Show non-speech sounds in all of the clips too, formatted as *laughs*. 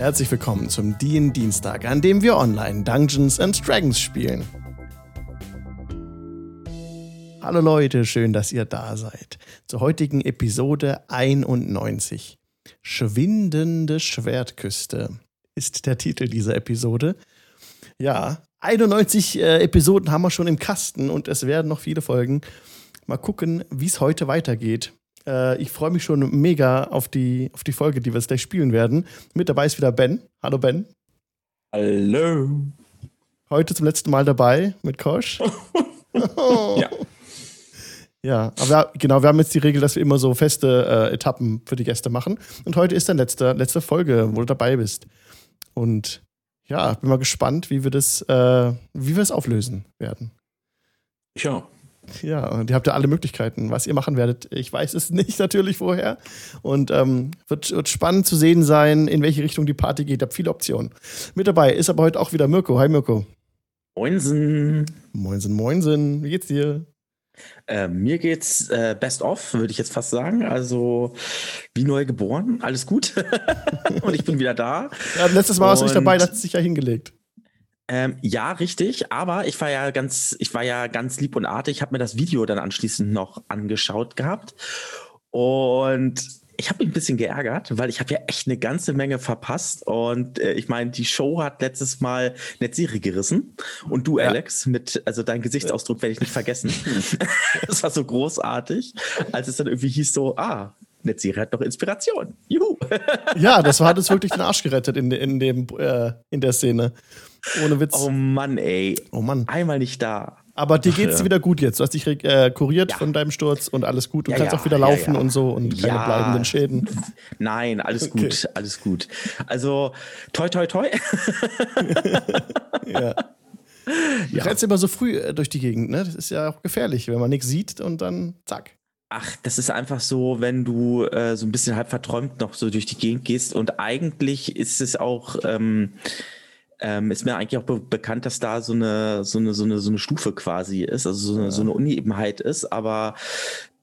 Herzlich willkommen zum DIN Dienstag, an dem wir online Dungeons and Dragons spielen. Hallo Leute, schön, dass ihr da seid. Zur heutigen Episode 91. Schwindende Schwertküste ist der Titel dieser Episode. Ja, 91 äh, Episoden haben wir schon im Kasten und es werden noch viele Folgen. Mal gucken, wie es heute weitergeht. Äh, ich freue mich schon mega auf die, auf die Folge, die wir jetzt gleich spielen werden. Mit dabei ist wieder Ben. Hallo Ben. Hallo. Heute zum letzten Mal dabei mit Kosch. *laughs* Ja. Ja, aber genau, wir haben jetzt die Regel, dass wir immer so feste äh, Etappen für die Gäste machen. Und heute ist dann letzte, letzte Folge, wo du dabei bist. Und ja, bin mal gespannt, wie wir das, äh, wie wir es auflösen werden. Ja. Ja, und ihr habt ja alle Möglichkeiten, was ihr machen werdet. Ich weiß es *laughs* nicht natürlich vorher. Und ähm, wird, wird spannend zu sehen sein, in welche Richtung die Party geht. Ihr habt viele Optionen. Mit dabei ist aber heute auch wieder Mirko. Hi Mirko. Moinsen. Moinsen, moinsen. Wie geht's dir? Äh, mir geht's äh, best of, würde ich jetzt fast sagen. Also wie neu geboren, alles gut. *laughs* Und ich bin wieder da. Ja, letztes Mal warst du nicht Und- dabei, da hast du dich ja hingelegt. Ähm, ja, richtig. Aber ich war ja ganz, ich war ja ganz lieb und artig. habe mir das Video dann anschließend noch angeschaut gehabt. Und ich habe mich ein bisschen geärgert, weil ich habe ja echt eine ganze Menge verpasst. Und äh, ich meine, die Show hat letztes Mal Netzserie gerissen. Und du, Ja. Alex, mit, also dein Gesichtsausdruck werde ich nicht vergessen. *laughs* *laughs* das war so großartig, als es dann irgendwie hieß so, ah, Netzserie hat noch Inspiration. Juhu. Ja, das hat uns wirklich den Arsch gerettet in, in, dem, äh, in der Szene. Ohne Witz. oh Mann, ey. Oh Mann. Einmal nicht da. Aber dir geht's ja. wieder gut jetzt. Du hast dich äh, kuriert Ja. von deinem Sturz und alles gut. Du Ja, kannst ja, auch wieder laufen ja. und so und keine Ja. bleibenden Schäden. *laughs* Nein, alles Okay. gut, alles gut. Also, toi, toi, toi. *laughs* Ja. Du rennst immer so früh äh, durch die Gegend, ne? Das ist ja auch gefährlich, wenn man nichts sieht und dann zack. Ach, das ist einfach so, wenn du äh, so ein bisschen halb verträumt noch so durch die Gegend gehst. Und eigentlich ist es auch, ähm, ähm, ist mir eigentlich auch be bekannt, dass da so eine, so eine, so eine, so eine Stufe quasi ist, also so eine, so eine Unebenheit ist. Aber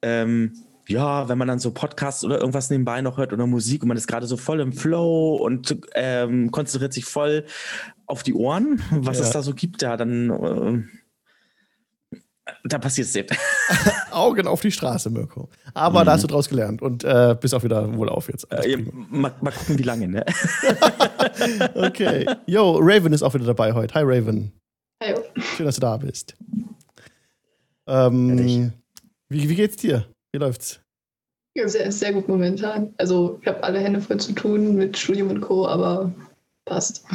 ähm, ja, wenn man dann so Podcasts oder irgendwas nebenbei noch hört oder Musik und man ist gerade so voll im Flow und ähm, konzentriert sich voll auf die Ohren, was Ja. es da so gibt, ja, dann ähm, da passiert es nicht. *laughs* Augen auf die Straße, Mirko. Aber da hast du draus gelernt und äh, bist auch wieder wohl auf jetzt. Äh, mal, mal gucken, wie lange, ne? *laughs* Okay. Yo, Raven ist auch wieder dabei heute. Hi, Raven. Hallo. Schön, dass du da bist. Ähm, wie, wie geht's dir? Wie läuft's? Ja, sehr, sehr gut momentan. Also ich habe alle Hände voll zu tun mit Studium und Co., aber passt.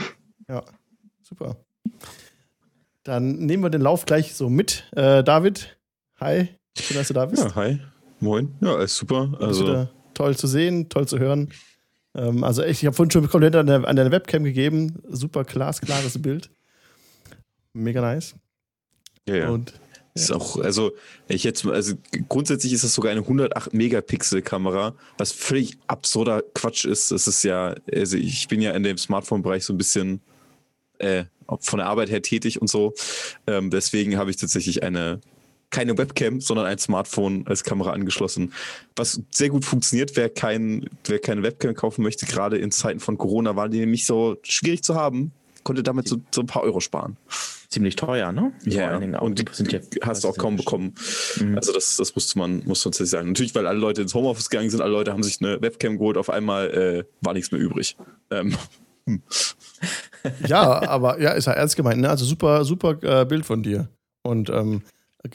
Ja, super. Dann nehmen wir den Lauf gleich so mit. Äh, David, hi. Schön, dass du da bist. Ja, hi. Moin. Ja, alles super. Also, toll zu sehen, toll zu hören. Ähm, also echt, ich habe vorhin schon Kompliment an der, an der Webcam gegeben. Super glasklares *laughs* Bild. Mega nice. ja, ja. Und Ist auch, also, ich jetzt, also grundsätzlich ist das sogar eine 108 Megapixel Kamera, was völlig absurder Quatsch ist. Das ist ja, also ich bin ja in dem Smartphone-Bereich so ein bisschen äh, von der Arbeit her tätig und so. Ähm, deswegen habe ich tatsächlich eine keine Webcam, sondern ein Smartphone als Kamera angeschlossen. Was sehr gut funktioniert, wer, kein, wer keine Webcam kaufen möchte, gerade in Zeiten von Corona, waren die nämlich so schwierig zu haben, konnte damit so, so ein paar Euro sparen. Ziemlich teuer, ne? Ja, auch. und die sind ja, hast du auch kaum bekommen. Mhm. Also das, das musste man, musste man tatsächlich sagen. Natürlich, weil alle Leute ins Homeoffice gegangen sind, alle Leute haben sich eine Webcam geholt, auf einmal äh, war nichts mehr übrig. Ähm, ja, aber ja, ist ja ernst gemeint, ne? Also super, super äh, Bild von dir. Und ähm,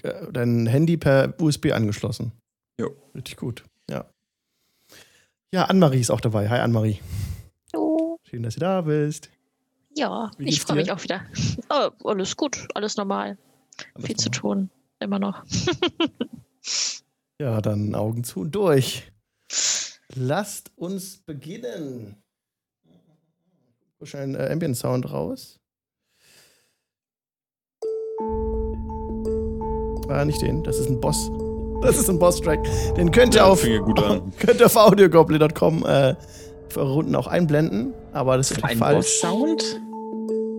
äh, dein Handy per USB angeschlossen. Jo. Richtig gut, ja. Ja, Annemarie ist auch dabei. Hi, Annemarie. Hallo. Schön, dass du da bist. Ja, ich freue mich auch wieder. Oh, alles gut, alles normal. Alles Viel zu normal. tun, immer noch. *laughs* Ja, dann Augen zu und durch. Lasst uns beginnen. Schnell einen äh, Ambient Sound raus. Ah, nicht den. Das ist ein Boss. Das ist ein Boss-Track. Den könnt ihr Ja, auf, *laughs* könnt ihr auf audiogoblin.com äh, für eure Runden auch einblenden. Aber das ist Ein falsch. Boss-Sound?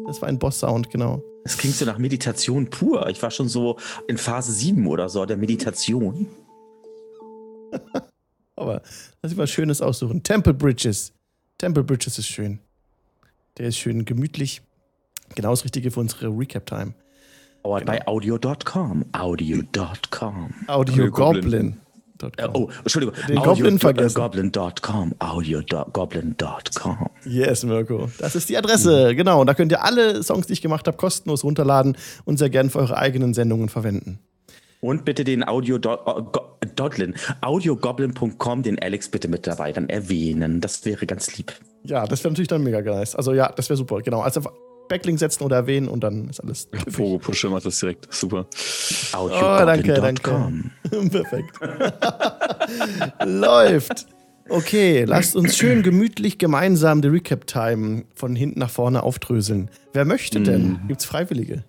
Das war ein Boss-Sound, genau. Das klingt so nach Meditation pur. Ich war schon so in Phase 7 oder so der Meditation. *laughs* Aber lass ich was Schönes aussuchen. Temple Bridges. Temple Bridges ist schön. Der ist schön gemütlich. Genau das Richtige für unsere Recap-Time. Powered by Audio.com. Audio.com. Audio Goblin. Äh, oh, Entschuldigung. Den Goblin vergessen. Goblin.com. Audio.goblin.com. Yes, Mirko. Das ist die Adresse. Genau. Und da könnt ihr alle Songs, die ich gemacht habe, kostenlos runterladen und sehr gern für eure eigenen Sendungen verwenden. Und bitte den Audio Dotlin, audiogoblin.com, den Alex bitte mit dabei dann erwähnen. Das wäre ganz lieb. Ja, das wäre natürlich dann mega nice. Also ja, das wäre super. Genau. Also Backlink setzen oder erwähnen und dann ist alles. Pogo Pusche macht das direkt. Super. Oh, danke, danke. *laughs* Perfekt. *laughs* Läuft. Okay, lasst uns schön gemütlich gemeinsam die Recap-Time von hinten nach vorne aufdröseln. Wer möchte denn? Mm. Gibt's Freiwillige?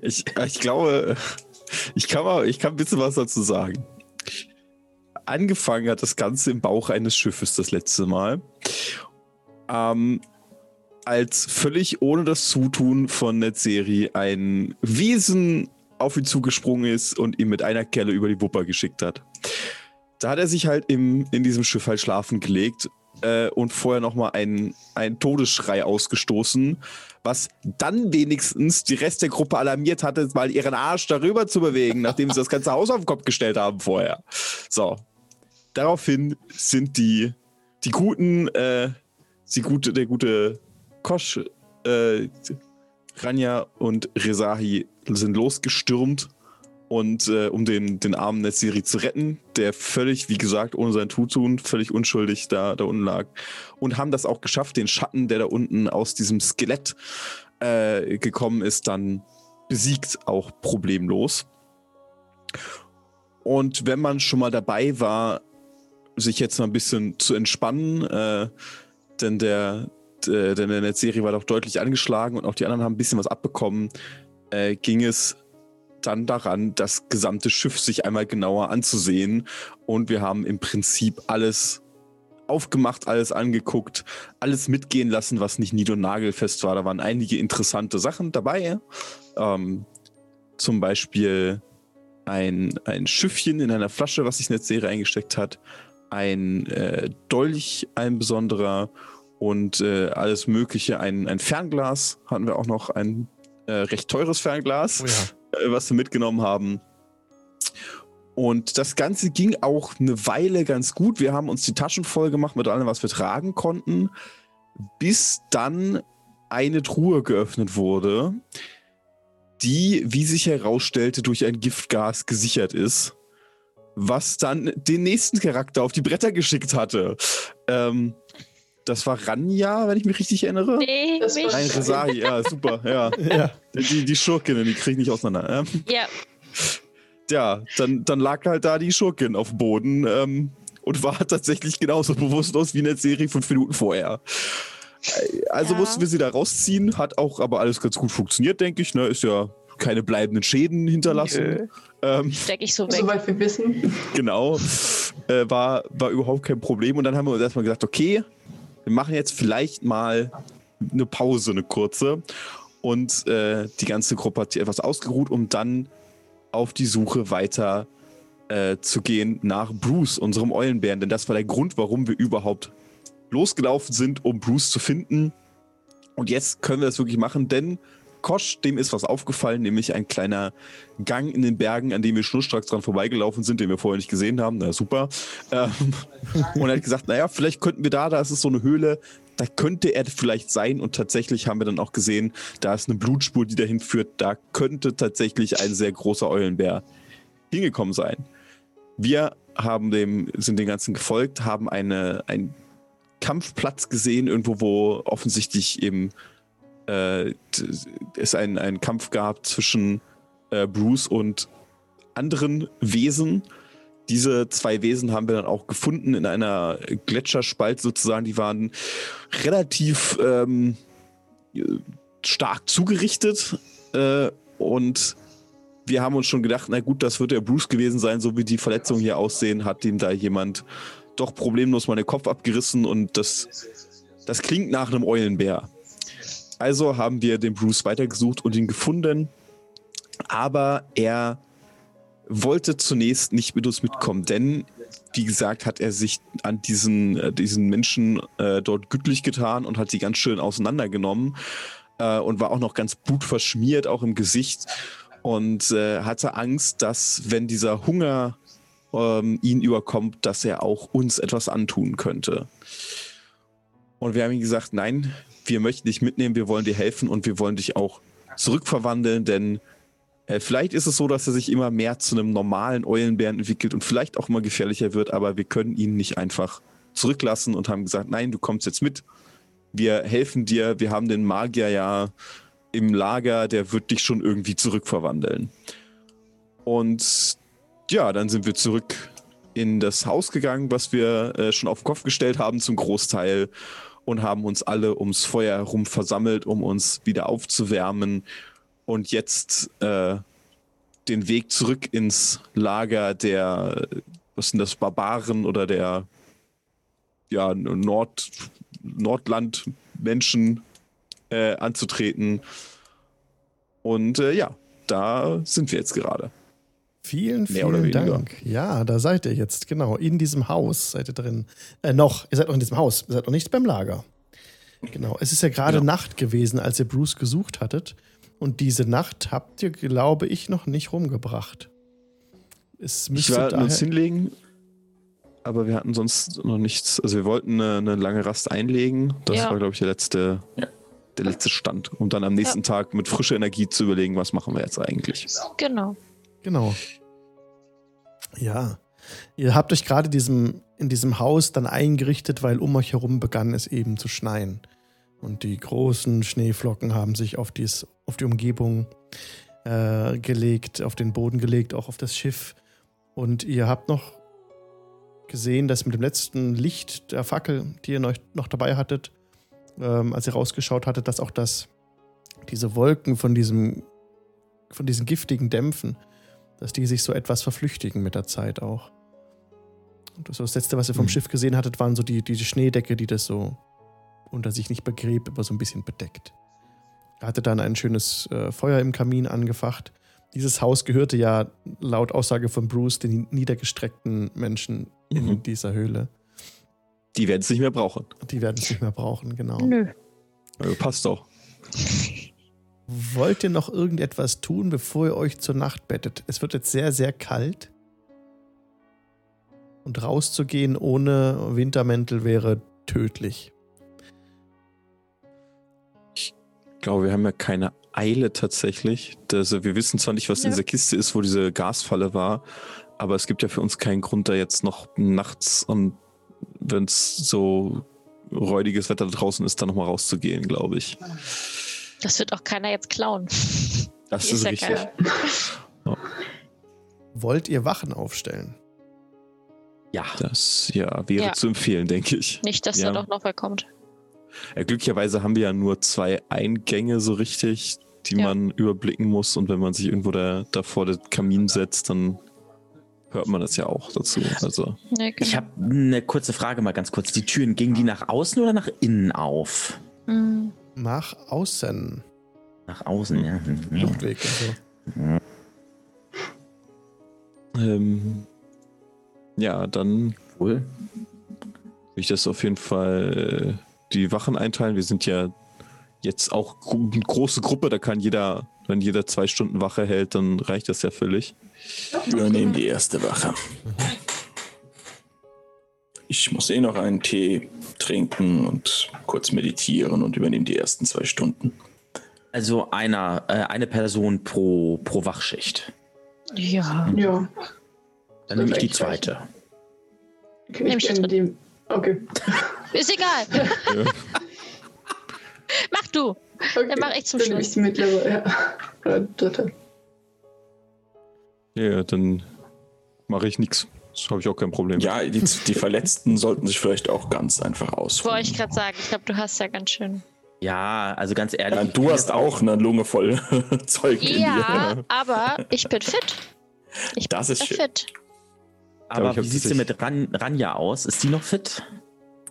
Ich, ich glaube, ich kann, mal, ich kann ein bisschen was dazu sagen. Angefangen hat das Ganze im Bauch eines Schiffes das letzte Mal. Ähm, als völlig ohne das Zutun von Netzeri ein Wesen auf ihn zugesprungen ist und ihn mit einer Kelle über die Wupper geschickt hat. Da hat er sich halt im, in diesem Schiff halt schlafen gelegt äh, und vorher nochmal einen, einen Todesschrei ausgestoßen, was dann wenigstens die Rest der Gruppe alarmiert hatte, mal ihren Arsch darüber zu bewegen, nachdem sie das ganze Haus auf den Kopf gestellt haben vorher. So. Daraufhin sind die, die guten, äh, die gute, der gute Kosch, äh, Ranja und Rezahi sind losgestürmt und äh, um den, den armen Netziri zu retten, der völlig, wie gesagt, ohne sein Tutun, völlig unschuldig da, da unten lag. Und haben das auch geschafft, den Schatten, der da unten aus diesem Skelett äh, gekommen ist, dann besiegt, auch problemlos. Und wenn man schon mal dabei war, sich jetzt mal ein bisschen zu entspannen, äh, denn der, äh, denn der Netzserie war doch deutlich angeschlagen und auch die anderen haben ein bisschen was abbekommen, äh, ging es dann daran, das gesamte Schiff sich einmal genauer anzusehen. Und wir haben im Prinzip alles aufgemacht, alles angeguckt, alles mitgehen lassen, was nicht nied- und nagelfest war. Da waren einige interessante Sachen dabei. Ähm, zum Beispiel ein, ein Schiffchen in einer Flasche, was sich in der Serie eingesteckt hat. Ein äh, Dolch, ein besonderer und äh, alles Mögliche. Ein, ein Fernglas hatten wir auch noch, ein äh, recht teures Fernglas, oh ja. äh, was wir mitgenommen haben. Und das Ganze ging auch eine Weile ganz gut. Wir haben uns die Taschen voll gemacht mit allem, was wir tragen konnten, bis dann eine Truhe geöffnet wurde, die, wie sich herausstellte, durch ein Giftgas gesichert ist, was dann den nächsten Charakter auf die Bretter geschickt hatte. Ähm, das war Ranja, wenn ich mich richtig erinnere. Nee, Das war- Ein Resahi, ja, super, ja. *laughs* Ja. Die, die Schurkin, die kriege ich nicht auseinander. Ähm, Ja, ja, dann, dann lag halt da die Schurkin auf dem Boden ähm, und war *laughs* tatsächlich genauso bewusstlos wie in der Serie fünf Minuten vorher. Äh, Also Ja. mussten wir sie da rausziehen, hat auch aber alles ganz gut funktioniert, denke ich. Ne? Ist ja keine bleibenden Schäden hinterlassen. Ähm, steck ich so weg. Soweit wir wissen. genau. Äh, war, war überhaupt kein Problem. Und dann haben wir uns erstmal gesagt, okay, wir machen jetzt vielleicht mal eine Pause, eine kurze. Und äh, die ganze Gruppe hat sich etwas ausgeruht, um dann auf die Suche weiter äh, zu gehen nach Bruce, unserem Eulenbären. Denn das war der Grund, warum wir überhaupt losgelaufen sind, um Bruce zu finden. Und jetzt können wir das wirklich machen, denn Kosch, dem ist was aufgefallen, nämlich ein kleiner Gang in den Bergen, an dem wir schnurstracks dran vorbeigelaufen sind, den wir vorher nicht gesehen haben. Na super. Ähm, *laughs* und er hat gesagt, naja, vielleicht könnten wir da, da ist es so eine Höhle, da könnte er vielleicht sein. Und tatsächlich haben wir dann auch gesehen, da ist eine Blutspur, die dahin führt. Da könnte tatsächlich ein sehr großer Eulenbär hingekommen sein. Wir haben dem, sind den Ganzen gefolgt, haben eine, einen Kampfplatz gesehen, irgendwo, wo offensichtlich eben äh, es einen, einen Kampf gab zwischen äh, Bruce und anderen Wesen. Diese zwei Wesen haben wir dann auch gefunden in einer Gletscherspalte sozusagen. Die waren relativ ähm, stark zugerichtet äh, und wir haben uns schon gedacht, na gut, das wird der Bruce gewesen sein, so wie die Verletzungen hier aussehen, hat ihm da jemand doch problemlos mal den Kopf abgerissen und das, das klingt nach einem Eulenbär. Also haben wir den Bruce weitergesucht und ihn gefunden, aber er wollte zunächst nicht mit uns mitkommen, denn wie gesagt, hat er sich an diesen, äh, diesen Menschen äh, dort gütlich getan und hat sie ganz schön auseinandergenommen äh, und war auch noch ganz blutverschmiert, auch im Gesicht. Und äh, hatte Angst, dass, wenn dieser Hunger ähm, ihn überkommt, dass er auch uns etwas antun könnte. Und wir haben ihm gesagt, nein, wir möchten dich mitnehmen, wir wollen dir helfen und wir wollen dich auch zurückverwandeln, denn äh, vielleicht ist es so, dass er sich immer mehr zu einem normalen Eulenbären entwickelt und vielleicht auch immer gefährlicher wird, aber wir können ihn nicht einfach zurücklassen und haben gesagt, nein, du kommst jetzt mit. Wir helfen dir, wir haben den Magier ja im Lager, der wird dich schon irgendwie zurückverwandeln. Und ja, dann sind wir zurück in das Haus gegangen, was wir äh, schon auf den Kopf gestellt haben zum Großteil und haben uns alle ums Feuer herum versammelt, um uns wieder aufzuwärmen und jetzt äh, den Weg zurück ins Lager der, was sind das, Barbaren oder der ja, Nord, Nordland-Menschen äh, anzutreten. Und äh, ja, da sind wir jetzt gerade. Vielen, vielen. Dank. Ja, da seid ihr jetzt, genau. In diesem Haus seid ihr drin. Äh, noch, ihr seid noch in diesem Haus. Ihr seid noch nicht beim Lager. Genau. Es ist ja gerade Genau. Nacht gewesen, als ihr Bruce gesucht hattet. Und diese Nacht habt ihr, glaube ich, noch nicht rumgebracht. Es Ich werde uns daher, hinlegen, aber wir hatten sonst noch nichts. Also wir wollten eine, eine lange Rast einlegen. Das Ja. war, glaube ich, der letzte, Ja. der letzte Stand. Um dann am nächsten Tag mit frischer Energie zu überlegen, was machen wir jetzt eigentlich. Genau. Genau. Ja. Ihr habt euch gerade diesem, in diesem Haus dann eingerichtet, weil um euch herum begann es eben zu schneien. Und die großen Schneeflocken haben sich auf, dies, auf die Umgebung äh, gelegt, auf den Boden gelegt, auch auf das Schiff. Und ihr habt noch gesehen, dass mit dem letzten Licht der Fackel, die ihr noch, dabei hattet, ähm, als ihr rausgeschaut hattet, dass auch das, diese Wolken von diesem, von diesen giftigen Dämpfen, dass die sich so etwas verflüchtigen mit der Zeit auch. Und das, letzte, was ihr vom Mhm. Schiff gesehen hattet, waren so die, die Schneedecke, die das so unter sich nicht begräbt, aber so ein bisschen bedeckt. Er hatte dann ein schönes äh, Feuer im Kamin angefacht. Dieses Haus gehörte ja laut Aussage von Bruce den niedergestreckten Menschen in Mhm. dieser Höhle. Die werden es nicht mehr brauchen. Die werden es nicht mehr brauchen, genau. Nö. Äh, passt auch. *laughs* Wollt ihr noch irgendetwas tun, bevor ihr euch zur Nacht bettet? Es wird jetzt sehr, sehr kalt. Und rauszugehen ohne Wintermäntel wäre tödlich. Ich glaube, wir haben ja keine Eile tatsächlich. Also wir wissen zwar nicht, was in Ja. dieser Kiste ist, wo diese Gasfalle war, aber es gibt ja für uns keinen Grund, da jetzt noch nachts und wenn es so räudiges Wetter draußen ist, dann nochmal rauszugehen, glaube ich. Das wird auch keiner jetzt klauen. *laughs* Das ist ja richtig. keiner. Wollt ihr Wachen aufstellen? Ja. Das ja wäre Ja. zu empfehlen, denke ich. Nicht, dass Ja. da doch noch wer kommt. Ja, glücklicherweise haben wir ja nur zwei Eingänge so richtig, die Ja. man überblicken muss. Und wenn man sich irgendwo da, da vor den Kamin setzt, dann hört man das ja auch dazu. Also Nee, genau. Ich habe eine kurze Frage mal ganz kurz. Die Türen, gingen die nach außen oder nach innen auf? Mm, Nach außen. Nach außen, ja. Luftweg und so. ähm, ja, dann Cool. will ich das auf jeden Fall äh, die Wachen einteilen. Wir sind ja jetzt auch eine große Gruppe, da kann jeder, wenn jeder zwei Stunden Wache hält, dann reicht das ja völlig. Übernehmen die erste Wache. *laughs* Ich muss eh noch einen Tee trinken und kurz meditieren und übernehme die ersten zwei Stunden. Also einer, äh, eine Person pro, pro Wachschicht. ja. Ja. Dann nehme ich die zweite. Okay, Nehm ich ich bin die. Okay. Ist egal. *laughs* Mach du. okay. Dann mach ich zum Dann nehme Schluss. ich die mittlere, ja. Oder dritte. Ja, dann mache ich nichts. Das habe ich auch kein Problem. Ja, die, die Verletzten *laughs* sollten sich vielleicht auch ganz einfach Wollte ausruhen. ich gerade sagen. Ich glaube, du hast ja ganz schön. Ja, also ganz ehrlich. Ja, du hast auch eine Lunge voll *laughs* Zeug in Ja, dir. aber ich bin fit. Ich Das bin ist schön. fit. Aber wie sieht es denn mit Ran, Ranja aus? Ist die noch fit?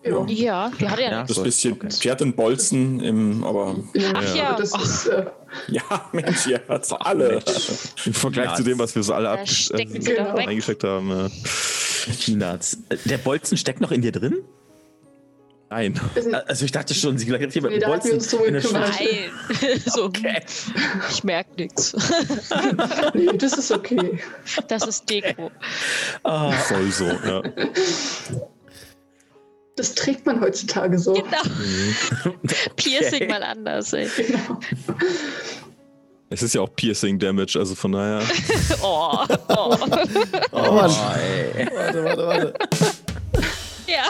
Ja. Ja, die hat ja, Ja. nichts. Das bisschen, Okay. hat einen Bolzen im, aber Ach ja. aber Das ist, äh, ja, Mensch, ihr *laughs* hat's alle. Im Vergleich Ja, zu dem, was wir so alle äh, Genau. weg. eingesteckt haben. Äh. Peanuts. Der Bolzen steckt noch in dir drin? Nein. Also ich dachte schon, sie gleich jemand Nee, da uns drum in der. Nein. *laughs* so, Okay. ich merke nichts. *laughs* Nee, das ist okay. Das ist Deko. Ah, Voll so, ja. Das trägt man heutzutage so. Genau. *laughs* Piercing mal anders, ey. Genau. Es ist ja auch Piercing Damage, also von daher. *laughs* Oh, oh. Oh Mann. ey. Warte, warte, warte. Ja.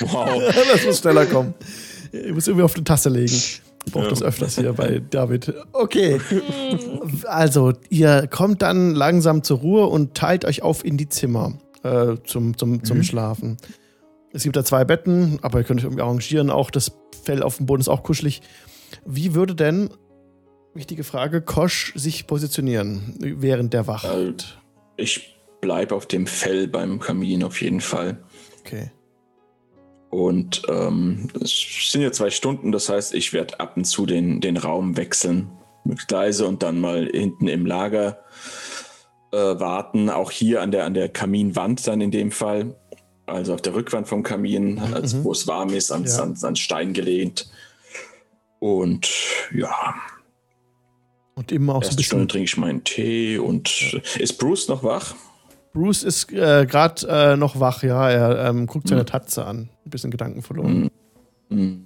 Wow. *laughs* Das muss schneller kommen. Ich muss irgendwie auf die Tasse legen. Ich brauche Ja. das öfters hier bei David. Okay. Also, ihr kommt dann langsam zur Ruhe und teilt euch auf in die Zimmer äh, zum, zum, zum Schlafen. Es gibt da zwei Betten, aber ihr könnt euch irgendwie arrangieren. Auch das Fell auf dem Boden ist auch kuschelig. Wie würde denn, wichtige Frage, Kosch sich positionieren während der Wacht? Halt. Ich bleibe auf dem Fell beim Kamin auf jeden Fall. Okay. Und ähm, es sind ja zwei Stunden, das heißt, ich werde ab und zu den, den Raum wechseln. Möglichst leise und dann mal hinten im Lager äh, warten. Auch hier an der, an der Kaminwand dann in dem Fall. Also auf der Rückwand vom Kamin, also Mhm. wo es warm ist, ans, Ja. ans, ans Stein gelehnt. Und ja, Und immer auch so ein erste Stunde bisschen. trinke ich meinen Tee und ist Bruce noch wach? Bruce ist äh, gerade äh, noch wach, ja. Er ähm, guckt seine Tatze an. Ein bisschen Gedanken verloren. Hm.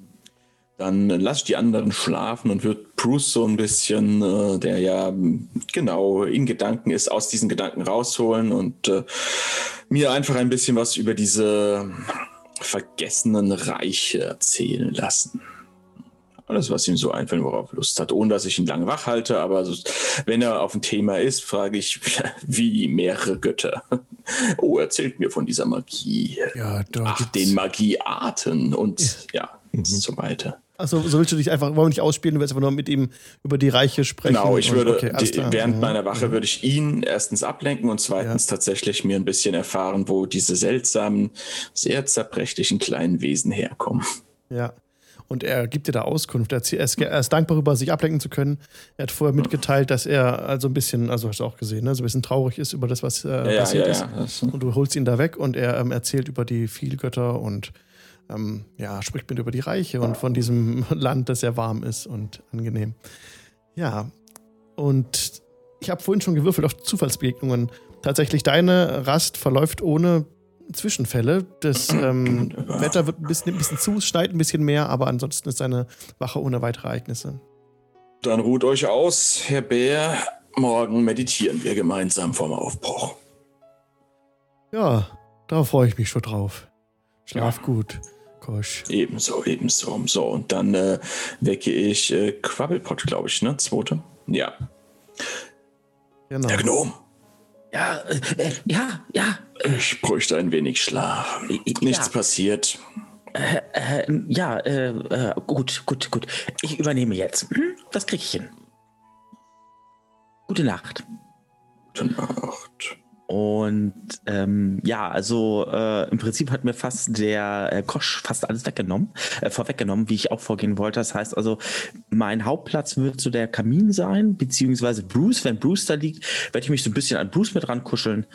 Dann lass ich die anderen schlafen und wird Bruce so ein bisschen, äh, der ja genau in Gedanken ist, aus diesen Gedanken rausholen und äh, mir einfach ein bisschen was über diese vergessenen Reiche erzählen lassen. Alles, was ihm so einfällt, worauf er Lust hat, ohne dass ich ihn lange wach halte. Aber so, wenn er auf ein Thema ist, frage ich, *laughs* wie mehrere Götter. *laughs* Oh, erzählt mir von dieser Magie. Ja, Ach, den Magiearten und ja, so weiter. Also so willst du dich einfach, wollen wir nicht ausspielen, du willst einfach nur mit ihm über die Reiche sprechen. Genau, ich würde okay, die, während Mhm. meiner Wache würde ich ihn erstens ablenken und zweitens tatsächlich mir ein bisschen erfahren, wo diese seltsamen, sehr zerbrechlichen kleinen Wesen herkommen. Ja. Und er gibt dir da Auskunft. Er, ist, er ist dankbar darüber, sich ablenken zu können. Er hat vorher mitgeteilt, dass er also ein bisschen, also hast du auch gesehen, ne, so ein bisschen traurig ist über das, was äh, Ja, passiert ja, ist. ja. Und du holst ihn da weg und er ähm, erzählt über die Vielgötter und ähm, ja, spricht mit über die Reiche und von diesem *laughs* Land, das sehr warm ist und angenehm. Ja, und ich habe vorhin schon gewürfelt auf Zufallsbegegnungen. Tatsächlich, deine Rast verläuft ohne Zwischenfälle. Das *clears throat* ähm, Wunderbar. Wetter wird ein bisschen, ein bisschen zu, schneit ein bisschen mehr, aber ansonsten ist deine Wache ohne weitere Ereignisse. Dann ruht euch aus, Herr Bär. Morgen meditieren wir gemeinsam vorm Aufbruch. Ja, da freue ich mich schon drauf. Schlaf gut, Kosch. Ebenso, ebenso. So, und dann äh, wecke ich äh, Quabbelpot, glaube ich, ne? Zweite? Ja. Genau. Der Gnom. Ja, äh, äh, ja, ja. Ich bräuchte ein wenig Schlaf. Ja. Nichts passiert. Äh, ja, äh, äh, gut, gut, gut. Ich übernehme jetzt. Hm? Das krieg ich hin. Gute Nacht. Gute Nacht. Und ähm, ja, also äh, im Prinzip hat mir fast der äh, Kosch fast alles weggenommen, äh, vorweggenommen, wie ich auch vorgehen wollte. Das heißt also, mein Hauptplatz wird so der Kamin sein, beziehungsweise Bruce. Wenn Bruce da liegt, werde ich mich so ein bisschen an Bruce mit rankuscheln,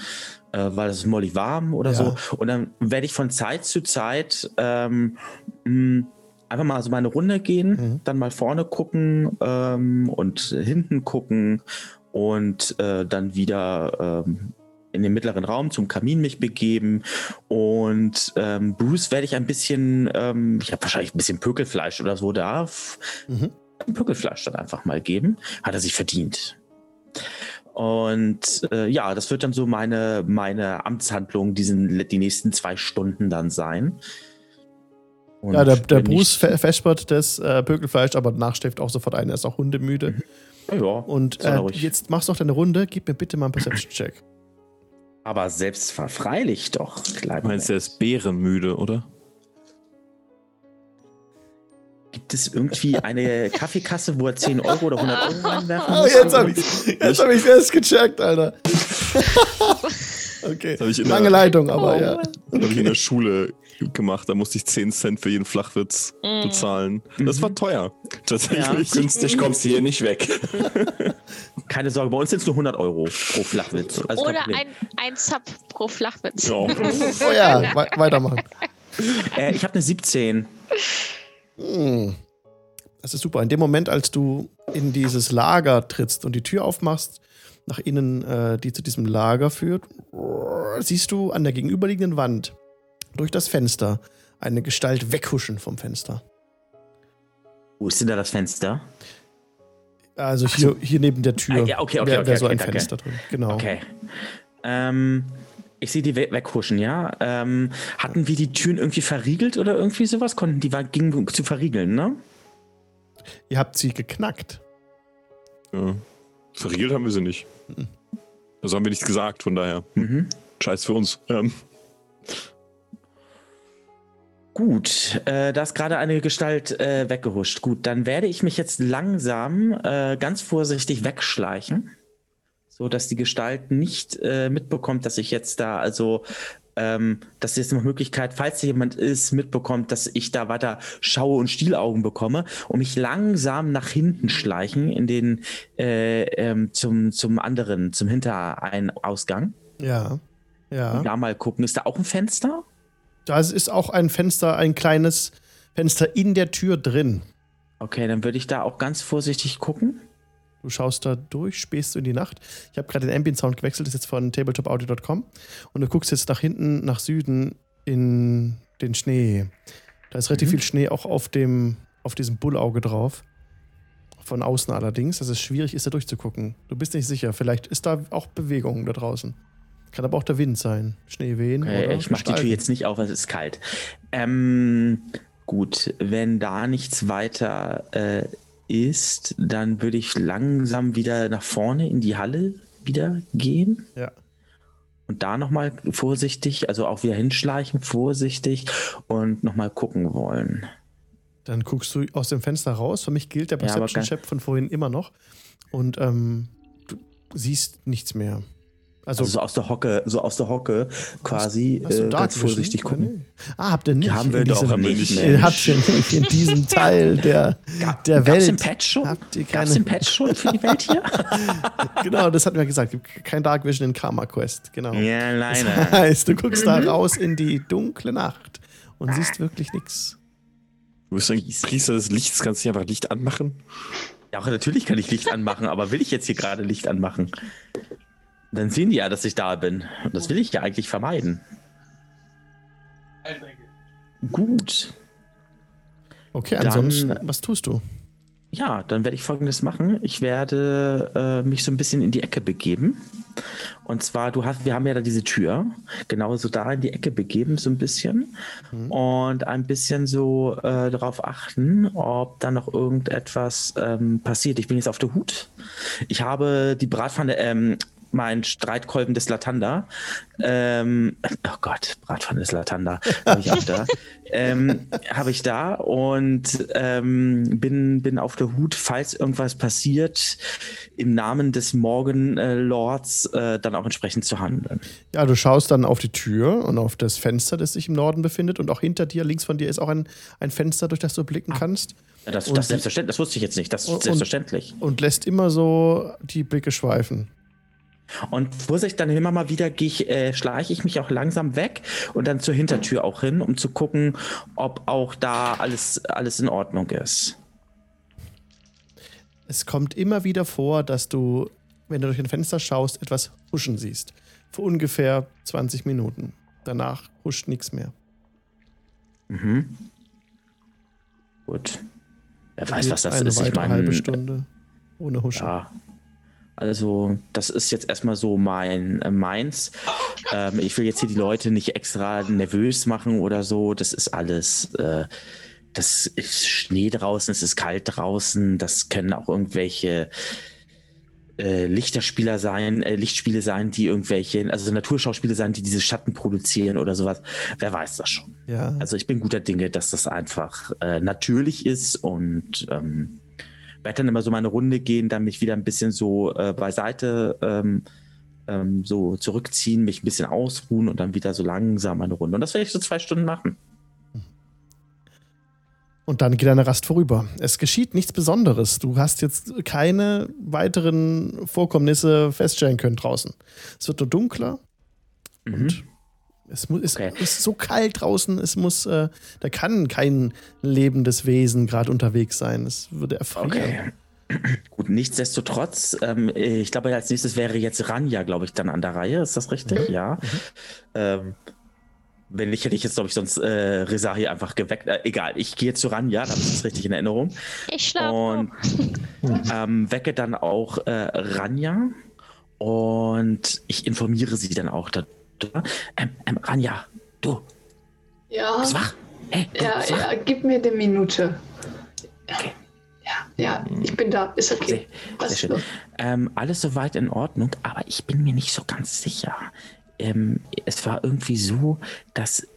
äh, weil es ist molly warm oder Ja. so. Und dann werde ich von Zeit zu Zeit ähm, mh, einfach mal so meine Runde gehen, Mhm. dann mal vorne gucken ähm, und hinten gucken und äh, dann wieder ähm, in den mittleren Raum zum Kamin mich begeben und ähm, Bruce werde ich ein bisschen, ähm, ich habe wahrscheinlich ein bisschen Pökelfleisch oder so da, Mhm. Pökelfleisch dann einfach mal geben, hat er sich verdient. Und äh, ja, das wird dann so meine, meine Amtshandlung diesen, die nächsten zwei Stunden dann sein. Und Ja, der, der Bruce vespert das äh, Pökelfleisch, aber danach schläft auch sofort ein. Er ist auch hundemüde. Ja, ja, Und äh, jetzt machst du noch deine Runde. Gib mir bitte mal einen Perception-Check. Aber selbst freilich doch, kleiner Du meinst, der Mensch. ist bärenmüde, oder? Gibt es irgendwie eine Kaffeekasse, wo er 10 Euro oder 100 Euro *laughs* reinwerfen Ah, muss? jetzt hab ich jetzt hab ich festgecheckt, Alter. *laughs* Okay. Lange Leitung, aber Oh ja. Das habe ich in der Schule gemacht. Da musste ich 10 Cent für jeden Flachwitz Mm. bezahlen. Das war teuer. Tatsächlich. Günstig kommst du hier nicht weg. *laughs* Keine Sorge, bei uns sind es nur 100 Euro pro Flachwitz. Also Oder ein, ein Sub pro Flachwitz. Ja. Oh ja, we weitermachen. *laughs* Äh, ich habe eine 17. Hm. Das ist super. In dem Moment, als du in dieses Lager trittst und die Tür aufmachst, nach innen, äh, die zu diesem Lager führt, siehst du an der gegenüberliegenden Wand durch das Fenster eine Gestalt weghuschen vom Fenster. Wo ist denn da das Fenster? Also hier, hier neben der Tür. Ah, ja, okay, okay, wäre okay, wär so okay, ein okay. Fenster drin. Genau. Okay. Ähm, ich sehe die we weghuschen, ja. Ähm, hatten wir die Türen irgendwie verriegelt oder irgendwie sowas? Konnten die war- gingen zu verriegeln, ne? Ihr habt sie geknackt. ja. Verriegelt haben wir sie nicht. Also haben wir nichts gesagt, von daher. Hm. Mhm. Scheiß für uns. Ähm, Gut, äh, da ist gerade eine Gestalt äh, weggehuscht. Gut, dann werde ich mich jetzt langsam äh, ganz vorsichtig wegschleichen, so dass die Gestalt nicht äh, mitbekommt, dass ich jetzt da, also ähm, dass jetzt noch Möglichkeit, falls jemand ist, mitbekommt, dass ich da weiter schaue und Stielaugen bekomme und mich langsam nach hinten schleichen in den äh, ähm, zum zum anderen, zum Hintereinausgang. Ja. Ja. Da mal gucken, ist da auch ein Fenster? Da ist auch ein Fenster, ein kleines Fenster in der Tür drin. Okay, dann würde ich da auch ganz vorsichtig gucken. Du schaust da durch, spähst du in die Nacht. Ich habe gerade den Ambient Sound gewechselt, das ist jetzt von tabletopaudio.com. Und du guckst jetzt nach hinten, nach Süden in den Schnee. Da ist relativ Mhm. viel Schnee auch auf, dem, auf diesem Bullauge drauf. Von außen allerdings, dass es schwierig ist, da durchzugucken. Du bist nicht sicher. Vielleicht ist da auch Bewegung da draußen. Kann aber auch der Wind sein. Schneewehen. Okay, oder ich mache die Tür jetzt nicht auf, es ist kalt. Ähm, gut, wenn da nichts weiter äh, ist, dann würde ich langsam wieder nach vorne in die Halle wieder gehen. Ja. Und da nochmal vorsichtig, also auch wieder hinschleichen, vorsichtig und nochmal gucken wollen. Dann guckst du aus dem Fenster raus. Für mich gilt der Ja, Perception-Check von vorhin immer noch. Und ähm, du siehst nichts mehr. Also, Also, so aus der Hocke, so aus der Hocke quasi hast du äh, Dark ganz Vision? vorsichtig Oder gucken. nee? Ah, habt ihr nicht. haben wir in doch diesem, nicht, Ihr Mensch. habt ihr nicht in diesem *laughs* Teil der, der Gab's Welt. im Patch schon? Habt ihr Gab's keine, den Patch schon für die Welt hier? *laughs* genau, das hatten wir gesagt. Kein Dark Vision in Karma Quest. Genau. ja, Das leider. *laughs* heißt, du guckst da raus in die dunkle Nacht und siehst wirklich nichts. du bist ein Priester des Lichts, kannst du nicht einfach Licht anmachen? Ja, auch natürlich kann ich Licht anmachen, aber will ich jetzt hier gerade Licht anmachen? Dann sehen die ja, dass ich da bin. Und das will ich ja eigentlich vermeiden. Gut. Okay, Dann- ansonsten, was tust du? Ja, dann werde ich folgendes machen. Ich werde äh, mich so ein bisschen in die Ecke begeben. Und zwar, du hast, wir haben ja da diese Tür, genauso da in die Ecke begeben, so ein bisschen. Und ein bisschen so äh, darauf achten, ob da noch irgendetwas ähm, passiert. Ich bin jetzt auf der Hut. Ich habe die Bratpfanne, ähm, mein Streitkolben des Latanda. Ähm, oh Gott, Bratpfanne des Latanda. Habe ich auch da. *laughs* ähm, habe ich da und ähm, bin, bin auf der Hut, falls irgendwas passiert, im Namen des Morgenlords äh, dann auch entsprechend zu handeln. Ja, du schaust dann auf die Tür und auf das Fenster, das sich im Norden befindet. Und auch hinter dir, links von dir, ist auch ein, ein Fenster, durch das du blicken kannst. Ja, Das, Und- das, selbstverständlich, das wusste ich jetzt nicht, das ist Und- selbstverständlich. Und lässt immer so die Blicke schweifen. Und Vorsicht, dann immer mal wieder gehe ich, äh, schleiche ich mich auch langsam weg und dann zur Hintertür auch hin, um zu gucken, ob auch da alles, alles in Ordnung ist. Es kommt immer wieder vor, dass du, wenn du durch ein Fenster schaust, etwas huschen siehst. Für ungefähr 20 Minuten. Danach huscht nichts mehr. Mhm. Gut. Wer weiß, was das eine ist. Ich weitere meine, halbe Stunde ohne Huschen. Ja. Also, das ist jetzt erstmal so mein äh, meins. Ähm, ich will jetzt hier die Leute nicht extra nervös machen oder so. Das ist alles. Äh, das ist Schnee draußen, es ist kalt draußen. Das können auch irgendwelche äh, Lichterspieler sein, äh, Lichtspiele sein, die irgendwelche, also Naturschauspiele sein, die diese Schatten produzieren oder sowas. Wer weiß das schon. Ja. Also ich bin guter Dinge, dass das einfach äh, natürlich ist und ähm, werde dann immer so meine Runde gehen, dann mich wieder ein bisschen so äh, beiseite ähm, ähm, so zurückziehen, mich ein bisschen ausruhen und dann wieder so langsam eine Runde. Und das werde ich so zwei Stunden machen. Und dann geht deine Rast vorüber. Es geschieht nichts Besonderes. Du hast jetzt keine weiteren Vorkommnisse feststellen können draußen. Es wird nur dunkler und es muss, es Okay. ist so kalt draußen. Es muss, äh, da kann kein lebendes Wesen gerade unterwegs sein. Es würde erfrieren. Okay. *clears throat* Gut, nichtsdestotrotz, ähm, ich glaube, als nächstes wäre jetzt Ranja, glaube ich, dann an der Reihe. Ist das richtig? Ja. Ähm, wenn nicht, hätte ich jetzt, glaube ich, sonst äh, Rezahi einfach geweckt. Äh, egal, ich gehe zu Ranja, da habe ich das richtig in Erinnerung. Ich schlafe. Und ähm, wecke dann auch äh, Ranja und ich informiere sie dann auch darüber. Ähm, ähm, Ranja, du, Ja, bist wach? Hey, du, ja, bist wach? ja, gib mir eine Minute. Okay. Ja, ja, ich bin da. Ist okay. Sehr, sehr schön. Ähm, alles soweit in Ordnung, aber ich bin mir nicht so ganz sicher. Ähm, es war irgendwie so, dass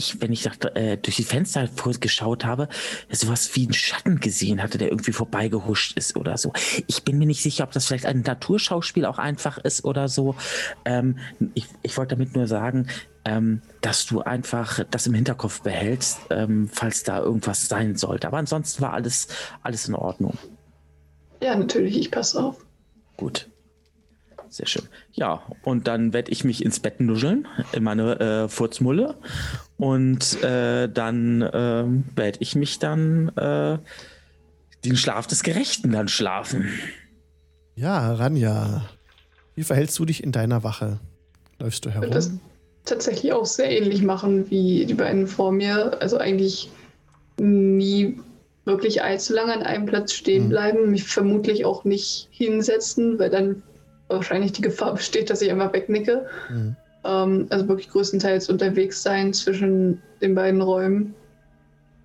ich, wenn ich dachte, äh, durch die Fenster geschaut habe, sowas wie einen Schatten gesehen hatte, der irgendwie vorbeigehuscht ist oder so. Ich bin mir nicht sicher, ob das vielleicht ein Naturschauspiel auch einfach ist oder so. Ähm, ich, ich wollte damit nur sagen, ähm, dass du einfach das im Hinterkopf behältst, ähm, falls da irgendwas sein sollte. Aber ansonsten war alles, alles in Ordnung. Ja, natürlich, ich passe auf. Gut. Sehr schön. Ja, und dann werde ich mich ins Bett nuscheln, in meine äh, Furzmulle. Und äh, dann ähm, werde ich mich dann äh, den Schlaf des Gerechten dann schlafen. Ja, Ranja, wie verhältst du dich in deiner Wache? Läufst du Ich herum? würde das tatsächlich auch sehr ähnlich machen wie die beiden vor mir. Also eigentlich nie wirklich allzu lange an einem Platz stehen Mhm. bleiben, mich vermutlich auch nicht hinsetzen, weil dann wahrscheinlich die Gefahr besteht, dass ich einfach wegnicke. Mhm. Ähm, also wirklich größtenteils unterwegs sein zwischen den beiden Räumen.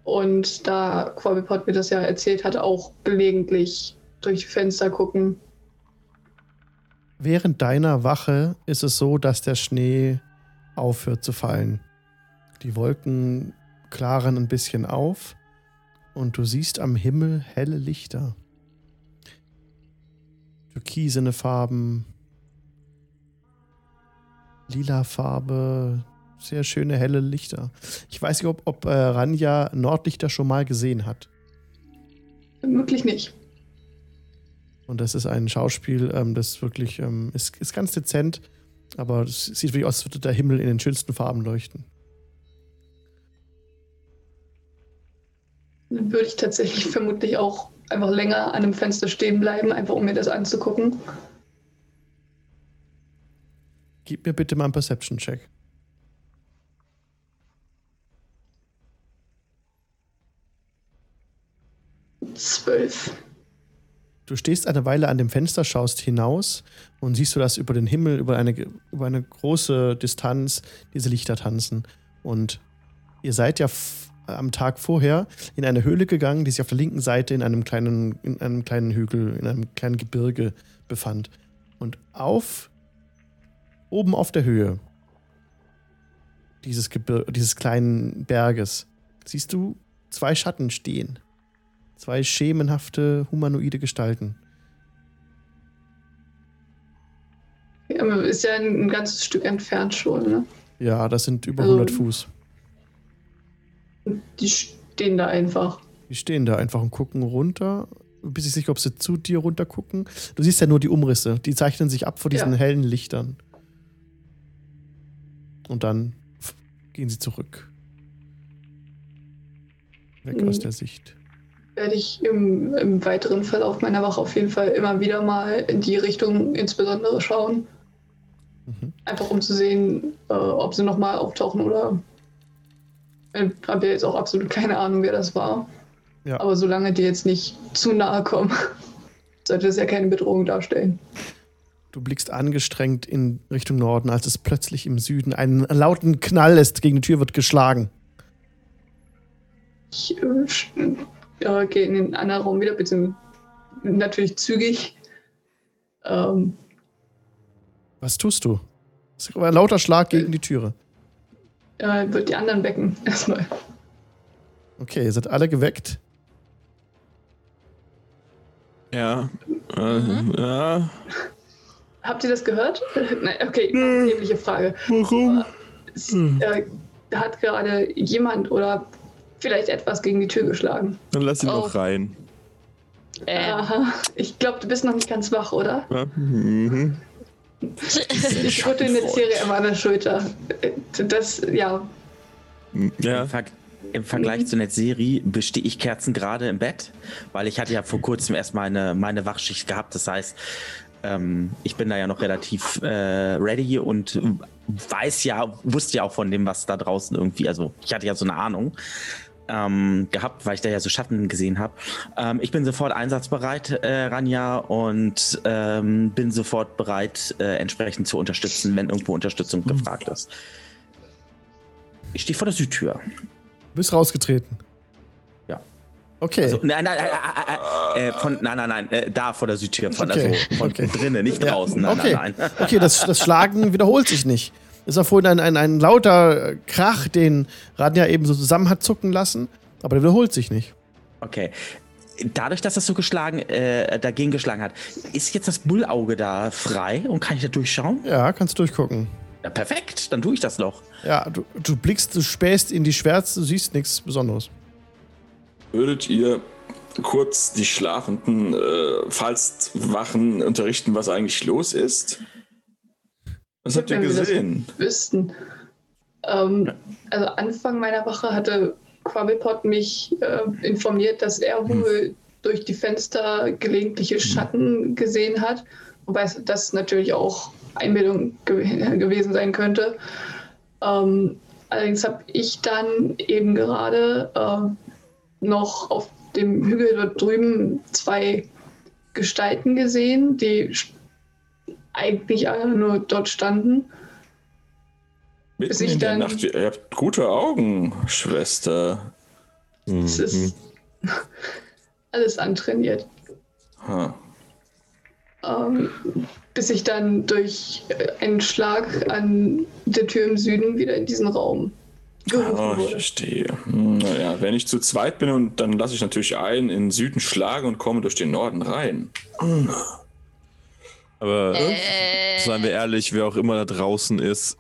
Und da Quabipot mir das ja erzählt hat, auch gelegentlich durch die Fenster gucken. Während deiner Wache ist es so, dass der Schnee aufhört zu fallen. Die Wolken klaren ein bisschen auf und du siehst am Himmel helle Lichter. Türkisene Farben, lila Farbe, sehr schöne helle Lichter. Ich weiß nicht, ob, ob äh, Ranja Nordlichter schon mal gesehen hat. Vermutlich nicht. Und das ist ein Schauspiel, ähm, das wirklich ähm, ist, ist ganz dezent, aber es sieht wirklich aus, als würde der Himmel in den schönsten Farben leuchten. Dann würde ich tatsächlich vermutlich auch einfach länger an einem Fenster stehen bleiben, einfach um mir das anzugucken. Gib mir bitte mal einen Perception-Check. Zwölf. Du stehst eine Weile an dem Fenster, schaust hinaus und siehst du, dass über den Himmel, über eine, über eine große Distanz diese Lichter tanzen. Und ihr seid ja f- am Tag vorher in eine Höhle gegangen, die sich auf der linken Seite in einem kleinen, in einem kleinen Hügel, in einem kleinen Gebirge befand. Und auf, oben auf der Höhe dieses, Gebir dieses kleinen Berges siehst du zwei Schatten stehen. Zwei schemenhafte humanoide Gestalten. Ja, aber ist ja ein, ein ganzes Stück entfernt schon, ne? Ja, das sind über Also- 100 Fuß. Und die stehen da einfach. Die stehen da einfach und gucken runter. Du bist nicht sicher, ob sie zu dir runter gucken. Du siehst ja nur die Umrisse. Die zeichnen sich ab vor diesen Ja. hellen Lichtern. Und dann gehen sie zurück. Weg Mhm. aus der Sicht. Werde ich im, im weiteren Verlauf meiner Wache auf jeden Fall immer wieder mal in die Richtung insbesondere schauen. Mhm. Einfach um zu sehen, äh, ob sie nochmal auftauchen oder. Ich habe ja jetzt auch absolut keine Ahnung, wer das war. Ja. Aber solange die jetzt nicht zu nahe kommen, *laughs* sollte es ja keine Bedrohung darstellen. Du blickst angestrengt in Richtung Norden, als es plötzlich im Süden einen lauten Knall ist. Gegen die Tür wird geschlagen. Ich äh, äh, gehe in den anderen Raum wieder, beziehungsweise natürlich zügig. Ähm, Was tust du? Es ist ein lauter Schlag gegen die Türe. äh, wird die anderen wecken *laughs* erstmal. Okay, ihr seid alle geweckt. Ja. Äh, ja. Habt ihr das gehört? *laughs* Nein, okay, ähnliche Frage. Warum? Es, äh, hat gerade jemand oder vielleicht etwas gegen die Tür geschlagen. Dann lass ihn Oh. doch rein. Aha. Ich glaube, du bist noch nicht ganz wach, oder? Ja? Mhm. Ich *laughs* rüttel eine CRM an der Schulter. Äh, Das, ja. Ja. Im, Ver Im Vergleich zu Netzeri bestehe ich Kerzen gerade im Bett, weil ich hatte ja vor kurzem erst meine, meine Wachschicht gehabt. Das heißt, ähm, ich bin da ja noch relativ äh, ready und weiß ja, wusste ja auch von dem, was da draußen irgendwie, also ich hatte ja so eine Ahnung ähm, gehabt, weil ich da ja so Schatten gesehen habe. Ähm, ich bin sofort einsatzbereit, äh, Ranja, und ähm, bin sofort bereit, äh, entsprechend zu unterstützen, wenn irgendwo Unterstützung gefragt ist. Ich stehe vor der Südtür. Du bist rausgetreten. Okay. Also, nein, nein, äh, äh, äh, von, nein, nein, nein, äh, da vor der Südtür, von, Okay, also von okay. drinnen, nicht Ja, draußen. Nein, okay. nein, nein. Okay, das, das Schlagen *laughs* wiederholt sich nicht. Es war vorhin ein, ein, ein lauter äh, Krach, den Radja eben so zusammen hat zucken lassen, aber der wiederholt sich nicht. Okay. Dadurch, dass das so geschlagen, äh, dagegen geschlagen hat, ist jetzt das Bullauge da frei und kann ich da durchschauen? Ja, kannst durchgucken. Ja, perfekt, dann tue ich das noch. Ja, du, du blickst, du spähst in die Schwärze, du siehst nichts Besonderes. Würdet ihr kurz die Schlafenden, äh, falls Wachen unterrichten, was eigentlich los ist? Was habt ihr gesehen? Wüssten. Ähm, also Anfang meiner Woche hatte Quabblepot mich äh, informiert, dass er wohl durch die Fenster gelegentliche Schatten gesehen hat. Wobei das natürlich auch Einbildung gew *laughs* gewesen sein könnte. Ähm, allerdings habe ich dann eben gerade ähm, noch auf dem Hügel dort drüben zwei Gestalten gesehen, die eigentlich alle nur dort standen. Mitten bis ich in der dann- Nacht. Ihr habt gute Augen, Schwester. Es Mhm. ist *laughs* alles antrainiert. Ha. Ähm, bis ich dann durch äh, einen Schlag an der Tür im Süden wieder in diesen Raum gerufen Oh, ich wurde. verstehe. Hm, Naja, wenn ich zu zweit bin, und dann lasse ich natürlich einen in den Süden schlagen und komme durch den Norden rein. Aber äh, seien wir ehrlich, wer auch immer da draußen ist,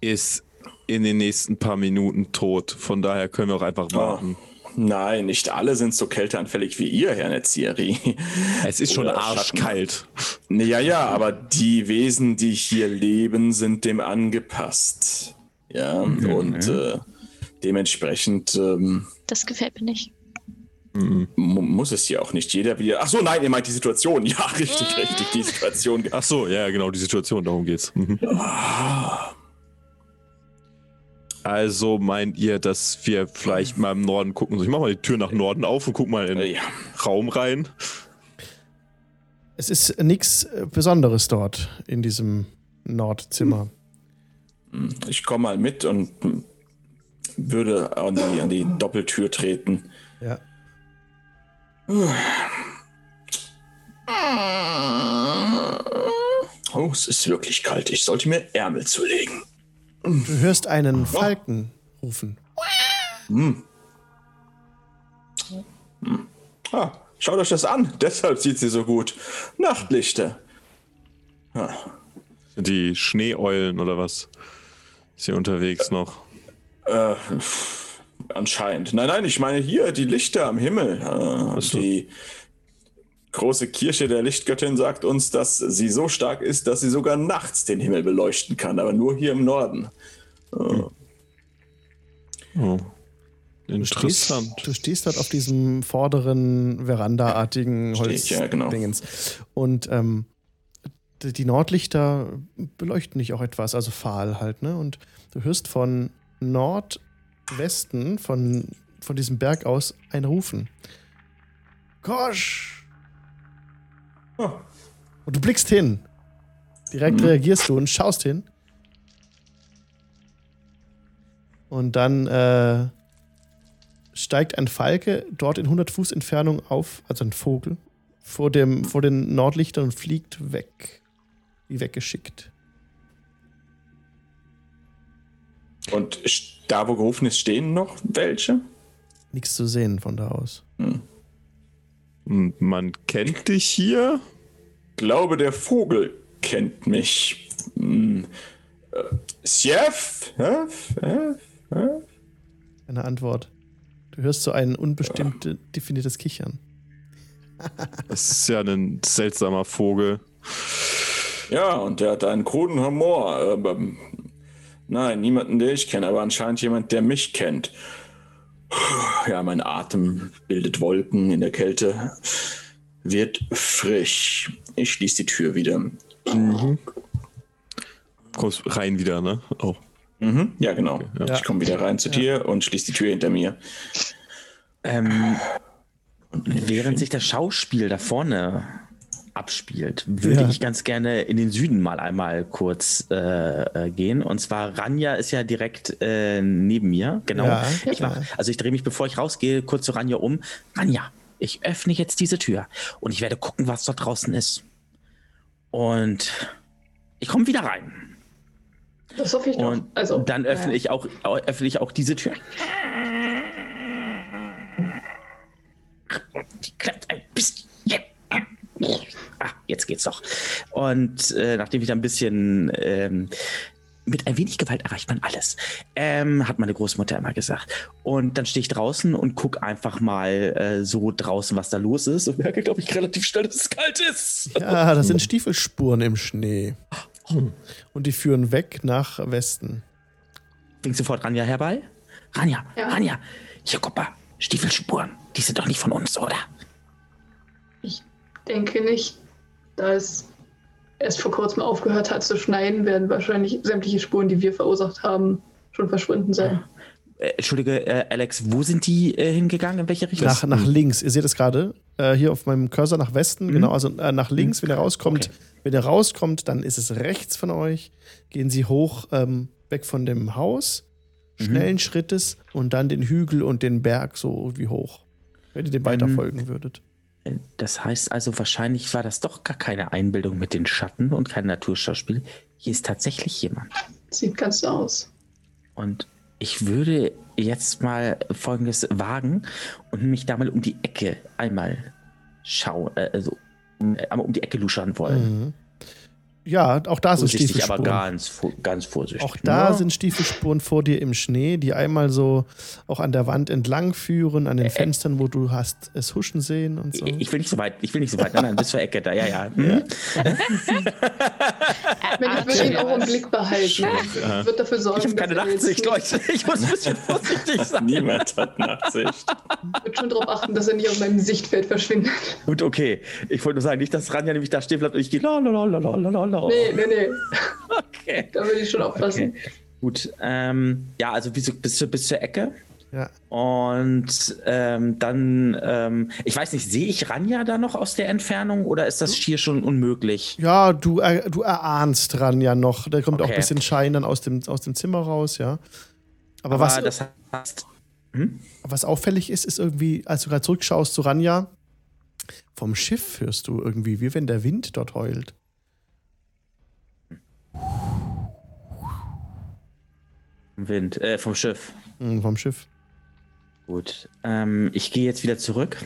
ist in den nächsten paar Minuten tot. Von daher können wir auch einfach warten. Nein, nicht alle sind so kälteanfällig wie ihr, Herr Netzieri. Es ist schon arschkalt. Ja, ja, aber die Wesen, die hier leben, sind dem angepasst. Ja, und äh, dementsprechend ähm, das gefällt mir nicht. mu- muss es ja auch nicht jeder wieder. Ach so, nein, ihr meint die Situation. *laughs* Ja, richtig, richtig, die Situation. Ach so, ja, genau, die Situation, darum geht's. Mhm. Also meint ihr, dass wir vielleicht mal im Norden gucken? Ich mach mal die Tür nach Norden auf und guck mal in den Ja. Raum rein. Es ist nichts Besonderes dort in diesem Nordzimmer. Ich komme mal mit und hm, würde an die, an die Doppeltür treten. Ja. Oh, es ist wirklich kalt. Ich sollte mir Ärmel zulegen. Du hörst einen Falken rufen. Ah, schaut euch das an. *laughs* Deshalb sieht sie so gut. Nachtlichter. Sind die Schneeeulen oder was? Ist hier unterwegs noch? Äh, anscheinend. Nein, nein, ich meine hier die Lichter am Himmel. Äh, so. Die große Kirche der Lichtgöttin sagt uns, dass sie so stark ist, dass sie sogar nachts den Himmel beleuchten kann, aber nur hier im Norden. Oh. Du stehst, Interessant. du stehst dort auf diesem vorderen Verandaartigen ich, ja, genau. Holzdingens. Und ähm, die Nordlichter beleuchten dich auch etwas, also fahl halt, ne? Und du hörst von Nordwesten, von, von diesem Berg aus, ein Rufen. Kosch! Oh, Und du blickst hin. Direkt reagierst du und schaust hin. Und dann äh, steigt ein Falke dort in 100 Fuß Entfernung auf, also ein Vogel, vor, dem, vor den Nordlichtern und fliegt weg. Wie weggeschickt. Und da, wo gerufen ist, stehen noch welche? Nichts zu sehen von da aus. Und Man kennt dich hier? Glaube, der Vogel kennt mich. Hm. Äh, Chef? Keine Antwort. Du hörst so ein unbestimmt definiertes Kichern. Das ist ja ein seltsamer Vogel. Ja, und der hat einen kruden Humor. Aber, nein, niemanden, den ich kenne, aber anscheinend jemand, der mich kennt. Ja, mein Atem bildet Wolken in der Kälte. Wird frisch. Ich schließe die Tür wieder. Kommst rein wieder, ne? Oh. Mhm, ja, genau. ja. Ich komme wieder rein zu dir und schließe die Tür hinter mir. Ähm, während sich das Schauspiel da vorne abspielt, würde Ja. ich ganz gerne in den Süden mal einmal kurz äh, äh, gehen. Und zwar Ranja ist ja direkt äh, neben mir. Genau. Ja, ich mach, also ich drehe mich, bevor ich rausgehe, kurz zu Ranja um. Ranja, ich öffne jetzt diese Tür und ich werde gucken, was dort draußen ist. Und ich komme wieder rein. Das hoffe ich doch. Und also, dann öffne ja. ich auch öffne ich auch diese Tür. Die klappt ein bisschen. Ah, jetzt geht's doch. Und äh, nachdem ich da ein bisschen ähm, mit ein wenig Gewalt erreicht man alles, ähm, hat meine Großmutter immer gesagt. Und dann stehe ich draußen und gucke einfach mal äh, so draußen, was da los ist. Und merke, glaube ich, relativ schnell, dass es kalt ist. Ja, das sind Stiefelspuren im Schnee. Und die führen weg nach Westen. Fing sofort Ranja herbei. Ranja, Ja. Ranja, hier guck mal, Stiefelspuren, die sind doch nicht von uns, oder? Ich denke nicht, da es erst vor kurzem aufgehört hat zu schneien, werden wahrscheinlich sämtliche Spuren, die wir verursacht haben, schon verschwunden sein. Äh, Entschuldige, äh, Alex, wo sind die äh, hingegangen? In welche Richtung? Nach, nach links. Ihr seht es gerade. Äh, hier auf meinem Cursor nach Westen. Genau, also äh, nach links, wenn ihr rauskommt. Okay. Wenn ihr rauskommt, dann ist es rechts von euch. Gehen Sie hoch, ähm, weg von dem Haus. Schnellen Schrittes und dann den Hügel und den Berg so wie hoch. Wenn ihr dem weiter folgen würdet. Das heißt also, wahrscheinlich war das doch gar keine Einbildung mit den Schatten und kein Naturschauspiel. Hier ist tatsächlich jemand. Sieht ganz so aus. Und ich würde jetzt mal Folgendes wagen und mich da mal um die Ecke einmal schauen, äh, also um, äh, einmal um die Ecke luschern wollen. Mhm. Ja, auch da sind Vorsichtig, aber Stiefelspuren. ganz, ganz vorsichtig. Auch da ne? sind Stiefelspuren vor dir im Schnee, die einmal so auch an der Wand entlang führen, an den Fenstern, wo du hast es huschen sehen und so. Ich will nicht so weit, ich will nicht so weit. Nein, nein, bis zur Ecke da, ja, ja. Hm? Ich würde ihn auch im Blick behalten. Wird dafür sorgen, Ich habe keine er Nachtsicht, nicht- Leute. Ich muss ein bisschen *laughs* vorsichtig sein. Niemand hat Nachsicht. wird schon darauf achten, dass er nicht aus meinem Sichtfeld verschwindet. Gut, okay. Ich wollte nur sagen, nicht, dass Ranja nämlich da stehen bleibt und ich gehe la la la la la la la la. Nee, nee, nee. *laughs* Okay. Da würde ich schon aufpassen. okay. Gut. Ähm, ja, also wie so, bis, zur- bis zur Ecke. Ja. Und ähm, dann, ähm, ich weiß nicht, sehe ich Ranja da noch aus der Entfernung oder ist das hier schon unmöglich? Ja, du, er, du erahnst dran ja noch. Da kommt auch Okay. ein bisschen Schein dann aus dem, aus dem Zimmer raus, ja. Aber, Aber was, das heißt, was auffällig ist, ist irgendwie, als du gerade zurückschaust zu Ranja, vom Schiff hörst du irgendwie, wie wenn der Wind dort heult. Vom Wind, äh, vom Schiff. Hm, vom Schiff. Gut. Ähm, ich gehe jetzt wieder zurück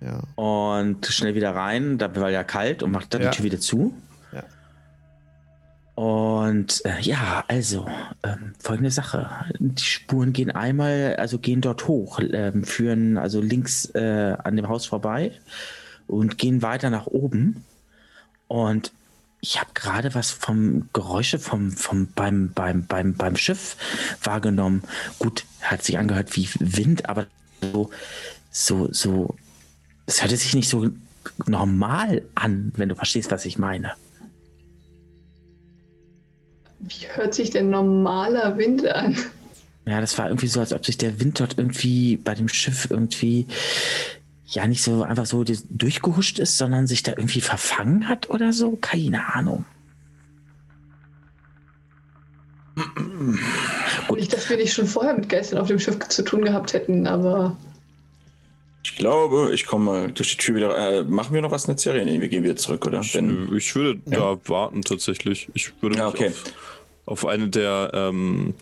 Ja. und schnell wieder rein. Da war ja kalt und macht dann Ja. die Tür wieder zu. Ja. Und äh, ja, also ähm, folgende Sache: Die Spuren gehen einmal, also gehen dort hoch, ähm, führen also links äh, an dem Haus vorbei und gehen weiter nach oben. Und ich habe gerade was vom Geräusche vom, vom beim, beim, beim, beim Schiff wahrgenommen. Gut, hat sich angehört wie Wind, aber so, so, so, es hörte sich nicht so normal an, wenn du verstehst, was ich meine. Wie hört sich denn normaler Wind an? Ja, das war irgendwie so, als ob sich der Wind dort irgendwie bei dem Schiff irgendwie ja nicht so einfach so durchgehuscht ist, sondern sich da irgendwie verfangen hat oder so. Keine Ahnung. Nicht, dass wir nicht schon vorher mit Geistern auf dem Schiff zu tun gehabt hätten, aber Ich glaube, ich komme mal durch die Tür wieder. Äh, machen wir noch was in der Serie? Nee, wir gehen wieder zurück, oder? Wenn, Ich würde da warten tatsächlich. Ich würde Ja, mich okay. auf, auf eine der, ähm,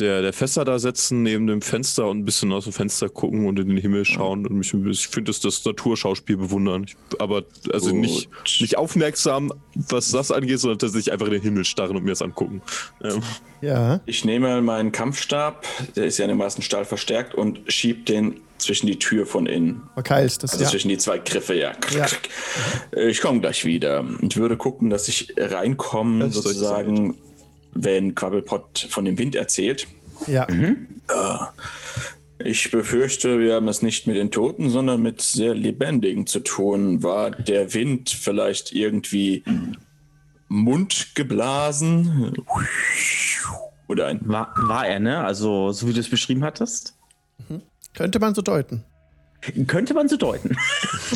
der, der Fässer da setzen neben dem Fenster und ein bisschen aus dem Fenster gucken und in den Himmel schauen und mich ich finde das, das Naturschauspiel bewundern. Ich, aber also Gut. nicht, nicht aufmerksam, was das angeht, sondern tatsächlich einfach in den Himmel starren und mir das angucken. Ähm, Ja. Ich nehme meinen Kampfstab, der ist ja einigermaßen Stahl verstärkt, und schieb den zwischen die Tür von innen. Verkeilst das, Also ja. zwischen die zwei Griffe, ja. Ja. Ich komme gleich wieder und würde gucken, dass ich reinkomme, Das sozusagen, wenn Quabbelpot von dem Wind erzählt. Ja. Ich befürchte, wir haben es nicht mit den Toten, sondern mit sehr Lebendigen zu tun. War der Wind vielleicht irgendwie mundgeblasen? Oder ein War, war er, ne? Also, so wie du es beschrieben hattest? Könnte man so deuten. Könnte man so deuten.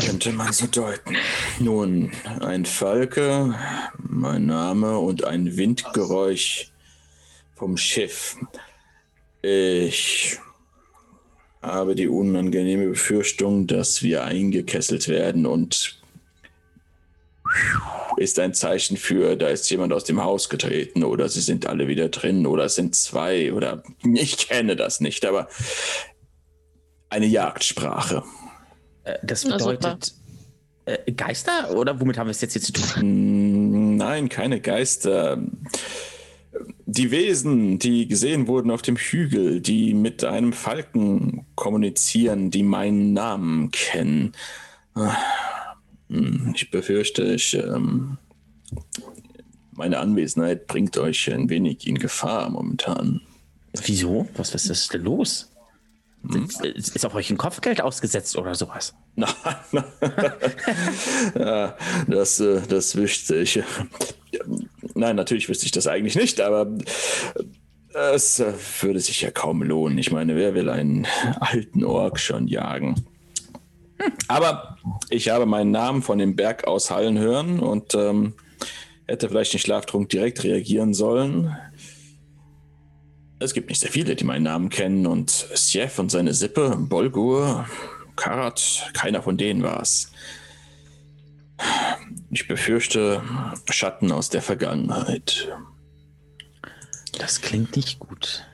Könnte man so deuten. Nun, ein Falke, mein Name und ein Windgeräusch vom Schiff. Ich habe die unangenehme Befürchtung, dass wir eingekesselt werden und ist ein Zeichen für, da ist jemand aus dem Haus getreten oder sie sind alle wieder drin oder es sind zwei oder ich kenne das nicht, aber eine Jagdsprache. Äh, Das bedeutet äh, Geister oder womit haben wir es jetzt hier zu tun? Mm, Nein, keine Geister. Die Wesen, die gesehen wurden auf dem Hügel, die mit einem Falken kommunizieren, die meinen Namen kennen. Ah, hm, Ich befürchte, ich, ähm, meine Anwesenheit bringt euch ein wenig in Gefahr momentan. Wieso? Was, was ist denn los? Ist auf euch ein Kopfgeld ausgesetzt oder sowas? *laughs* Nein, ja, das, äh, das wüsste ich. Nein, natürlich wüsste ich das eigentlich nicht, aber es äh, würde sich ja kaum lohnen. Ich meine, wer will einen alten Ork schon jagen? Aber ich habe meinen Namen von dem Berg aus hallen hören und ähm, hätte vielleicht den Schlaftrunk direkt reagieren sollen. Es gibt nicht sehr viele, die meinen Namen kennen und Sjef und seine Sippe, Bolgur, Karat, keiner von denen war es. Ich befürchte Schatten aus der Vergangenheit. Das klingt nicht gut.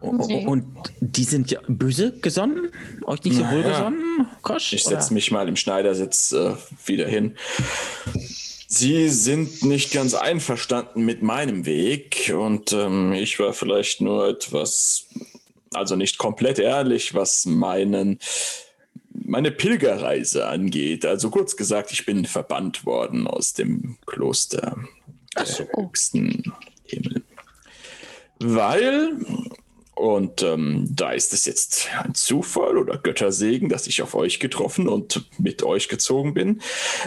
O- o- Nee. Und die sind ja böse gesonnen? Euch nicht so Na wohlgesonnen, Kosch? Ich setze mich mal im Schneidersitz äh, wieder hin. Sie sind nicht ganz einverstanden mit meinem Weg und ähm, ich war vielleicht nur etwas, also nicht komplett ehrlich, was meinen, meine Pilgerreise angeht. Also kurz gesagt, ich bin verbannt worden aus dem Kloster der höchsten Himmel. Weil, und ähm, da ist es jetzt ein Zufall oder Göttersegen, dass ich auf euch getroffen und mit euch gezogen bin.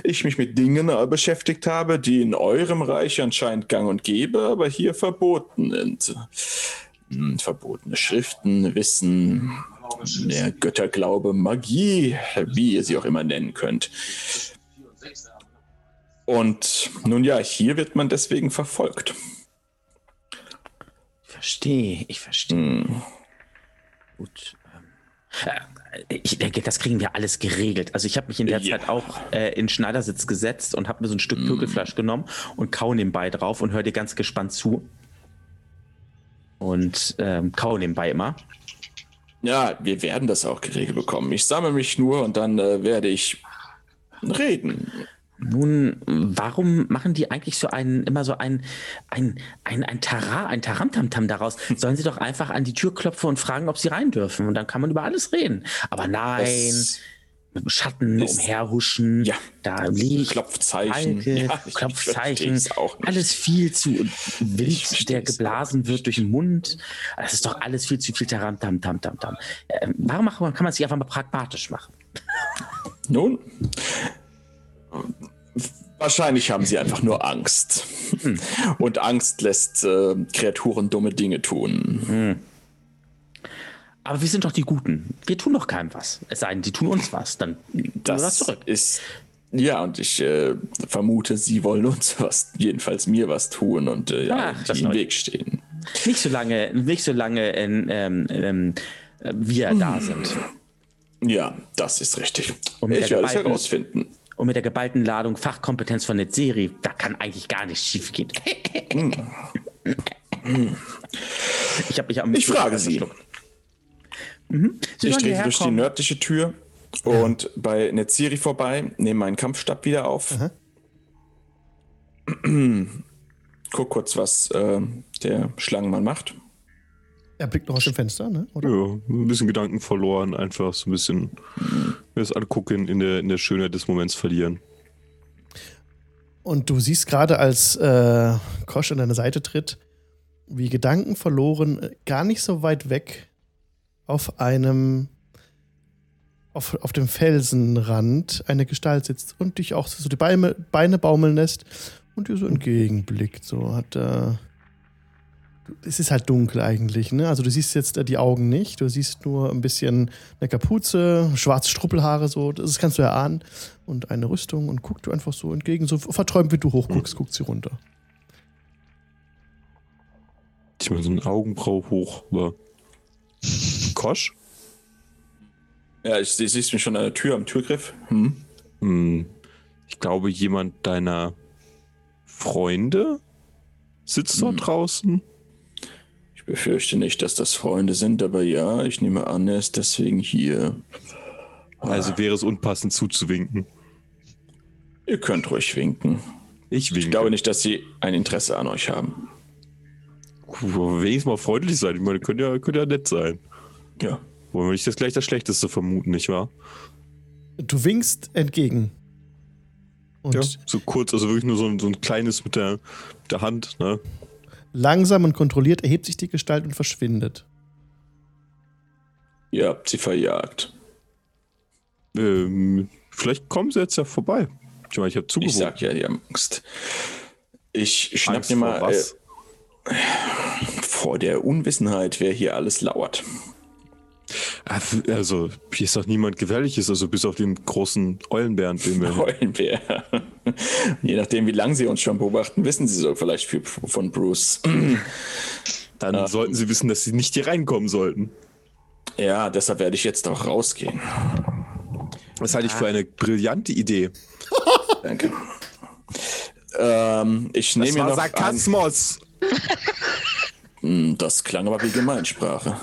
Ich mich mit Dingen beschäftigt habe, die in eurem Reich anscheinend gang und gäbe, aber hier verboten sind. Hm, Verbotene Schriften, Wissen, der Götterglaube, Magie, wie ihr sie auch immer nennen könnt. Und nun ja, hier wird man deswegen verfolgt. Verstehe, ich verstehe. Hm. Gut. ähm, äh, Ich denke, das kriegen wir alles geregelt. Also ich habe mich in der Ja. Zeit auch äh, in Schneidersitz gesetzt und habe mir so ein Stück Mm. Pökelfleisch genommen und kau nebenbei drauf und höre dir ganz gespannt zu. Und ähm, kau nebenbei immer. Ja, wir werden das auch geregelt bekommen. Ich sammle mich nur und dann äh, werde ich reden. Nun, warum machen die eigentlich so einen, immer so ein, ein, ein, ein Tara, ein Taramtamtam daraus? Sollen sie doch einfach an die Tür klopfen und fragen, ob sie rein dürfen. Und dann kann man über alles reden. Aber nein, Das mit dem Schatten ist- umherhuschen, Ja. da liegt Klopfzeichen. Falke, Ja, ich Klopfzeichen, alles viel zu wild, der geblasen wird durch den Mund. Das ist doch alles viel zu viel Taramtam, tam, tam, tam. Ähm, warum kann man es nicht einfach mal pragmatisch machen? Nun, wahrscheinlich haben sie einfach nur Angst. Und Angst lässt äh, Kreaturen dumme Dinge tun. Aber wir sind doch die Guten. Wir tun doch keinem was. Es sei denn, die tun uns was. Dann was Das zurück. ist. Ja, und ich äh, vermute, sie wollen uns *laughs* was, jedenfalls mir was tun und äh, ja, Ach, das die im. Weg stehen. Nicht so lange, nicht so lange ähm, ähm, äh, wir da sind. Ja, das ist richtig. Und ich werde es herausfinden. Und mit der geballten Ladung Fachkompetenz von der Serie, da kann eigentlich gar nichts schief gehen. Ich habe mich am Ich frage Sie. Mhm. Sie Ich trete durch die nördliche Tür und bei Netziri vorbei, nehme meinen Kampfstab wieder auf. Guck kurz, was äh, der Schlangenmann macht. Er blickt noch aus dem Fenster, ne? Oder? Ja, ein bisschen Gedanken verloren, einfach so ein bisschen das angucken, in der, in der Schönheit des Moments verlieren. Und du siehst gerade, als äh, Kosch an deine Seite tritt, wie Gedanken verloren, äh, gar nicht so weit weg auf einem, auf, auf dem Felsenrand eine Gestalt sitzt und dich auch so die Beine, Beine baumeln lässt und dir so entgegenblickt. So hat äh, es ist halt dunkel eigentlich, ne? Also du siehst jetzt äh, die Augen nicht, du siehst nur ein bisschen eine Kapuze, schwarze Struppelhaare, so, das kannst du erahnen. Und eine Rüstung und guckt du einfach so entgegen, so verträumt, wie du hochguckst, guckt sie runter. Ich meine, so ein Augenbrau hoch war. Kosch? Ja, ich, ich siehst mich schon an der Tür, am Türgriff. Hm? Hm, ich glaube, jemand deiner Freunde sitzt dort draußen. Ich befürchte nicht, dass das Freunde sind, aber ja, ich nehme an, er ist deswegen hier. Also wäre es unpassend zuzuwinken. Ihr könnt ruhig winken. Ich winke. Ich glaube nicht, dass sie ein Interesse an euch haben. Wenigstens mal freundlich sein. Ich meine, könnte ja, könnte ja nett sein. Ja. Wollen wir nicht das gleich das Schlechteste vermuten, nicht wahr? Du winkst entgegen. Und Ja. So kurz, also wirklich nur so ein, so ein kleines mit der, mit der Hand, ne? Langsam und kontrolliert erhebt sich die Gestalt und verschwindet. Ihr habt sie verjagt. Ähm, vielleicht kommen sie jetzt ja vorbei. Ich meine, ich habe Ich zugewogen. sag ja, die haben Angst. Ich schnapp Angst mir vor mal was? Äh, vor der Unwissenheit, wer hier alles lauert. Ah, Also, hier ist doch niemand Gefährliches, also bis auf den großen Eulenbären, den wir. *laughs* Eulenbär. Je nachdem, wie lange sie uns schon beobachten, wissen sie so vielleicht viel von Bruce. Dann Ah. sollten sie wissen, dass sie nicht hier reinkommen sollten. Ja, deshalb werde ich jetzt auch rausgehen. Das halte ich für eine brillante Idee. *laughs* Danke. Ähm, ich nehme mir noch Sarkasmus. Ein, Hm, das klang aber wie Gemeinsprache.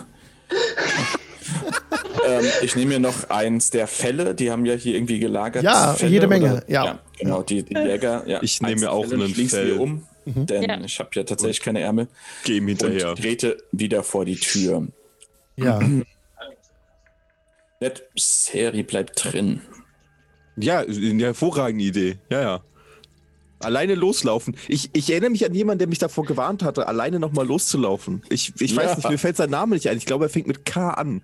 *laughs* *laughs* ähm, ich nehme mir noch eins der Fälle, die haben ja hier irgendwie gelagert. Ja, Fälle, jede Menge, oder? ja. genau, die, die Jäger. Ja, Ich nehme mir auch Fälle einen Fell. wir um, denn Ja. ich habe ja tatsächlich keine Ärmel. Geh ihm hinterher. Und trete wieder vor die Tür. Ja. Nett, Seri bleibt drin. Ja, eine hervorragende Idee. Ja, ja. Alleine loslaufen. Ich, ich erinnere mich an jemanden, der mich davor gewarnt hatte, alleine nochmal loszulaufen. Ich, ich Ja. weiß nicht, mir fällt sein Name nicht ein. Ich glaube, er fängt mit K an.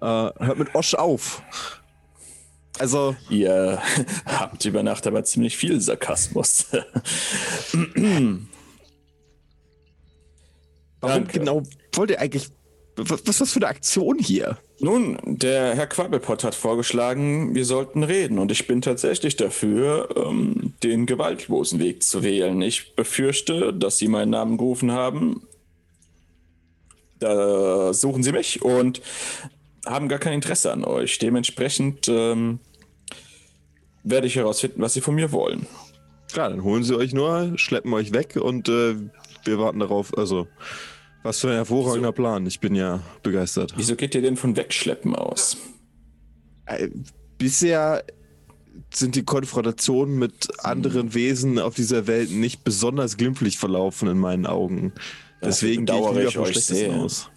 Äh, hört mit Osch auf. Also, Ihr *laughs* habt über Nacht aber ziemlich viel Sarkasmus. warum Danke. genau wollt ihr eigentlich. Was, was ist das für eine Aktion hier? Nun, der Herr Quabbelpott hat vorgeschlagen, wir sollten reden. Und ich bin tatsächlich dafür, ähm, den gewaltlosen Weg zu wählen. Ich befürchte, dass Sie meinen Namen gerufen haben. Da suchen Sie mich und haben gar kein Interesse an euch. Dementsprechend ähm, werde ich herausfinden, was Sie von mir wollen. Ja, dann holen sie euch nur, schleppen euch weg und äh, wir warten darauf. Also, was für ein hervorragender Plan. Ich bin ja begeistert. Wieso geht ihr denn von Wegschleppen aus? Äh, bisher sind die Konfrontationen mit anderen Wesen auf dieser Welt nicht besonders glimpflich verlaufen in meinen Augen. Deswegen gehe ich ich euch sehr. aus.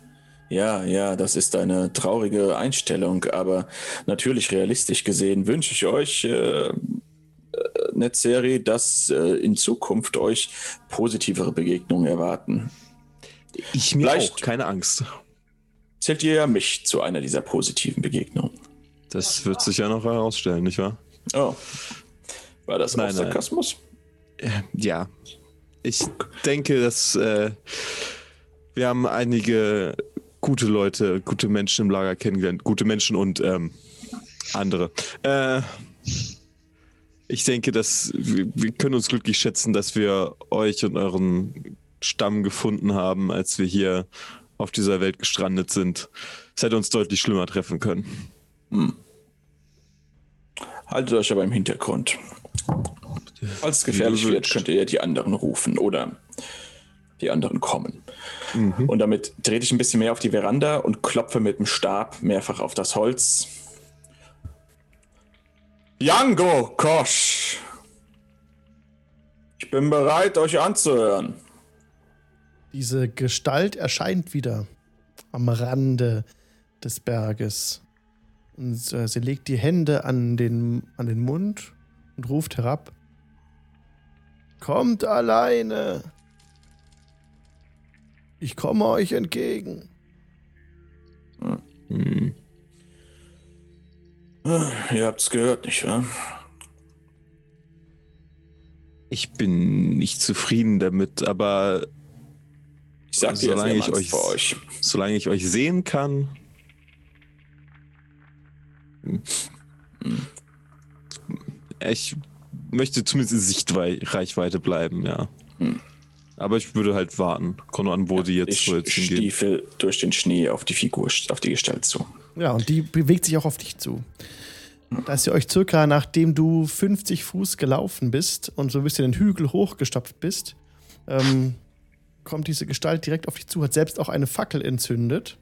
Ja, ja, das ist eine traurige Einstellung, aber natürlich realistisch gesehen wünsche ich euch, äh, äh, Netzserie, dass äh, in Zukunft euch positivere Begegnungen erwarten. Ich mir Vielleicht- auch, keine Angst. Zählt ihr ja mich zu einer dieser positiven Begegnungen? Das wird sich ja noch herausstellen, nicht wahr? Oh. War das Nein, auch nein. Sarkasmus? Ja. Ich denke, dass äh, wir haben einige gute Leute, gute Menschen im Lager kennengelernt. Gute Menschen und ähm, andere. Äh, ich denke, dass wir, wir können uns glücklich schätzen, dass wir euch und euren Stamm gefunden haben, als wir hier auf dieser Welt gestrandet sind. Es hätte uns deutlich schlimmer treffen können. Haltet euch aber im Hintergrund. Falls es gefährlich wird, könnt ihr ja die anderen rufen oder Die anderen kommen. Mhm. Und damit trete ich ein bisschen mehr auf die Veranda und klopfe mit dem Stab mehrfach auf das Holz. Jango, Kosch! Ich bin bereit, euch anzuhören. Diese Gestalt erscheint wieder am Rande des Berges. Und äh, sie legt die Hände an den, an den Mund und ruft herab. Kommt alleine. Ich komme euch entgegen. Mhm. Ihr habt's gehört, nicht wahr? Ich bin nicht zufrieden damit, aber Ich sag dir, Solange ich euch- vor euch. solange ich euch sehen kann. Ich möchte zumindest in Sichtreichweite bleiben, ja. Hm. Aber ich würde halt warten. Kommt an, wo die jetzt, Ich wo jetzt hingehen. stiefel durch den Schnee auf die Figur, auf die Gestalt zu. Ja, und die bewegt sich auch auf dich zu. Dass ihr euch circa, nachdem du 50 Fuß gelaufen bist und so ein bisschen den Hügel hochgestapft bist, ähm, kommt diese Gestalt direkt auf dich zu, hat selbst auch eine Fackel entzündet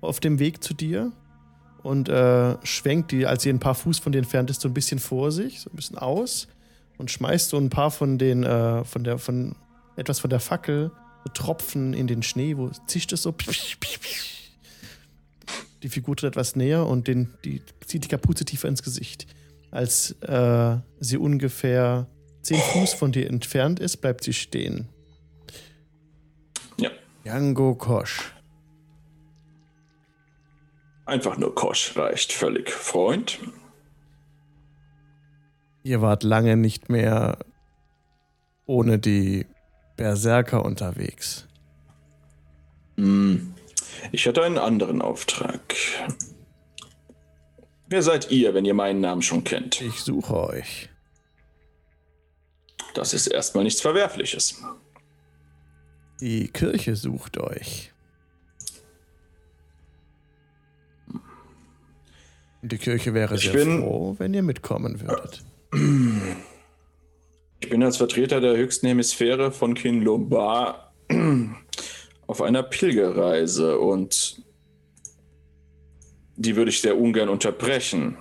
auf dem Weg zu dir und äh, schwenkt die, als sie ein paar Fuß von dir entfernt ist, so ein bisschen vor sich, so ein bisschen aus und schmeißt so ein paar von den, äh, von der, von etwas von der Fackel, so Tropfen in den Schnee, wo zischt es so. Die Figur tritt etwas näher und den, die zieht die Kapuze tiefer ins Gesicht. Als äh, sie ungefähr zehn Fuß von dir entfernt ist, bleibt sie stehen. Ja. Jango Kosch. Einfach nur Kosch reicht völlig. Freund, Ihr wart lange nicht mehr ohne die Berserker unterwegs. Hm, ich hatte einen anderen Auftrag. Wer seid ihr, wenn ihr meinen Namen schon kennt? Ich suche euch. Das ist erstmal nichts Verwerfliches. Die Kirche sucht euch. Und die Kirche wäre Ich sehr bin- froh, wenn ihr mitkommen würdet. Ich bin als Vertreter der höchsten Hemisphäre von Kinlobar *clears throat* auf einer Pilgerreise und die würde ich sehr ungern unterbrechen.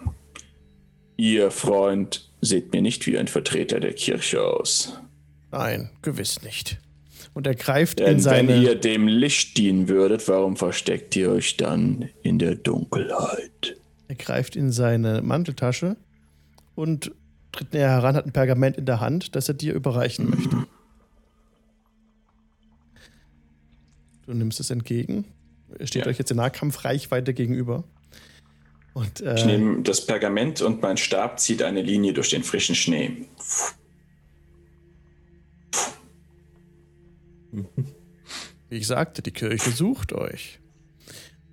Ihr Freund seht mir nicht wie ein Vertreter der Kirche aus. Nein, gewiss nicht. Und er greift in Denn wenn seine. ihr dem Licht dienen würdet, warum versteckt ihr euch dann in der Dunkelheit? Er greift in seine Manteltasche und tritt näher heran, hat ein Pergament in der Hand, das er dir überreichen möchte. Du nimmst es entgegen. Er steht Ja. euch jetzt in Nahkampfreichweite gegenüber. Und Ich äh, nehme das Pergament und mein Stab zieht eine Linie durch den frischen Schnee. *laughs* ich sagte, die Kirche sucht euch.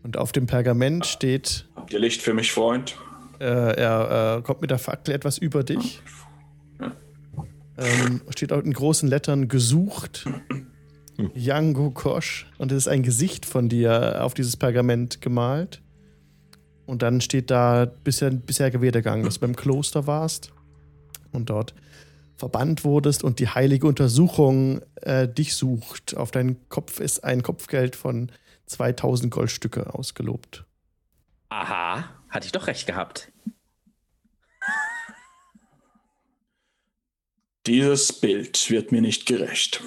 Und auf dem Pergament steht, Habt ihr Licht für mich, Freund? äh, er äh, kommt mit der Fackel etwas über dich. Ähm, steht auch in großen Lettern gesucht. Yango Kosch. Und es ist ein Gesicht von dir auf dieses Pergament gemalt. Und dann steht da bisher, bisher Werdegang, dass du beim Kloster warst und dort verbannt wurdest und die heilige Untersuchung äh, dich sucht. Auf deinen Kopf ist ein Kopfgeld von 2000 Goldstücke ausgelobt. Aha, hatte ich doch recht gehabt. Dieses Bild wird mir nicht gerecht.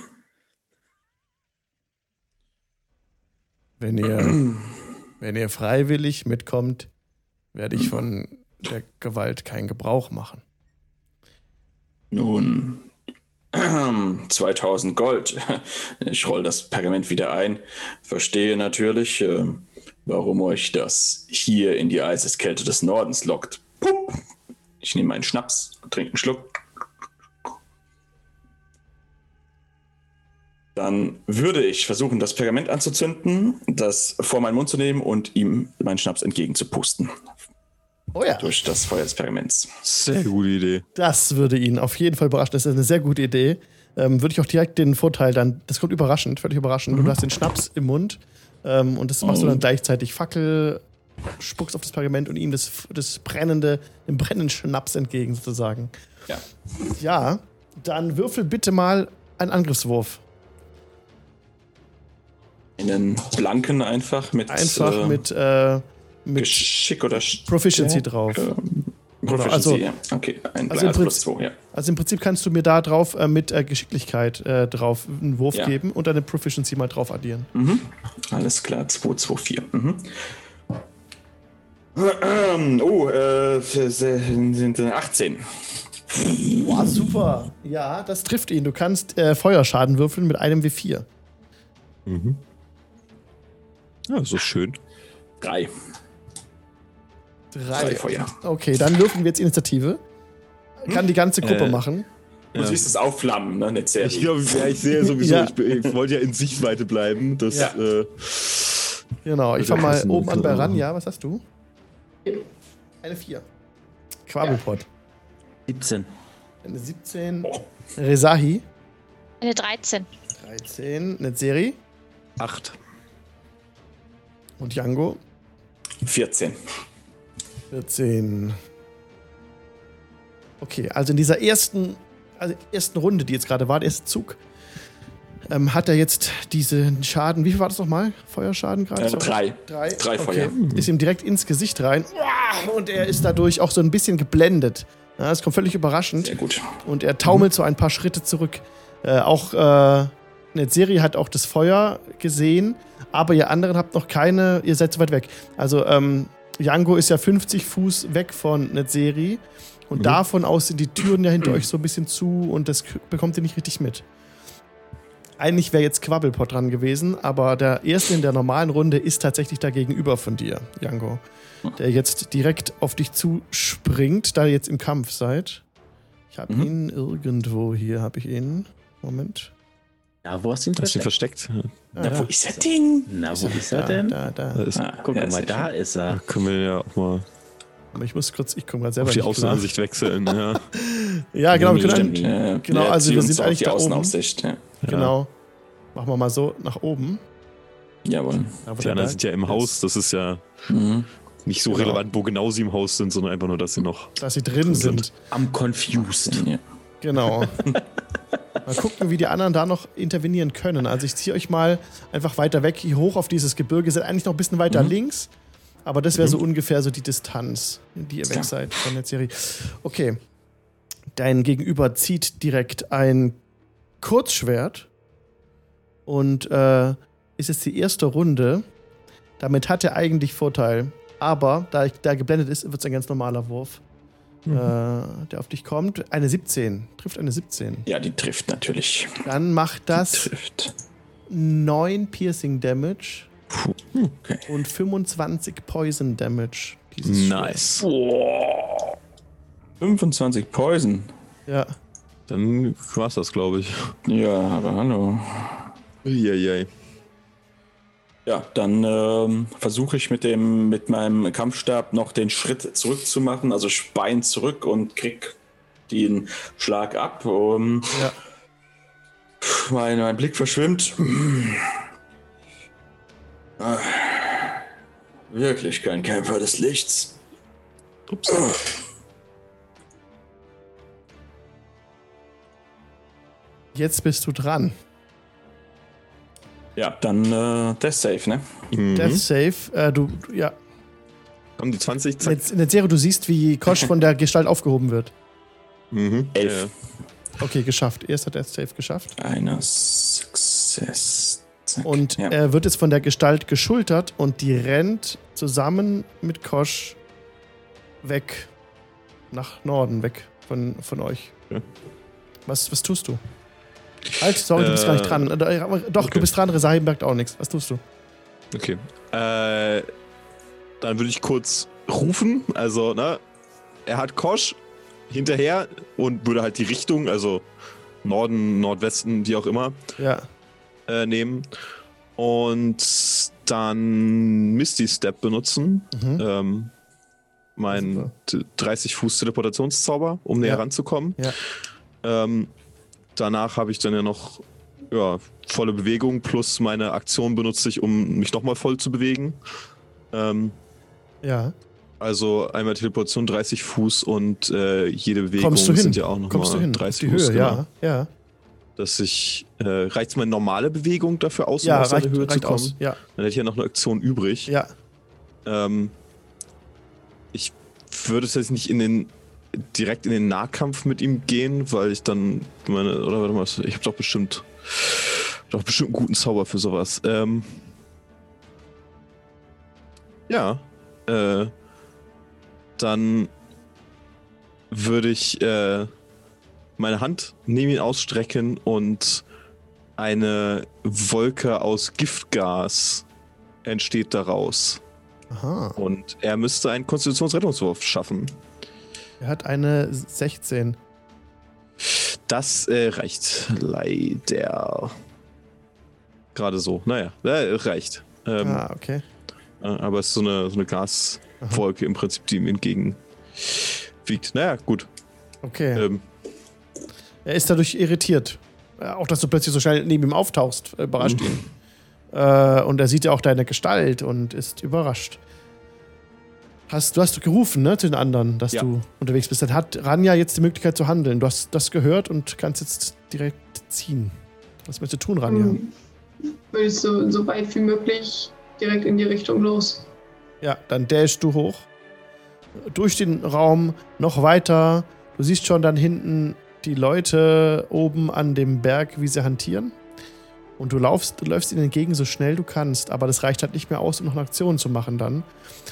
Wenn ihr, *clears throat* wenn ihr freiwillig mitkommt, werde ich von der Gewalt keinen Gebrauch machen. Nun, *clears throat* 2000 Gold. *laughs* Ich roll das Pergament wieder ein. Verstehe natürlich, äh, warum euch das hier in die Eiseskälte des Nordens lockt. Ich nehme einen Schnaps, trinke einen Schluck. Dann würde ich versuchen, das Pergament anzuzünden, das vor meinen Mund zu nehmen und ihm meinen Schnaps entgegenzupusten. Oh ja, Durch das Feuer des Pergaments. Sehr gute Idee. das würde ihn auf jeden Fall überraschen. Das ist eine sehr gute Idee. Ähm, würde ich auch direkt den Vorteil dann, das kommt überraschend, völlig überraschend. Du hast den Schnaps im Mund ähm, und das machst du dann gleichzeitig Fackel, spuckst auf das Pergament und ihm das, das brennende, den brennenden Schnaps entgegen sozusagen. Ja. Ja, dann würfel bitte mal einen Angriffswurf. Einen blanken einfach mit, Einfach äh, mit, äh, mit Geschick oder Stärke? Proficiency drauf. Proficiency, Also- ja. Okay, ein also im plus Prinzip- zwei, ja. Also im Prinzip kannst du mir da drauf äh, mit äh, Geschicklichkeit äh, drauf einen Wurf Ja. geben und deine Proficiency mal drauf addieren. Mhm. Alles klar, 2, 2, 4. Mhm. Ähm, Oh, äh, für- sind äh, 18. Boah, super. Ja, das trifft ihn. Du kannst äh, Feuerschaden würfeln mit einem W4. Mhm. Ja, so schön. 3. Drei. Drei Feuer. Okay, dann würfeln wir jetzt Initiative. Kann die ganze Gruppe Äh, machen. Du siehst es aufflammen, ne? Nicht sehr. Ich glaube, ja, ich sehe *laughs* sowieso, Ja. ich, ich wollte ja in Sichtweite bleiben. Das, Ja. äh, Genau, ich fange mal oben an bei klar. Ranja. Was hast du? Eine 4. Quabelpot. 17. Eine 17. Oh. Rezahi. Eine 13. 13. Netzeri. 8. Und Django. 14. 14. Okay, also in dieser ersten, also ersten Runde, die jetzt gerade war, der erste Zug, ähm, hat er jetzt diesen Schaden. Wie viel war das nochmal? Feuerschaden gerade? Äh, drei. Drei. Drei okay. Feuer. Ist ihm direkt ins Gesicht rein. Und er ist dadurch auch so ein bisschen geblendet. Ja, das kommt völlig überraschend. Sehr gut. Und er taumelt so ein paar Schritte zurück. Äh, auch äh, Netzeri hat auch das Feuer gesehen, aber ihr anderen habt noch keine, ihr seid zu weit weg. Also ähm, Yango ist ja 50 Fuß weg von Netzeri und davon aus sind die Türen ja hinter euch so ein bisschen zu und das bekommt ihr nicht richtig mit. Eigentlich wäre jetzt Quabbelpot dran gewesen, aber der erste in der normalen Runde ist tatsächlich da gegenüber von dir, Yango. Der jetzt direkt auf dich zuspringt, da ihr jetzt im Kampf seid. Ich habe Mhm. ihn irgendwo hier, habe ich ihn. Moment. Ja, wo hast du ihn Hast du ihn versteckt? Na, da. wo ist er denn? Na, wo ist da, er denn? Da, da. Da ist, Ah, Guck ja, mal, da schön. ist er. können wir ja auch mal Aber ich muss kurz, ich komme gerade selber auf die nicht klar. Außenansicht wechseln. Ja. *laughs* Ja, genau, wir können Stimmt, dann, ja. Genau, also wir sind eigentlich die da oben. Ja. genau. Machen wir mal so nach oben. Jawohl. Da, Die der anderen sind ja im ist. Haus. Das ist ja Mhm. nicht so Genau. relevant, wo genau sie im Haus sind, sondern einfach nur, dass sie noch. Dass sie drin sind. Am confused. Ja. Genau. *laughs* mal gucken, wie die anderen da noch intervenieren können. Also ich ziehe euch mal einfach weiter weg, hier hoch auf dieses Gebirge. Ihr seid eigentlich noch ein bisschen weiter Mhm. links. Aber das wäre so ungefähr so die Distanz, die ihr weg seid von der Serie. Okay. Dein Gegenüber zieht direkt ein Kurzschwert und äh, ist jetzt die erste Runde. Damit hat er eigentlich Vorteil. Aber da da er geblendet ist, wird es ein ganz normaler Wurf, äh, der auf dich kommt. Eine 17. Trifft eine 17. ja, die trifft natürlich. Dann macht das Trifft. 9 Piercing Damage Okay. und 25 Poison Damage. Nice. Boah. 25 Poison. Ja. Dann war's das, glaube ich. Ja, aber hallo. Uiuiui. Ja, dann ähm, versuche ich mit dem mit meinem Kampfstab noch den Schritt zurückzumachen, also Bein zurück und krieg den Schlag ab. Um, Ja. mein, mein Blick verschwimmt. Ah, wirklich kein Kämpfer des Lichts. Ups. Jetzt bist du dran. Ja, dann äh, Death Save, ne? Mhm. Death Save. Äh, du, du- ja. Komm, die 20, zack. Jetzt in der Serie, du siehst, wie Kosch von der Gestalt aufgehoben wird. Mhm. Elf. Okay, geschafft. Erster Death Save geschafft. Einer Success. Zack. Und ja. er wird jetzt von der Gestalt geschultert und die rennt zusammen mit Kosch weg. Nach Norden, weg von, von euch. Ja. Was, was tust du? Halt, sorry, du bist gar nicht Äh, dran. Äh, Doch, okay. du bist dran, Resahi merkt auch nichts. Was tust du? Okay. Äh, dann würde ich kurz rufen. Also, ne? Er hat Kosch hinterher und würde halt die Richtung, also Norden, Nordwesten, wie auch immer, Ja. äh, nehmen. Und dann Misty Step benutzen. Mhm. Ähm, mein t- 30 Fuß Teleportationszauber, um näher Ja. ranzukommen. Ja. Ähm, danach habe ich dann ja noch ja, volle Bewegung plus meine Aktion benutze ich, um mich nochmal voll zu bewegen. Ähm, Ja. also einmal Teleportation 30 Fuß und äh, jede Bewegung Kommst du hin? sind ja auch nochmal Kommst du hin? 30 Auf die Fuß. Höhe, genau. ja. Ja. dass ich. Äh, reicht meine normale Bewegung dafür aus, um Ja, aus reicht, Höhe zu kommen? aus. Ja, Dann hätte ich ja noch eine Aktion übrig. ja. Ähm, ich würde es jetzt nicht in den direkt in den Nahkampf mit ihm gehen, weil ich dann meine oder warte mal, ich habe doch bestimmt doch bestimmt einen guten Zauber für sowas. Ähm, ja, äh, dann würde ich äh, meine Hand neben ihn ausstrecken und eine Wolke aus Giftgas entsteht daraus. Aha. Und er müsste einen Konstitutionsrettungswurf schaffen. Er hat eine 16. Das äh, reicht leider. Gerade so. Naja, äh, reicht. Ähm, ah, okay. äh, aber es ist so eine, so eine Gaswolke im Prinzip, die ihm entgegen wiegt. Naja, gut. Okay. Ähm, Er ist dadurch irritiert. Äh, Auch, dass du plötzlich so schnell neben ihm auftauchst, äh, überrascht ihn. Äh, und er sieht ja auch deine Gestalt und ist überrascht. Hast, du hast gerufen, ne, zu den anderen, dass Ja. du unterwegs bist. Dann hat Ranja jetzt die Möglichkeit zu handeln. Du hast das gehört und kannst jetzt direkt ziehen. Was möchtest du tun, Ranja? Hm, Würde ich so, so weit wie möglich direkt in die Richtung los. Ja, dann dashst du hoch. Durch den Raum noch weiter. Du siehst schon dann hinten die Leute oben an dem Berg, wie sie hantieren. Und du laufst, du läufst ihnen entgegen, so schnell du kannst. Aber das reicht halt nicht mehr aus, um noch eine Aktion zu machen dann.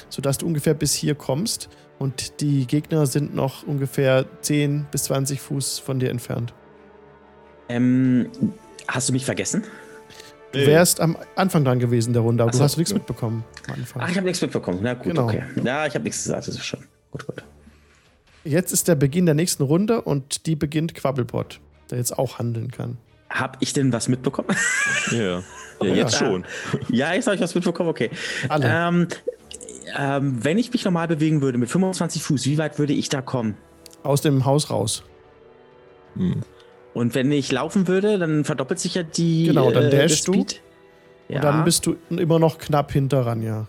Sodass du ungefähr bis hier kommst. Und die Gegner sind noch ungefähr 10 bis 20 Fuß von dir entfernt. Ähm, hast du mich vergessen? Du wärst am Anfang dran gewesen der Runde, aber Ach du so, hast nichts ja. mitbekommen am Anfang. Ach, ich habe nichts mitbekommen. Na gut, Genau. okay. Ja, ich habe nichts gesagt, das ist schon. Gut, gut. Jetzt ist der Beginn der nächsten Runde und die beginnt Quabbelpot, der jetzt auch handeln kann. Hab ich denn was mitbekommen? *laughs* ja. ja, ja. jetzt schon. ja, jetzt habe ich was mitbekommen, okay. Alle. Ähm, ähm, wenn ich mich normal bewegen würde mit 25 Fuß, wie weit würde ich da kommen? Aus dem Haus raus. Hm. Und wenn ich laufen würde, dann verdoppelt sich ja die. Genau, dann äh, dashst du. Speed. Ja, Und dann bist du immer noch knapp hinter Ranja.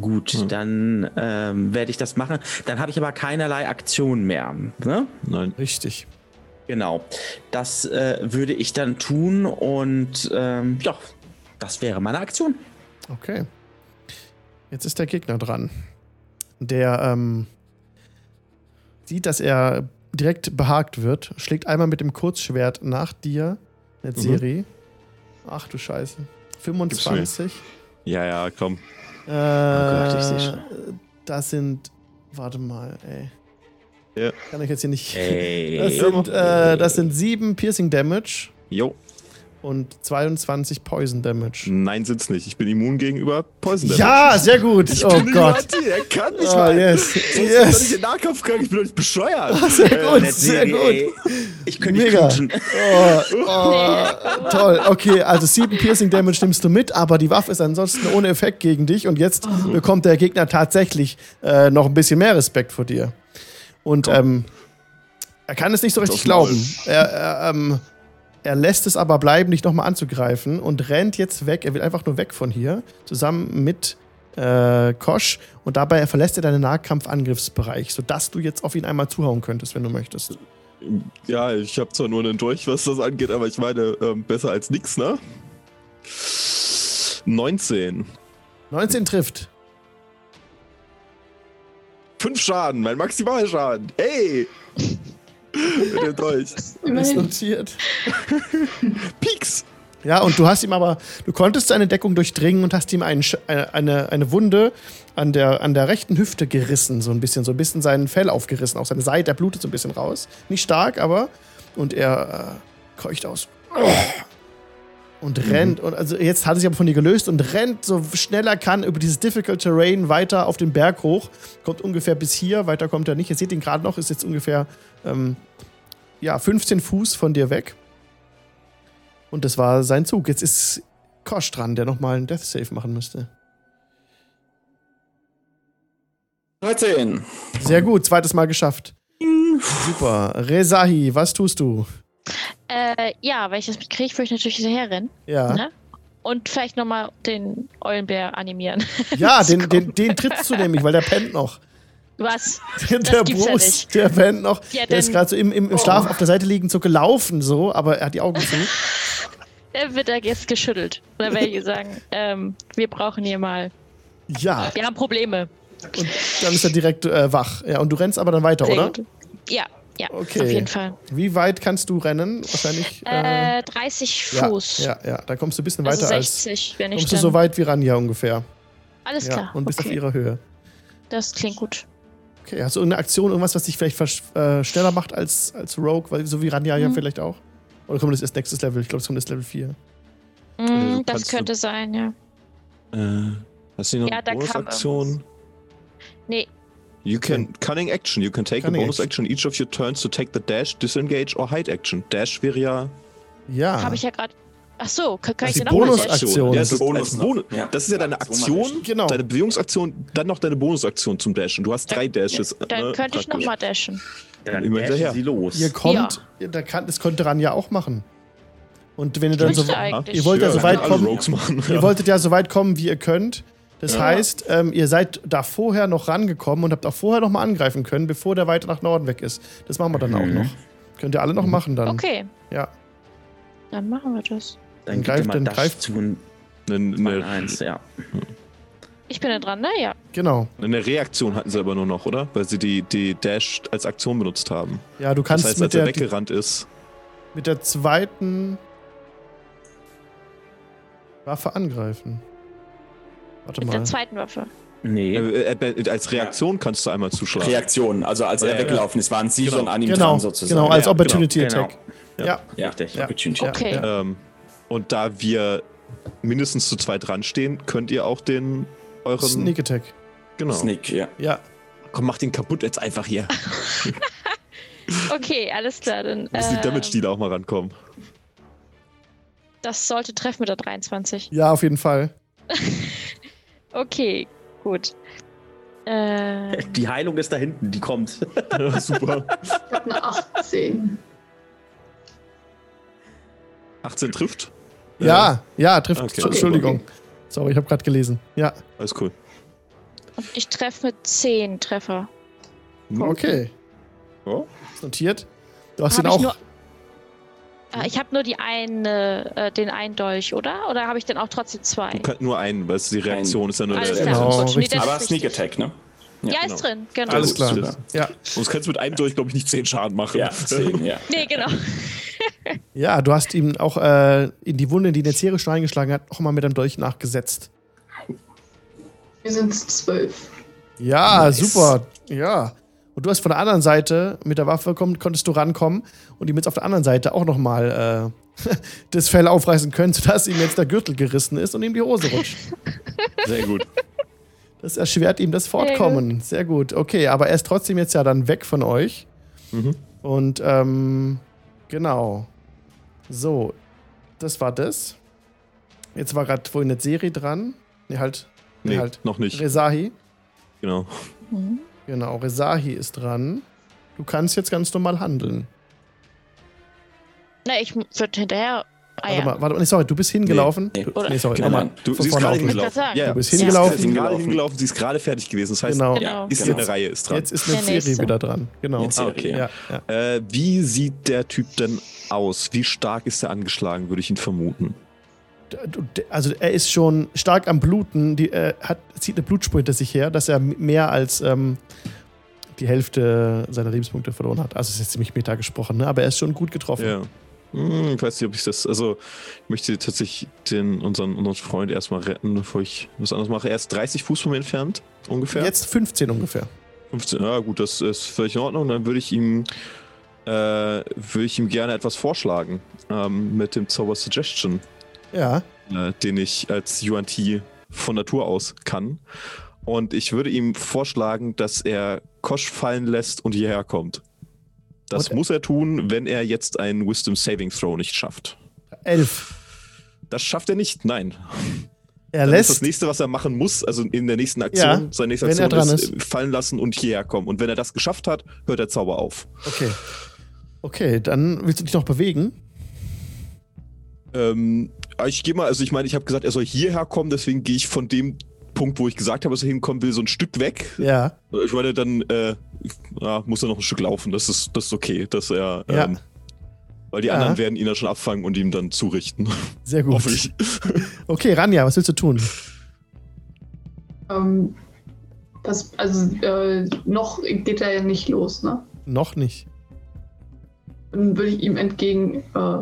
gut, Hm. dann ähm, werde ich das machen. Dann habe ich aber keinerlei Aktion mehr. Ne? Nein. Richtig. Genau. Das äh, würde ich dann tun und ähm, ja, das wäre meine Aktion. Okay. Jetzt ist der Gegner dran. Der ähm, sieht, dass er direkt behagt wird, schlägt einmal mit dem Kurzschwert nach dir. Mhm. Netzeri. Ach du Scheiße. 25. Ja, ja, komm. Äh, Gott, ich seh schon. Das sind. Warte mal, ey. Ja. Kann ich jetzt hier nicht. Ey. Das sind, äh, das sind 7 Piercing Damage Jo. und 22 Poison Damage. Nein, sind's nicht. Ich bin immun gegenüber Poison Damage. Ja, sehr gut. Ich oh bin Gott. Anti, er kann nicht Oh, mal. yes. Sonst bin ich Yes. in Nahkampf gegangen, ich bin doch nicht bescheuert. *laughs* Sehr gut, Nett, sehr gut. ey. Ich könnte nicht Mega. knutschen. Oh, oh, toll. Okay, also 7 Piercing Damage nimmst du mit, aber die Waffe ist ansonsten ohne Effekt gegen dich und jetzt bekommt der Gegner tatsächlich äh, noch ein bisschen mehr Respekt vor dir. Und ähm, er kann es nicht so richtig glauben. Er, er, ähm, er lässt es aber bleiben, dich nochmal anzugreifen und rennt jetzt weg. Er will einfach nur weg von hier, zusammen mit äh, Kosch. Und dabei verlässt er deinen Nahkampfangriffsbereich, sodass du jetzt auf ihn einmal zuhauen könntest, wenn du möchtest. Ja, ich habe zwar nur einen Dolch, was das angeht, aber ich meine, ähm, besser als nix, ne? 19. 19 trifft. 5 Schaden, mein Maximalschaden. Hey! Mit dem Dolch. Ist Immerhin. notiert. *laughs* Pieks! Ja, und du hast ihm aber, du konntest seine Deckung durchdringen und hast ihm einen, Sch- eine, eine, eine Wunde an der, an der rechten Hüfte gerissen, so ein bisschen, so ein bisschen sein Fell aufgerissen, auch seine Seite, der blutet so ein bisschen raus. Nicht stark, aber. Und er äh, keucht aus. Und rennt, und also jetzt hat er sich aber von dir gelöst und rennt so schnell er kann über dieses Difficult Terrain weiter auf den Berg hoch. Kommt ungefähr bis hier, weiter kommt er nicht. Ihr seht ihn gerade noch, ist jetzt ungefähr ähm, ja, 15 Fuß von dir weg. Und das war sein Zug. Jetzt ist Kosch dran, der nochmal einen Death Save machen müsste. 13. Sehr gut, zweites Mal geschafft. Super. Rezahi, was tust du? Äh, ja, wenn ich das mitkriege, würde ich natürlich hinterherrennen. Ja. Ne? Und vielleicht nochmal den Eulenbär animieren. *laughs* Ja, den, den, den trittst du nämlich, weil der pennt noch. Was? *laughs* der gibt's ja Bruce, nicht. der Van noch, Ja, der ist dann- gerade so im, im, im Schlaf auf der Seite liegend so gelaufen, so, aber er hat die Augen zu. Der *laughs* wird da jetzt geschüttelt. Da werde ich sagen, ähm, wir brauchen hier mal. Ja, Wir haben Probleme. und dann ist er direkt äh, wach. Ja, und du rennst aber dann weiter, Sehr oder? gut. Ja, ja, Okay. auf jeden Fall. Wie weit kannst du rennen? Wahrscheinlich. Äh, Äh, 30 ja, Fuß. ja, ja, da kommst du ein bisschen also weiter als. 60, wenn ich Kommst du so weit wie Ranja ungefähr. Alles Ja, klar. und bist okay. auf ihrer Höhe. Das klingt gut. Okay, hast du irgendeine Aktion, irgendwas, was dich vielleicht äh, schneller macht als, als Rogue, weil so wie Ranja ja Mhm. vielleicht auch? Oder kommt das erst nächstes Level? Ich glaube, es kommt erst Level 4. Mm, du das könnte sein, ja. Äh, hast du noch Ja, eine Bonusaktion? Nee, You can cunning action. You can take Cunning a bonus action each of your turns to take the dash, disengage or hide action. Dash wäre ja Ja. habe ich ja gerade. Ach so, kann, kann Das ich die nochmal Bonusaktion. Ja, das, ist Bonus. Bonus. Ja. das ist ja deine Ja, Aktion. Genau. deine Bewegungsaktion, dann noch deine Bonusaktion zum Dashen. Du hast drei Dashes. Dann ne, könnte ich nochmal dashen. Dann immer hinterher. sie los. Ihr kommt, da kann, das könnte Ranja auch machen. Und wenn ihr Ich dann so. Ihr wollt ja Ja, so weit kommen. Ihr wolltet ja so weit kommen, wie ihr könnt. Das Ja. heißt, ähm, ihr seid da vorher noch rangekommen und habt auch vorher noch mal angreifen können, bevor der weiter nach Norden weg ist. Das machen wir dann auch Mhm. noch. Könnt ihr alle noch machen dann. Okay, Ja. dann machen wir das. Dann Dann gibt greift- mal dann Dash greift- zu und Eine, eins, ja. Ich bin da dran, ne? Ja. Genau. eine Reaktion hatten sie aber nur noch, oder? Weil sie die, die Dash als Aktion benutzt haben. Ja, du kannst das heißt, mit, als er der, weggerannt ist. mit der zweiten Waffe angreifen. Warte Mit mal. der zweiten Waffe. Nee. Äh, äh, als Reaktion kannst du einmal zuschlagen. Reaktion. Also als Ja, er ja. weggelaufen ist, waren sie Genau. schon an ihm Genau, dran sozusagen. genau, als Ja, Opportunity genau, Attack. genau. Ja, Ja, Richtig. Ja. Opportunity. Ja. Okay. Ja. Ähm, und da wir mindestens zu zweit dran stehen, könnt ihr auch den euren. Sneak Attack. Genau. Sneak, ja. Ja. Komm, mach den kaputt jetzt einfach hier. *laughs* Okay, alles klar. Dann, Müssen die ähm, Damage-Dealer auch mal rankommen. das sollte treffen mit der 23. Ja, auf jeden Fall. *laughs* Okay, gut. Äh, *laughs* Die Heilung ist da hinten, die kommt. *laughs* Ja, super. Ich habe eine 18. 18 trifft. Ja, ja, trifft. Okay. Entschuldigung. Sorry, ich habe gerade gelesen. Ja, Alles cool. und ich treffe mit 10 Treffer. okay. Ja. Notiert. Du hast Hab ihn auch. Äh, ich habe nur die eine, äh, den einen Dolch, oder? Oder habe ich dann auch trotzdem zwei? Du kannst nur einen, weil es die Reaktion ist ja nur Alles der. Genau, nee, das Aber ist Sneak. Attack, ne? Ja, Ja, ist genau. drin, genau. Alles klar. Ja. Sonst kannst du mit einem durch, glaube ich, nicht 10 Schaden machen. Ja, 10, ja. *laughs* Nee, genau. ja, du hast ihm auch äh, in die Wunde, in die der Zere schon eingeschlagen hat, auch mal mit einem Dolch nachgesetzt. Wir sind zwölf. Ja, Nice. super. Ja. Und du hast von der anderen Seite mit der Waffe komm, konntest du rankommen und ihm jetzt auf der anderen Seite auch nochmal äh, *laughs* das Fell aufreißen können, sodass ihm jetzt der Gürtel gerissen ist und ihm die Hose rutscht. *laughs* Sehr gut. Das erschwert ihm das Fortkommen. Sehr gut. Okay, aber er ist trotzdem jetzt ja dann weg von euch. Mhm. Und ähm, genau. So, das war das. Jetzt war gerade vorhin eine Serie dran. Ne, halt. Nee, Nee, halt. noch nicht. Resahi. Genau. Mhm. Genau, Resahi ist dran. Du kannst jetzt ganz normal handeln. Na, ich würde hinterher. Ah, Warte ja. mal, warte mal. Nee, sorry, du bist hingelaufen. Nee. Du, Oder- nee, sorry, Genau, nochmal. Du, sie ist gerade hingelaufen. Ja, Du bist Ja. hingelaufen. Sie ist gerade Hingelaufen. sie ist gerade fertig gewesen. Das heißt, Genau. Genau. ist Genau. in der Reihe, ist dran. Jetzt ist eine Serie wieder dran. Genau. Ah, okay. okay. Ja, ja. Äh, wie sieht der Typ denn aus? Wie stark ist er angeschlagen, würde ich ihn vermuten. Also er ist schon stark am Bluten, die, äh, hat, zieht eine Blutspur hinter sich her, dass er mehr als ähm, die Hälfte seiner Lebenspunkte verloren hat. Also es ist jetzt ziemlich meta gesprochen, ne? aber er ist schon gut getroffen. Ja. Hm, ich weiß nicht, ob ich das. Also, ich möchte tatsächlich den, unseren, unseren Freund erstmal retten, bevor ich was anderes mache. Er ist 30 Fuß von mir entfernt, ungefähr. Jetzt 15 ungefähr. 15. Ja, gut, das ist völlig in Ordnung. Dann würde ich ihm. Äh, würde ich ihm gerne etwas vorschlagen. Ähm, mit dem Zauber Suggestion, Ja. äh, den ich als UNT von Natur aus kann. Und ich würde ihm vorschlagen, dass er Kosch fallen lässt und hierher kommt. Das Und- muss er tun, wenn er jetzt einen Wisdom Saving Throw nicht schafft. Elf. Das schafft er nicht, nein. Er Dann ist das lässt. nächste, was er machen muss, also in der nächsten Aktion, Ja, seine nächste Aktion dran ist, äh, fallen lassen und hierher kommen. Und wenn er das geschafft hat, hört der Zauber auf. Okay. Okay, dann willst du dich noch bewegen? Ähm, ich gehe mal, also ich meine, ich habe gesagt, er soll hierher kommen, deswegen gehe ich von dem Punkt, wo ich gesagt habe, dass er hinkommen will, so ein Stück weg. Ja. Ich meine, dann äh, ja, muss er noch ein Stück laufen. Das ist, das ist okay, dass er. Ja. Ähm, weil die Ja. anderen werden ihn dann schon abfangen und ihm dann zurichten. Sehr gut. Hoffentlich. *laughs* Okay, Ranja, was willst du tun? Ähm, das, also äh, noch geht er ja nicht los, ne? Noch nicht. Dann würde ich ihm entgegen äh,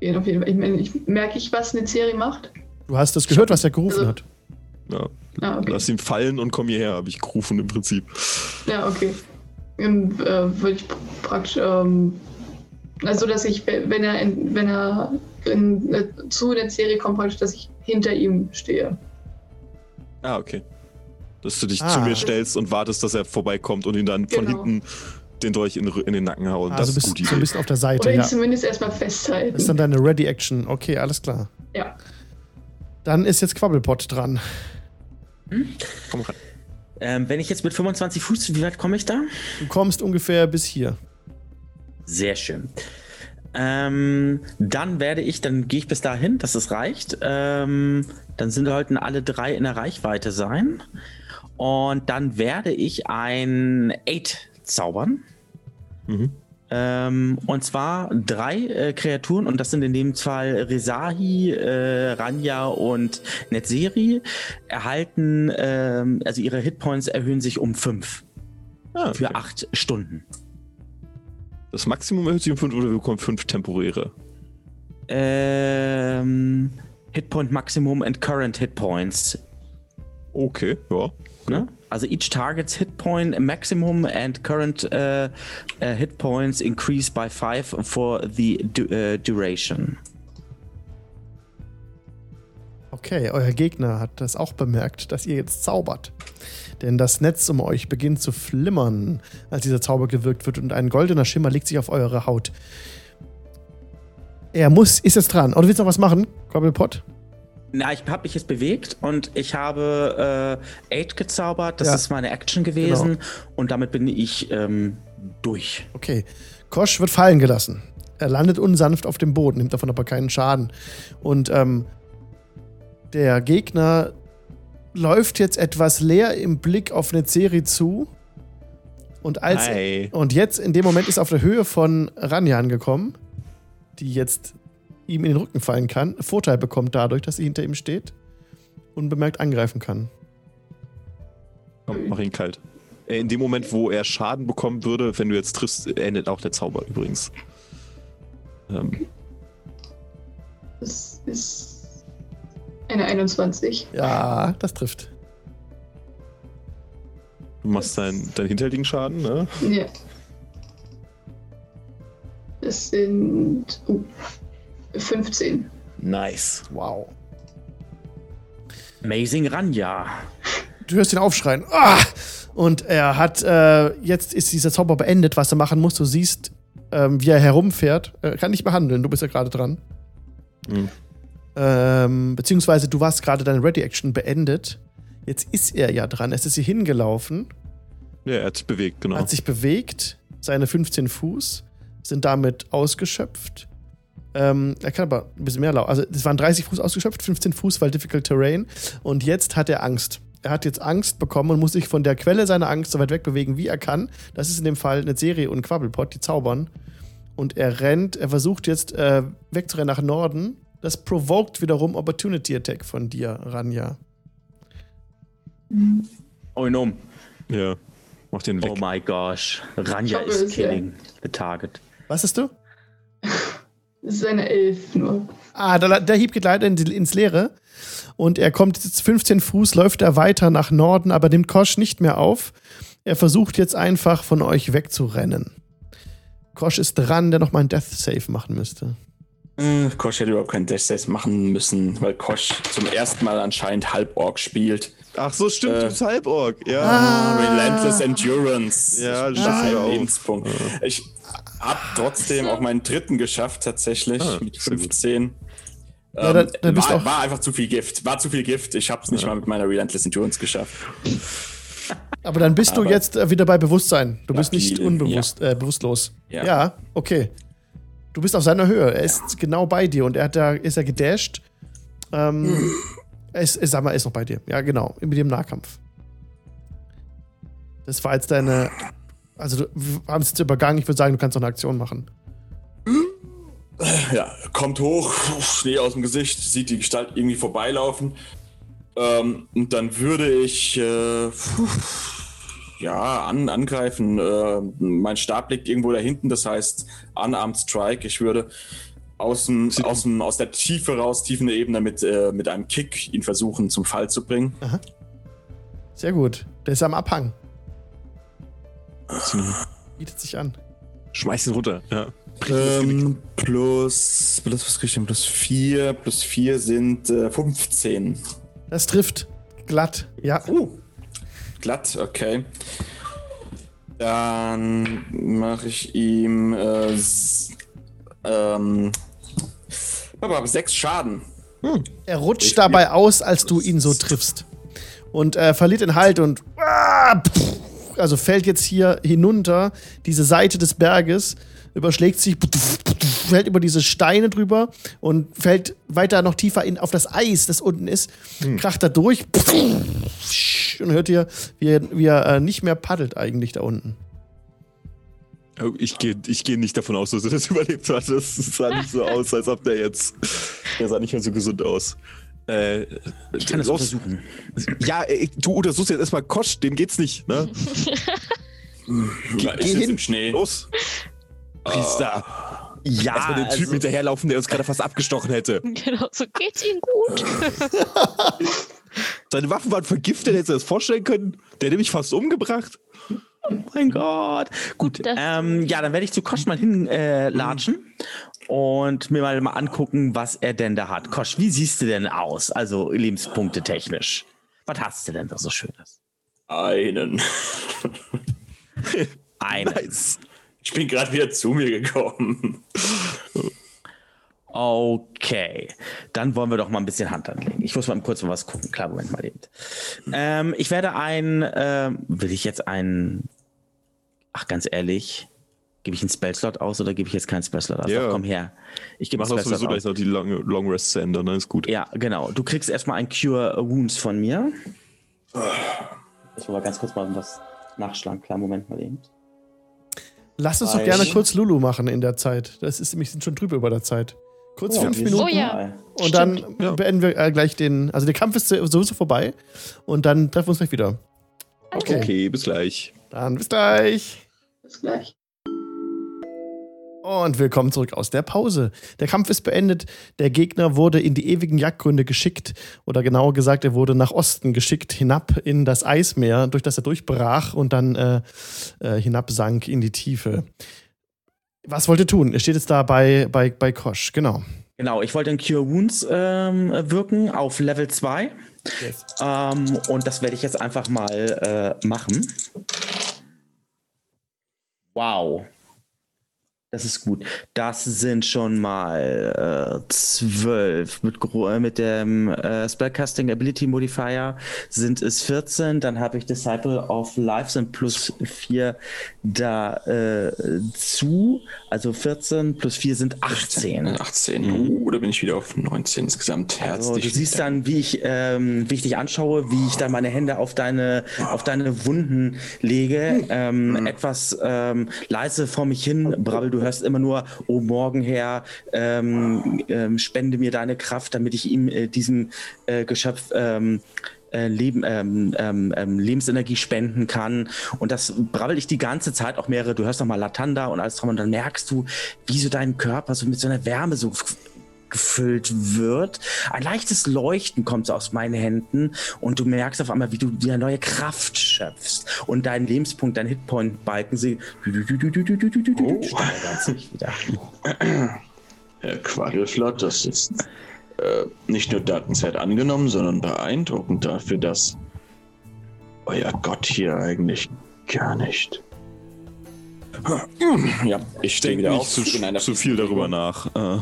gehen auf jeden Fall. Ich meine, ich, merke ich, was eine Serie macht? Du hast das gehört, was er gerufen Also- hat. Ja. Ah, okay. Lass ihn fallen und komm hierher, habe ich gerufen im Prinzip. Ja, okay. Dann äh, würde ich praktisch, ähm, also dass ich, wenn er, in, wenn er in, äh, zu der Serie kommt, praktisch, dass ich hinter ihm stehe. Ah, okay. Dass du dich Ah. zu mir stellst und wartest, dass er vorbeikommt und ihn dann von Genau. hinten den Dolch in, in den Nacken hauen. Also das ist bist gut du so ein bisschen auf der Seite, Oder ihn ja. zumindest erstmal festhalten. Das ist dann deine Ready-Action. Okay, alles klar. ja. Dann ist jetzt Quabbelpot dran. Komm ran. Ähm, wenn ich jetzt mit 25 Fuß, wie weit komme ich da? Du kommst ungefähr bis hier. Sehr schön. Ähm, dann werde ich, dann gehe ich bis dahin, dass es reicht. Ähm, dann sind sollten alle drei in der Reichweite sein. Und dann werde ich ein Eight zaubern. Mhm. Ähm, und zwar drei äh, Kreaturen, und das sind in dem Fall Rezahi, äh, Ranja und Netzeri, erhalten, ähm, also ihre Hitpoints erhöhen sich um fünf Ah, okay. für acht Stunden. Das Maximum erhöht sich um 5 oder wir bekommen 5 temporäre. Ähm, Hitpoint Maximum and Current Hitpoints. Okay, ja. Ne? Also each target's Hitpoint Maximum and current uh, uh, Hit Points increase by 5 for the du uh, duration. Okay, euer Gegner hat das auch bemerkt, dass ihr jetzt zaubert. Denn das Netz um euch beginnt zu flimmern, als dieser Zauber gewirkt wird und ein goldener Schimmer legt sich auf eure Haut. Er muss, ist jetzt dran. Willst du noch was machen, Quabbelpot? Na, ich habe mich jetzt bewegt und ich habe äh, Aid gezaubert. Das Ja. ist meine Action gewesen. Und damit bin ich ähm, durch. Okay. Kosch wird fallen gelassen. Er landet unsanft auf dem Boden, nimmt davon aber keinen Schaden. Und ähm, der Gegner läuft jetzt etwas leer im Blick auf Nezeri zu. Und als Hi. und jetzt in dem Moment ist er auf der Höhe von Ranja angekommen, die jetzt ihm in den Rücken fallen kann, Vorteil bekommt dadurch, dass sie hinter ihm steht, unbemerkt angreifen kann. Komm, mach ihn kalt. Äh, In dem Moment, wo er Schaden bekommen würde, wenn du jetzt triffst, endet auch der Zauber übrigens. Ähm, Das ist eine 21. Ja, das trifft. du machst deinen dein hinterliegenden Schaden, ne? Ja. Das sind uh, 15. Nice. Wow. Amazing Ranja. Du hörst ihn aufschreien. Ah! Und er hat, äh, jetzt ist dieser Zauber beendet, was er machen muss. Du siehst, ähm, wie er herumfährt. Er kann nicht mehr handeln, du bist ja gerade dran. Mhm. Ähm, beziehungsweise du warst gerade deine Ready-Action beendet. Jetzt ist er ja dran. Es ist hier hingelaufen, Ja, er hat sich bewegt, genau. hat sich bewegt. Seine 15 Fuß sind damit ausgeschöpft. Ähm, er kann aber ein bisschen mehr laufen. Also, es waren 30 Fuß ausgeschöpft, 15 Fuß, weil Difficult Terrain. Und jetzt hat er Angst. Er hat jetzt Angst bekommen und muss sich von der Quelle seiner Angst so weit wegbewegen, wie er kann. Das ist in dem Fall eine Serie und Quabbelpot, die zaubern. Und er rennt, er versucht jetzt äh, wegzurennen nach Norden. Das provoked wiederum Opportunity Attack von dir, Ranja. Oh, no. ja. Mach den weg. Oh my gosh. Ranja is killing the target. Was ist du? *laughs* Das ist eine 11 nur. Ah, der, der Hieb geht leider in, ins Leere. Und er kommt jetzt 15 Fuß, läuft er weiter nach Norden, aber nimmt Kosch nicht mehr auf. Er versucht jetzt einfach von euch wegzurennen. Kosch ist dran, der nochmal einen Death Save machen müsste. Äh, Kosch hätte überhaupt keinen Dash Saves machen müssen, weil Kosch zum ersten Mal anscheinend Halborg spielt. Ach so, stimmt, Äh. du bist Halborg. Ja. Ah. Relentless Endurance. Ja, das ist ist ja ein. Lebenspunkt. Ich hab trotzdem auch meinen dritten geschafft, tatsächlich, Ah, mit sehr gut. 15. Ja, da- da bist war, auch- war einfach zu viel Gift. War zu viel Gift. Ich hab's nicht mal mit meiner Relentless Endurance geschafft. Aber dann bist du Aber- jetzt äh, wieder bei Bewusstsein. Du bist nicht unbewusst, äh, bewusstlos. Ja. Ja. okay. Du bist auf seiner Höhe. Er ist genau bei dir und er hat da, ist er gedasht. Ähm, Es, es, sag mal, er ist noch bei dir. Ja, genau. Mit dem Nahkampf. Das war jetzt deine. Also, du- wir haben es jetzt übergangen. Ich würde sagen, du kannst noch eine Aktion machen. Ja, kommt hoch, Schnee aus dem Gesicht, sieht die Gestalt irgendwie vorbeilaufen. Ähm, und dann würde ich äh, ja an, angreifen. Äh, mein Stab liegt irgendwo da hinten, das heißt Unarmed Strike. Ich würde aus, dem, aus, dem, aus der Tiefe raus, tiefen Ebene mit, äh, mit einem Kick ihn versuchen zum Fall zu bringen. Sehr gut. Der ist am Abhang. Bietet sich an. Schmeiß ihn runter. Ja. Ähm, plus, plus, was krieg ich denn? Plus 4, plus 4 sind äh, 15. Das trifft. Glatt. Ja. Uh, glatt, okay. Dann mache ich ihm äh, ähm, sechs Schaden. Er rutscht Ich- dabei aus, als du ihn so triffst. Und äh, verliert den Halt und ah, pff, also fällt jetzt hier hinunter, diese Seite des Berges, überschlägt sich, fällt über diese Steine drüber und fällt weiter noch tiefer in, auf das Eis, das unten ist, kracht da durch und hört ihr, wie er, wie er äh, nicht mehr paddelt eigentlich da unten. Oh, Ich gehe ich geh nicht davon aus, dass er das *laughs* überlebt hat. Das sah nicht so aus, als ob der jetzt. Der sah nicht mehr so gesund aus. Äh, Ich kann das los. untersuchen. Ja, ey, du untersuchst jetzt erstmal Kosch, dem geht's nicht, ne? Ja, ist jetzt im Schnee. Los. Priester. Ja, Erstmal den Typen also, hinterherlaufen, der uns gerade fast abgestochen hätte. *laughs* Genau, so geht's Ihnen gut. *laughs* Seine Waffen waren vergiftet, hättest du dir das vorstellen können? Der hätte mich fast umgebracht. oh mein Gott. Gut, ähm, ja, dann werde ich zu Kosch mal hinlatschen äh, und mir mal, mal angucken, was er denn da hat. Kosch, wie siehst du denn aus? Also Lebenspunkte technisch. Was hast du denn da so Schönes? Einen. *laughs* Einen. Nice. Ich bin gerade wieder zu mir gekommen. Okay, dann wollen wir doch mal ein bisschen Hand anlegen. Ich muss mal kurz mal was gucken. Klar, Moment mal eben. Ähm, ich werde ein, ähm, will ich jetzt einen, ach ganz ehrlich, gebe ich einen Spellslot aus oder gebe ich jetzt keinen Spellslot aus? Ja. Doch, komm her. Ich gebe Mach einen doch sowieso Spellslot gleich aus. noch die Long, Long Rests zu Ende, ne? Ist gut. Ja, genau. Du kriegst erstmal ein Cure Wounds von mir. Ich will mal ganz kurz mal was nachschlagen. Klar, Moment mal eben. Lass uns doch gerne kurz Lulu machen in der Zeit. Das ist nämlich sind schon drüber über der Zeit. Kurz Ja, fünf Minuten. Oh ja. Und dann Ja. beenden wir äh, gleich den. Also der Kampf ist sowieso vorbei. Und dann treffen wir uns gleich wieder. Okay. Okay, bis gleich. Dann bis gleich. Bis gleich. Und willkommen zurück aus der Pause. Der Kampf ist beendet. Der Gegner wurde in die ewigen Jagdgründe geschickt. Oder genauer gesagt, er wurde nach Osten geschickt, hinab in das Eismeer, durch das er durchbrach und dann äh, äh, hinabsank in die Tiefe. Was wollt ihr tun? Er steht jetzt da bei, bei, bei Kosch, genau. Genau, ich wollte ein Cure Wounds ähm, wirken auf Level 2. Ähm, und das werde ich jetzt einfach mal äh, machen. Wow. Das ist gut. Das sind schon mal äh, zwölf. Mit, äh, mit dem äh, Spellcasting Ability Modifier sind es 14. Dann habe ich Disciple of Life sind plus 4 dazu. also 14 plus 4 sind 18. 18. Uh, da bin ich wieder auf 19 insgesamt. Also, Herzlich. du siehst dann, wie ich, ähm, wie ich dich anschaue, wie ich dann meine Hände auf deine, auf deine Wunden lege, ähm, etwas ähm, leise vor mich hin brabbel. Du hörst immer nur, oh morgen her, ähm, ähm, spende mir deine Kraft, damit ich ihm äh, diesem äh, Geschöpf ähm, äh, Leben, ähm, ähm, ähm, Lebensenergie spenden kann. Und das brabbel ich die ganze Zeit, auch mehrere, du hörst noch mal Latanda und alles drum und dann merkst du, wie so dein Körper so mit so einer Wärme so gefüllt wird. Ein leichtes Leuchten kommt so aus meinen Händen und du merkst auf einmal, wie du wieder neue Kraft schöpfst und dein Lebenspunkt, dein Hitpoint-Balken, sie Oh. steigert sich wieder. Herr Quaddelflott, das ist äh, nicht nur dankenswert angenommen, sondern beeindruckend dafür, dass euer Gott hier eigentlich gar nicht. Ja, ich stehe wieder nicht auf. zu, zu viel darüber nach. Äh,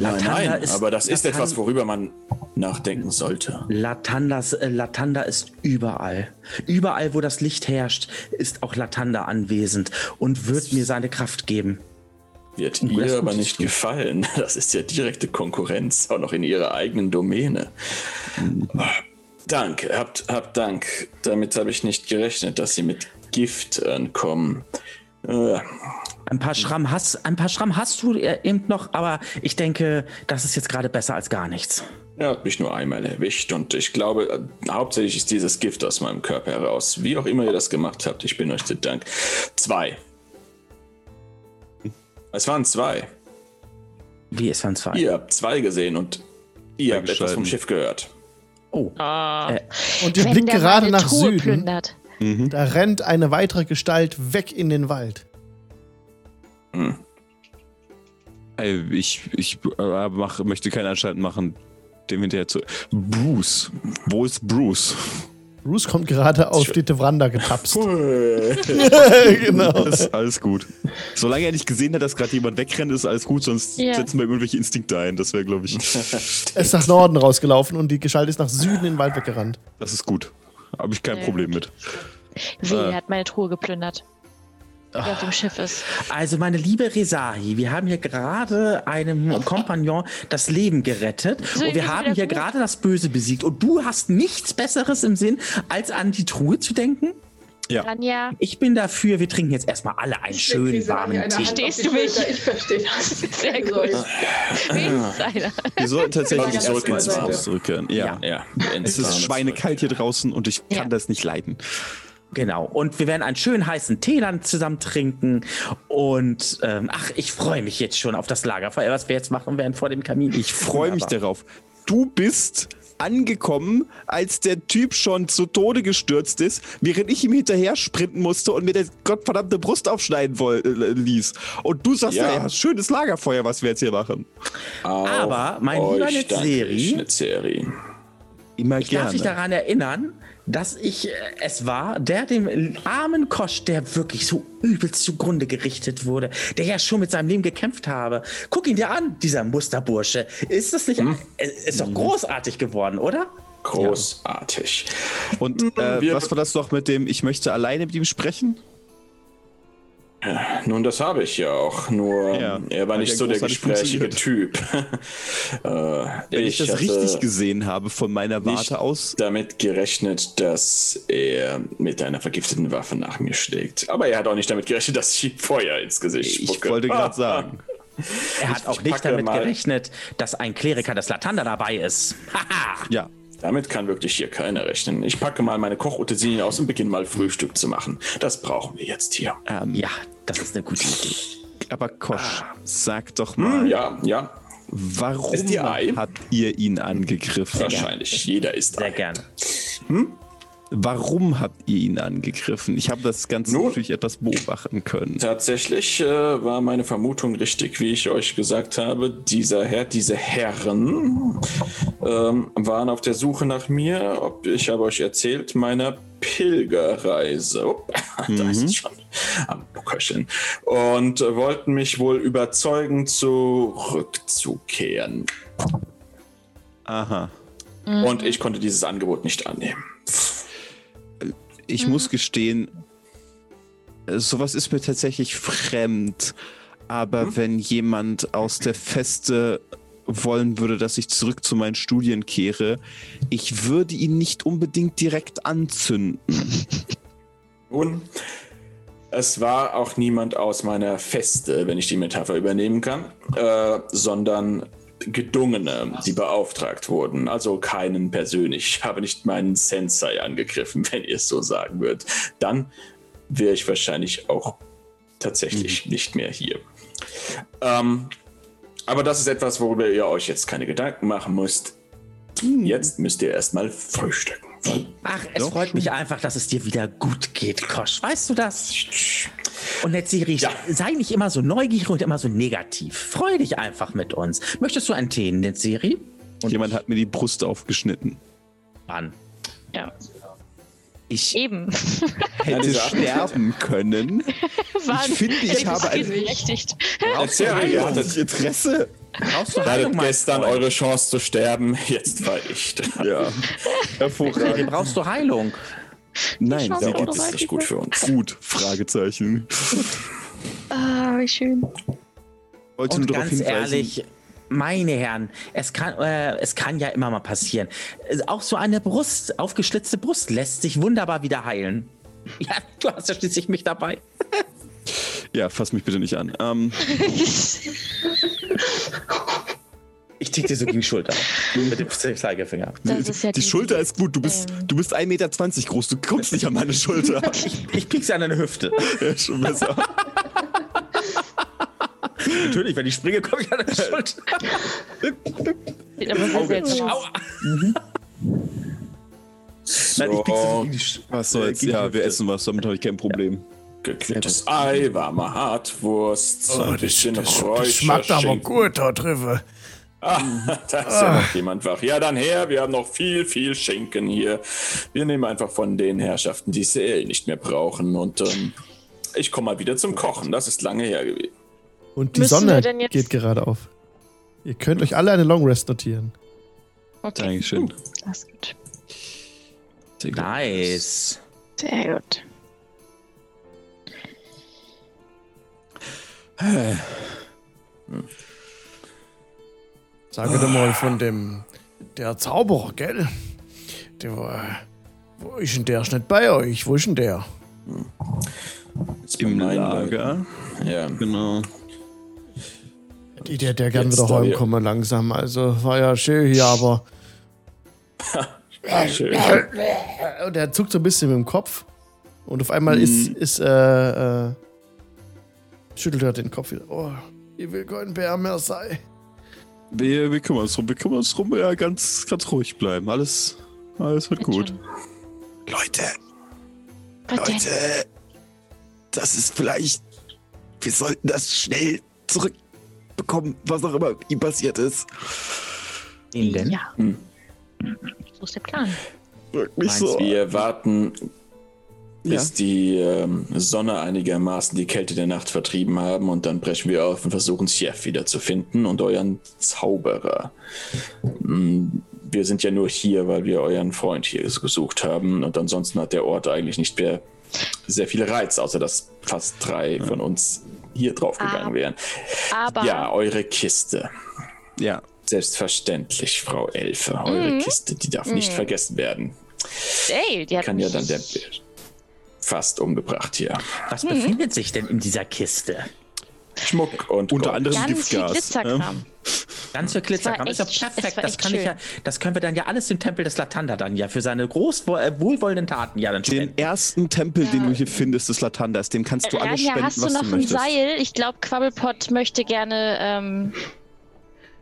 Latanda nein, ist- aber das ist Latan- etwas, worüber man nachdenken sollte. Latandas, äh, Latanda ist überall. Überall, wo das Licht herrscht, ist auch Latanda anwesend und wird mir seine Kraft geben. Wird das ihr aber nicht du. gefallen. *laughs* Das ist ja direkte Konkurrenz, auch noch in ihrer eigenen Domäne. Dank, habt, habt Dank. Damit habe ich nicht gerechnet, dass sie mit Gift ankommen. Äh, Ein paar Schramm hast, ein paar Schramm hast du äh, eben noch, aber ich denke, das ist jetzt gerade besser als gar nichts. er hat mich nur einmal erwischt und ich glaube, äh, hauptsächlich ist dieses Gift aus meinem Körper heraus. Wie auch immer ihr das gemacht habt, ich bin euch zu Dank. Zwei. Es waren zwei. Wie es waren zwei. Ihr habt zwei gesehen und ihr habt etwas vom. Schiff gehört. Oh, Ah. Äh, Und ihr blickt gerade nach Truhe Süden. plündert. Da rennt eine weitere Gestalt weg in den Wald. Ey, ich ich äh, mach, möchte keine Anstalten machen, dem hinterher zu. Bruce. Wo ist Bruce? Bruce kommt gerade auf die Veranda getapst. *laughs* *laughs* genau. Alles, alles gut. Solange er nicht gesehen hat, dass gerade jemand wegrennt, ist alles gut, sonst Ja. setzen wir irgendwelche Instinkte ein. Das wäre, glaube ich, *laughs* Er ist nach Norden rausgelaufen und die Gestalt ist nach Süden in den Wald weggerannt. das ist gut. Habe ich kein Sehr Problem mit. Wehe, Äh. hat meine Truhe geplündert. Die auf dem Schiff ist. Also, meine liebe Resahi, wir haben hier gerade einem Kompagnon das Leben gerettet So, und wir haben hier gut. gerade das Böse besiegt. Und du hast nichts Besseres im Sinn, als an die Truhe zu denken? Ja. Tanja, Ich bin dafür, wir trinken jetzt erstmal alle einen schönen warmen Tee. Stehst du mich? Ich verstehe das. *laughs* Sehr gut. Wir sollten tatsächlich Ja, zurück ins Haus zurückkehren. Ja. Ja, Es ist schweinekalt hier draußen und ich kann Ja. das nicht leiden. Genau. Und wir werden einen schönen heißen Tee dann zusammen trinken. Und ähm, ach, ich freue mich jetzt schon auf das Lagerfeuer, was wir jetzt machen werden vor dem Kamin. Ich freue mich darauf. Du bist angekommen, als der Typ schon zu Tode gestürzt ist, während ich ihm hinterher sprinten musste und mir der gottverdammte Brust aufschneiden woll, äh, ließ. Und du sagst, Ja. ja. schönes Lagerfeuer, was wir jetzt hier machen. Aber, mein lieber Netzeri-. Immer Ich darf dich daran erinnern, dass ich äh, es war, der dem armen Kosch, der wirklich so übelst zugrunde gerichtet wurde, der ja schon mit seinem Leben gekämpft habe. Guck ihn dir an, dieser Musterbursche. Ist das nicht, äh, ist doch großartig geworden, oder? Großartig. Und *laughs* äh, was war das doch mit dem, ich möchte alleine mit ihm sprechen? Nun, das habe ich ja auch. Nur Ja, er war nicht ja so der gesprächige Typ. *laughs* äh, Wenn ich, das richtig gesehen habe von meiner Warte nicht aus. damit gerechnet, dass er mit einer vergifteten Waffe nach mir schlägt. Aber er hat auch nicht damit gerechnet, dass ich ihm Feuer ins Gesicht Ich spucke. wollte gerade *laughs* sagen. Er hat Ich- auch ich nicht damit gerechnet, dass ein Kleriker des Latanda dabei ist. Haha! *laughs* Ja. Damit kann wirklich hier keiner rechnen. Ich packe mal meine Kochutensilien aus und beginne mal Frühstück zu machen. Das brauchen wir jetzt hier. Ähm, ja, das ist eine gute Idee. Aber Kosch, sag doch mal, Hm, ja, ja, warum habt ihr ihn angegriffen? wahrscheinlich. Jeder ist Sehr gerne. Warum habt ihr ihn angegriffen? Ich habe das Ganze Nun- natürlich etwas beobachten können. Tatsächlich äh, war meine Vermutung richtig, wie ich euch gesagt habe. Dieser Herr, diese Herren ähm, waren auf der Suche nach mir. Ob, ich habe euch erzählt, meiner Pilgerreise. Upp, *laughs* Da ist es schon am Köcheln. Und äh, wollten mich wohl überzeugen, zurückzukehren. Aha. Und ich konnte dieses Angebot nicht annehmen. Ich muss gestehen, sowas ist mir tatsächlich fremd. Aber wenn jemand aus der Feste wollen würde, dass ich zurück zu meinen Studien kehre, ich würde ihn nicht unbedingt direkt anzünden. *laughs* Nun, es war auch niemand aus meiner Feste, wenn ich die Metapher übernehmen kann, äh, sondern Gedungene, die beauftragt wurden. Also keinen persönlich. Ich habe nicht meinen Sensei angegriffen, *laughs* wenn ihr es so sagen würdet. Dann wäre ich wahrscheinlich auch tatsächlich nicht mehr hier. Ähm, aber das ist etwas, worüber ihr euch jetzt keine Gedanken machen müsst. Jetzt müsst ihr erstmal frühstücken. Ach, es Doch, freut schon. mich einfach, dass es dir wieder gut geht, Kosch. Weißt du das? Und Netziri, Ja. sei nicht immer so neugierig und immer so negativ. Freu dich einfach mit uns. Möchtest du einen Tee, Netziri? Jemand hat mir die Brust aufgeschnitten. Mann. Ja, Ich eben. hätte sterben können. *laughs* Waren- finde, ich habe ein- berechtigt. Erzähl, ihr hattet Interesse. Brauchst du Ihr hattet gestern Freund? eure Chance zu sterben, jetzt war ich dran. Ja. *laughs* Hervorragend. brauchst du Heilung? Nein, mal, Geht es nicht gut für uns. gut. Fragezeichen. Ah, wie schön. wollte Und nur darauf ganz hinweisen. ehrlich, meine Herren, es kann, äh, es kann ja immer mal passieren. Äh, Auch so eine Brust, aufgeschlitzte Brust lässt sich wunderbar wieder heilen. *laughs* Ja, du hast ja schließlich mich dabei. Ja, fass mich bitte nicht an. Ähm, *laughs* Ich tick dir so gegen die Schulter. *laughs* mit dem Zeigefinger. Das ja die die- Schulter ist gut. Du bist, ähm, du bist 1,20 Meter groß. Du kommst nicht an meine Schulter. *laughs* Ich, ich piekse an deine Hüfte. ja, schon besser. *laughs* Natürlich, wenn ich springe, komme ich an deine Schulter. Aber sehr seltsam aus. Aua. Nein, ich piekse so gegen die Sch- Was soll's? gegen die Ja, wir essen was. Damit habe ich kein Problem. Geklärtes Ei, warme Hartwurst, ein bisschen Räucherschinken. gut, da drüber. Ah, da ist ja noch jemand wach. Ja, dann her, wir haben noch viel, viel Schinken hier. Wir nehmen einfach von den Herrschaften, die CL nicht mehr brauchen. Und ähm, ich komme mal wieder zum Kochen. Das ist lange her gewesen. Und die Müssen Sonne geht gerade auf. Ihr könnt euch alle eine Long Rest notieren. Okay, Dankeschön. das ist gut. Sehr gut. Nice. Sehr gut. Sage dir mal von dem, der Zauberer, gell? Der war, wo ist denn der? Ist nicht bei euch. Wo ist denn der? Ist Im Lager. Ja. Genau. Die, der, der gern Jetzt wieder heimkommen langsam. Also war ja schön hier, aber. *laughs* Schön. Und der zuckt so ein bisschen mit dem Kopf. Und auf einmal ist, ist, äh, äh, schüttelt er den Kopf wieder. Oh, ich will kein Bär mehr sein. Wir, wir kümmern uns drum. Wir kümmern uns drum. Ja, ganz, ganz ruhig bleiben. Alles, alles wird gut. Leute, Was denn? das ist vielleicht. Wir sollten das schnell zurückbekommen, was auch immer ihm passiert ist. Wen denn? Ja. Hm. So ist der Plan. Wirklich Meinst so. Wir warten, bis Ja. die ähm, Sonne einigermaßen die Kälte der Nacht vertrieben haben und dann brechen wir auf und versuchen Chef wieder zu finden und euren Zauberer. Mm, Wir sind ja nur hier, weil wir euren Freund hier gesucht haben und ansonsten hat der Ort eigentlich nicht mehr sehr viel Reiz, außer dass fast drei von uns hier draufgegangen Ah. wären. Aber Ja, eure Kiste. Ja. Selbstverständlich, Frau Elfe. Eure Mhm. Kiste, die darf nicht vergessen werden. ey, die hat Kann ja dann der fast umgebracht hier. Was befindet sich denn in dieser Kiste? Schmuck und Unter Gold. anderem ganz viel Giftgas. Glitzerkram. Ganz für Glitzerkram. Ist ja perfekt. Das kann ich ja, das können wir dann ja alles im Tempel des Latanda dann ja für seine groß äh, wohlwollenden Taten ja dann Den spenden. ersten Tempel, den du hier findest, des Latandas, dem kannst du alles Rania, spenden, hast du noch du ein möchtest. Seil? Ich glaube, Quabbelpot möchte gerne ähm,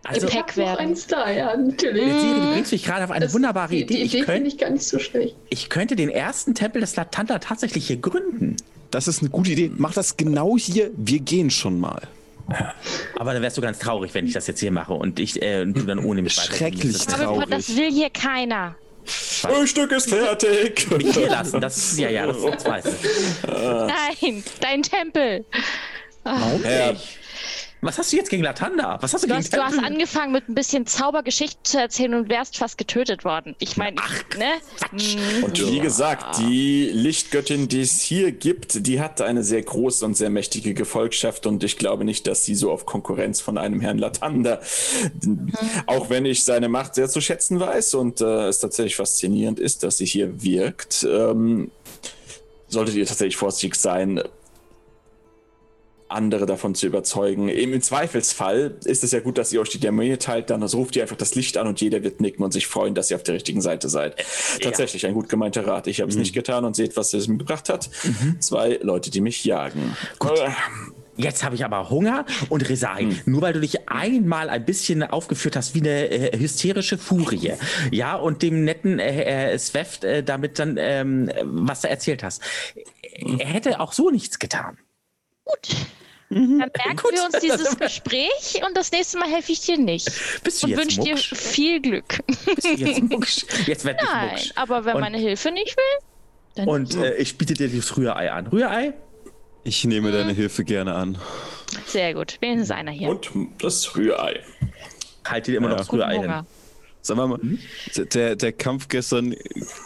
Also, Gepäck Ich werden. eins da, ja, natürlich. Siri, du bringst mich gerade auf eine Das- wunderbare die, Idee. Die Ich, Idee finde könnt, ich gar nicht so schlecht. ich könnte den ersten Tempel des Latanda tatsächlich hier gründen. Das ist eine gute Idee. Mach das genau hier. Wir gehen schon mal. Aber dann wärst du ganz traurig, wenn ich das jetzt hier mache und ich äh, und du dann ohne mich Schrecklich traurig. Quabbelpot, das will hier keiner. Frühstück ist fertig. Mich hier lassen, das ist ja, ja, das, das ich. Nein, dein Tempel. Warum Ja. nicht? Was hast du jetzt gegen Latanda? Was hast du Du gegen hast, du hast angefangen mit ein bisschen Zaubergeschichten zu erzählen und wärst fast getötet worden. Ich meine, ne? Mhm. Und wie gesagt, die Lichtgöttin, die es hier gibt, die hat eine sehr große und sehr mächtige Gefolgschaft und ich glaube nicht, dass sie so auf Konkurrenz von einem Herrn Latanda, auch wenn ich seine Macht sehr zu schätzen weiß und äh, es tatsächlich faszinierend ist, dass sie hier wirkt, ähm, solltet ihr tatsächlich vorsichtig sein, andere davon zu überzeugen. Eben Im Zweifelsfall ist es ja gut, dass ihr euch die Dämonie teilt, dann ruft ihr einfach das Licht an und jeder wird nicken und sich freuen, dass ihr auf der richtigen Seite seid. Tatsächlich ein gut gemeinter Rat. Ich habe es nicht getan und seht, was es mir gebracht hat. Zwei Leute, die mich jagen. Gut. Jetzt habe ich aber Hunger und Resai. Nur weil du dich einmal ein bisschen aufgeführt hast wie eine äh, hysterische Furie. Ja, und dem netten äh, äh, Sveft äh, damit dann, ähm, was du erzählt hast. Er hätte auch so nichts getan. Dann merken wir uns *laughs* dieses Gespräch und das nächste Mal helfe ich dir nicht. Bist du Und wünsche dir viel Glück. Bist du jetzt mucksch? Jetzt werd ich Nein, mucksch. aber wenn Und- meine Hilfe nicht will, dann Und äh, ich biete dir das Rührei an. Rührei? Ich nehme deine Hilfe gerne an. sehr gut. Wenigstens einer hier. Und das Rührei. Halt dir immer noch das Guten Rührei hin. Wir mal, der, der Kampf gestern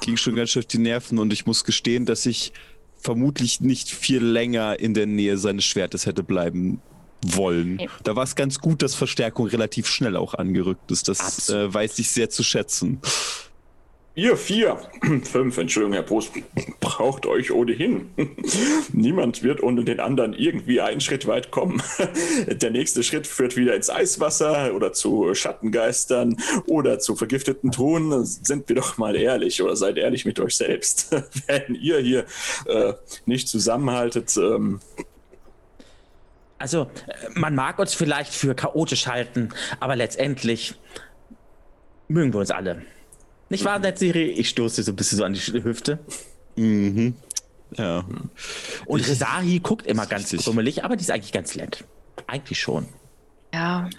ging schon ganz schön auf die Nerven und ich muss gestehen, dass ich vermutlich nicht viel länger in der Nähe seines Schwertes hätte bleiben wollen. Nee. Da war es ganz gut, dass Verstärkung relativ schnell auch angerückt ist. Das äh, weiß ich sehr zu schätzen. Ihr vier, *clears throat* fünf, Entschuldigung, Herr Post, *laughs* braucht euch ohnehin. *laughs* Niemand wird ohne den anderen irgendwie einen Schritt weit kommen. *laughs* Der nächste Schritt führt wieder ins Eiswasser oder zu Schattengeistern oder zu vergifteten Truhen. Sind wir doch mal ehrlich oder seid ehrlich mit euch selbst. Wenn ihr hier äh, nicht zusammenhaltet, ähm, Also, man mag uns vielleicht für chaotisch halten, aber letztendlich mögen wir uns alle. Nicht wahr, Netzserie? Ich stoße so ein bisschen so an die Hüfte. Mhm. Ja. Und Rezahi guckt immer ganz Richtig. krummelig, aber die ist eigentlich ganz nett. Eigentlich schon. Ja.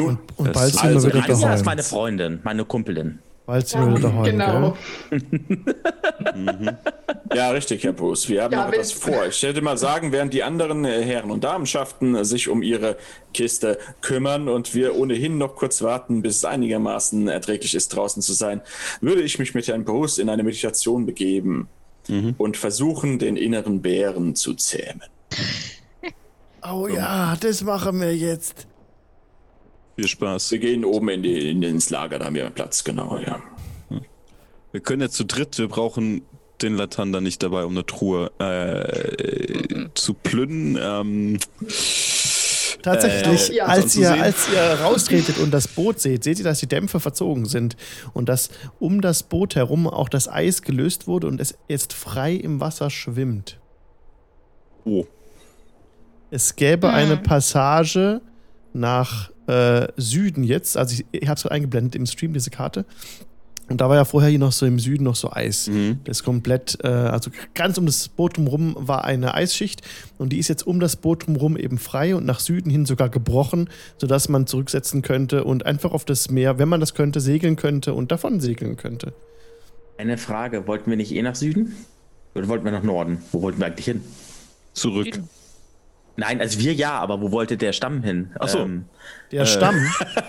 Und, und bald sind also, wir wieder Anja ist daheim. meine Freundin, meine Kumpelin. Sind wir wieder daheim, genau. gell? Ja, richtig, Herr Bus. Wir haben Ja, noch etwas vor. Ich hätte mal sagen, während die anderen äh, Herren und Damenschaften äh, sich um ihre Kiste kümmern und wir ohnehin noch kurz warten, bis es einigermaßen erträglich ist, draußen zu sein, würde ich mich mit Herrn Bruce in eine Meditation begeben und versuchen, den inneren Bären zu zähmen. Oh ja, das machen wir jetzt. Viel Spaß. Wir gehen oben in die, in, ins Lager, da haben wir Platz, genau, ja. Wir können ja zu dritt, wir brauchen den Latander nicht dabei, um eine Truhe äh, zu plündern. Ähm, Tatsächlich, Äh, ja. als, ihr, als ihr raustretet und das Boot seht, seht ihr, dass die Dämpfe verzogen sind und dass um das Boot herum auch das Eis gelöst wurde und es jetzt frei im Wasser schwimmt. oh, Es gäbe Hm. eine Passage nach äh, Süden jetzt, also ich, ich habe es eingeblendet im Stream, diese Karte. Und da war ja vorher hier noch so im Süden noch so Eis. Mhm. Das ist komplett, äh, also ganz um das Boot drumherum war eine Eisschicht und die ist jetzt um das Boot drumherum eben frei und nach Süden hin sogar gebrochen, sodass man zurücksetzen könnte und einfach auf das Meer, wenn man das könnte, segeln könnte und davon segeln könnte. Eine Frage, wollten wir nicht eh nach Süden? Oder wollten wir nach Norden? Wo wollten wir eigentlich hin? zurück. Nein, also wir ja, aber wo wollte der Stamm hin? Ach so. Ähm, Der Stamm,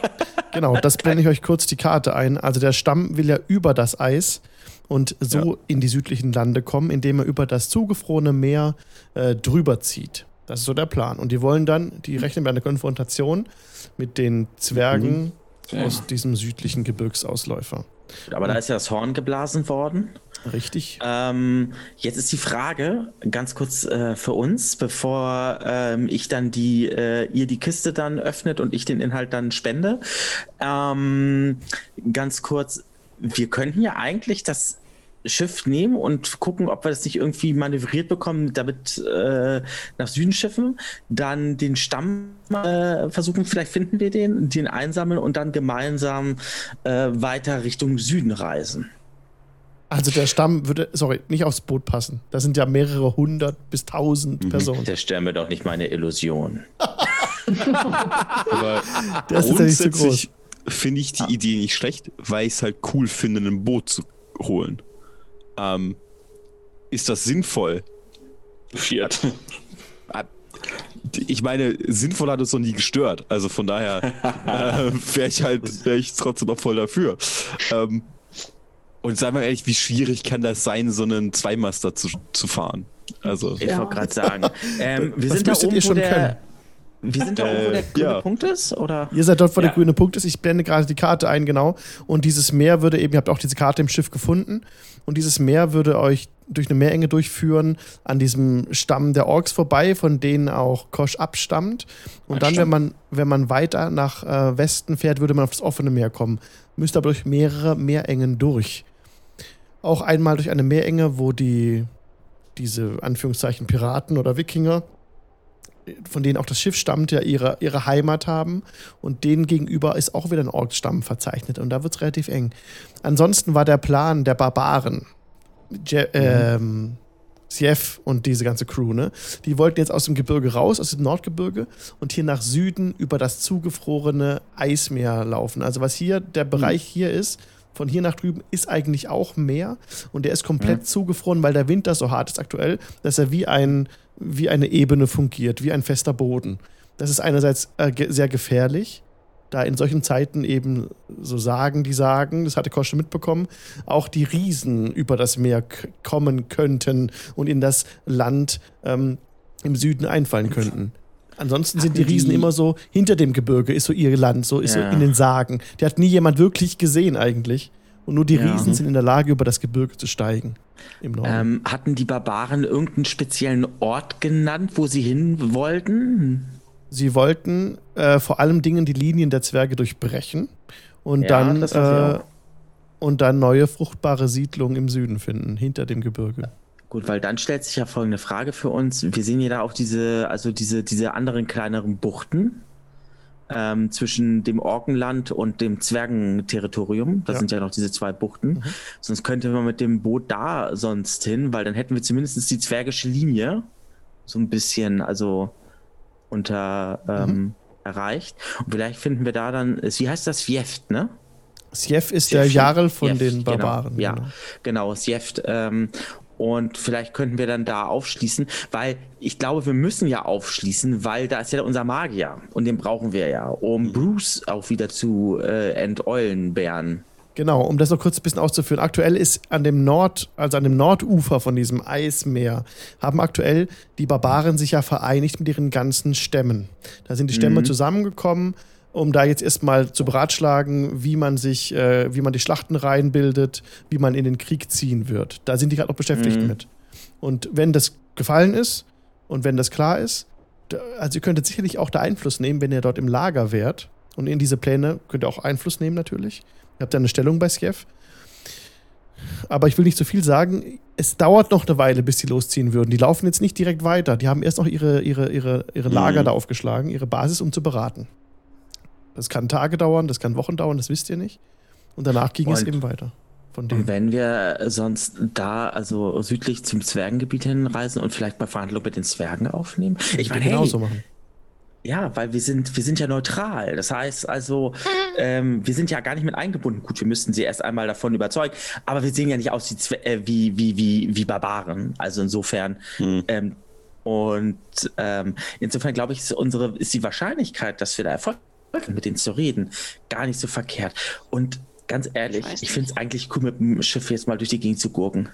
*laughs* genau, das blende ich euch kurz die Karte ein. Also der Stamm will ja über das Eis und so in die südlichen Lande kommen, indem er über das zugefrorene Meer äh, drüber zieht. Das ist so der Plan. Und die wollen dann, die rechnen mit einer Konfrontation mit den Zwergen Ja. aus diesem südlichen Gebirgsausläufer. aber da ist ja das Horn geblasen worden. Richtig? Ähm, jetzt ist die Frage, ganz kurz äh, für uns, bevor ähm, ich dann die, äh, ihr die Kiste dann öffnet und ich den Inhalt dann spende. Ähm, ganz kurz, wir könnten ja eigentlich das Schiff nehmen und gucken, ob wir das nicht irgendwie manövriert bekommen, damit äh, nach Süden schiffen, dann den Stamm äh, versuchen, vielleicht finden wir den, den einsammeln und dann gemeinsam äh, weiter Richtung Süden reisen. Also der Stamm würde, sorry, nicht aufs Boot passen. Da sind ja mehrere hundert bis tausend Personen. Zerstör mir doch nicht meine Illusion. *laughs* Aber Der ist groß. grundsätzlich finde ich die Idee nicht schlecht, weil ich es halt cool finde, ein Boot zu holen. Ähm, ist das sinnvoll? Viert. *laughs* Ich meine, sinnvoll hat es noch nie gestört. Also von daher *laughs* äh, wäre ich halt wär ich trotzdem noch voll dafür. Ähm, und sagen wir ehrlich, wie schwierig kann das sein, so einen Zweimaster zu, zu fahren? Also, Ich Ja. wollte gerade sagen. *laughs* Ähm, wir Das sind da müsstet oben, ihr wo schon der. können. Wir sind da oben, wo der grüne ja. Punkt ist, oder? Ihr seid dort, wo der Ja. grüne Punkt ist. Ich blende gerade die Karte ein, genau. Und dieses Meer würde eben, ihr habt auch diese Karte im Schiff gefunden. Und dieses Meer würde euch durch eine Meerenge durchführen, an diesem Stamm der Orks vorbei, von denen auch Kosch abstammt. Und dann, wenn man, wenn man weiter nach äh, Westen fährt, würde man auf das offene Meer kommen. Müsste aber durch mehrere Meerengen durch. Auch einmal durch eine Meerenge, wo die diese Anführungszeichen Piraten oder Wikinger von denen auch das Schiff stammt, ja ihre, ihre Heimat haben. Und denen gegenüber ist auch wieder ein Orksstamm verzeichnet. Und da wird es relativ eng. Ansonsten war der Plan der Barbaren, Je ähm, Sief und diese ganze Crew, ne? Die wollten jetzt aus dem Gebirge raus, aus dem Nordgebirge und hier nach Süden über das zugefrorene Eismeer laufen. Also was hier der Bereich hier ist, von hier nach drüben ist eigentlich auch Meer und der ist komplett zugefroren, weil der Winter so hart ist aktuell, dass er wie, ein, wie eine Ebene fungiert, wie ein fester Boden. Das ist einerseits äh, ge sehr gefährlich, da in solchen Zeiten eben so sagen die sagen, das hatte Kosche mitbekommen, auch die Riesen über das Meer kommen könnten und in das Land ähm, im Süden einfallen könnten. Ansonsten sind die Hatten Riesen die- immer so hinter dem Gebirge, ist so ihr Land, so ist Ja. so in den Sagen. Die hat nie jemand wirklich gesehen eigentlich. Und nur die Ja. Riesen sind in der Lage, über das Gebirge zu steigen. Im Norden. Ähm, hatten die Barbaren irgendeinen speziellen Ort genannt, wo sie hin wollten? Sie wollten äh, vor allem Dingen die Linien der Zwerge durchbrechen und Ja, dann äh, und dann neue fruchtbare Siedlungen im Süden finden, hinter dem Gebirge. Gut, weil dann stellt sich ja folgende Frage für uns. Wir sehen ja da auch diese, also diese, diese anderen kleineren Buchten ähm, zwischen dem Orkenland und dem Zwergenterritorium. Das Ja. sind ja noch diese zwei Buchten. Sonst könnte man mit dem Boot da sonst hin, weil dann hätten wir zumindest die zwergische Linie so ein bisschen, also unter ähm, erreicht. Und vielleicht finden wir da dann, wie heißt das? Fjeft, ne? Sjef ist Sjef, der Jarl von Sjef, den genau, Barbaren. ja. genau. Genau, Sjeft. Ähm, und vielleicht könnten wir dann da aufschließen, weil ich glaube, wir müssen ja aufschließen, weil da ist ja unser Magier und den brauchen wir ja, um Mhm. Bruce auch wieder zu äh, enteulenbären. Genau, um das noch kurz ein bisschen auszuführen. Aktuell ist an dem Nord, also an dem Nordufer von diesem Eismeer, haben aktuell die Barbaren sich ja vereinigt mit ihren ganzen Stämmen. Da sind die Stämme Mhm. zusammengekommen, um da jetzt erstmal zu beratschlagen, wie man sich, äh, wie man die Schlachten reinbildet, wie man in den Krieg ziehen wird. Da sind die gerade noch beschäftigt Mhm. mit. Und wenn das gefallen ist und wenn das klar ist, da, also ihr könntet sicherlich auch da Einfluss nehmen, wenn ihr dort im Lager wärt. Und in diese Pläne könnt ihr auch Einfluss nehmen natürlich. Ihr habt ja eine Stellung bei Skiev. Aber ich will nicht zu viel sagen. Es dauert noch eine Weile, bis die losziehen würden. Die laufen jetzt nicht direkt weiter. Die haben erst noch ihre, ihre, ihre, ihre Lager Mhm. da aufgeschlagen, ihre Basis, um zu beraten. Das kann Tage dauern, das kann Wochen dauern, das wisst ihr nicht. Und danach ging es Und- eben weiter. Von Und denen. wenn wir sonst da, also südlich zum Zwergengebiet hinreisen und vielleicht mal Verhandlungen mit den Zwergen aufnehmen? Ich meine, hey, genauso machen. Ja, weil wir sind, wir sind ja neutral. Das heißt also, ähm, wir sind ja gar nicht mit eingebunden. Gut, wir müssten sie erst einmal davon überzeugen, aber wir sehen ja nicht aus wie, Zwe äh, wie, wie, wie, wie Barbaren. Also insofern, Hm. ähm, und ähm, insofern glaube ich, ist unsere, ist die Wahrscheinlichkeit, dass wir da Erfolg haben, mit denen zu reden, gar nicht so verkehrt. Und ganz ehrlich, weiß ich finde es eigentlich cool, mit dem Schiff jetzt mal durch die Gegend zu gurken.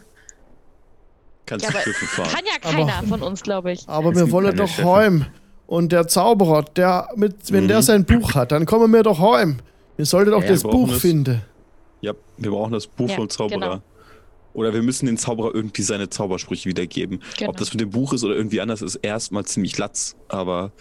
Kannst Ja, du aber Schiffe fahren. Kann ja Aber- keiner von uns, glaube ich. Aber Es wir wollen doch Schiffe. heim. Und der Zauberer, der mit, wenn der Mhm. sein Buch hat, dann kommen wir doch heim. Wir sollten doch Ja, das Buch finden. Ja, wir brauchen das Buch Ja, vom Zauberer. genau. Oder wir müssen den Zauberer irgendwie seine Zaubersprüche wiedergeben. Genau. Ob das mit dem Buch ist oder irgendwie anders, ist erstmal ziemlich latz. Aber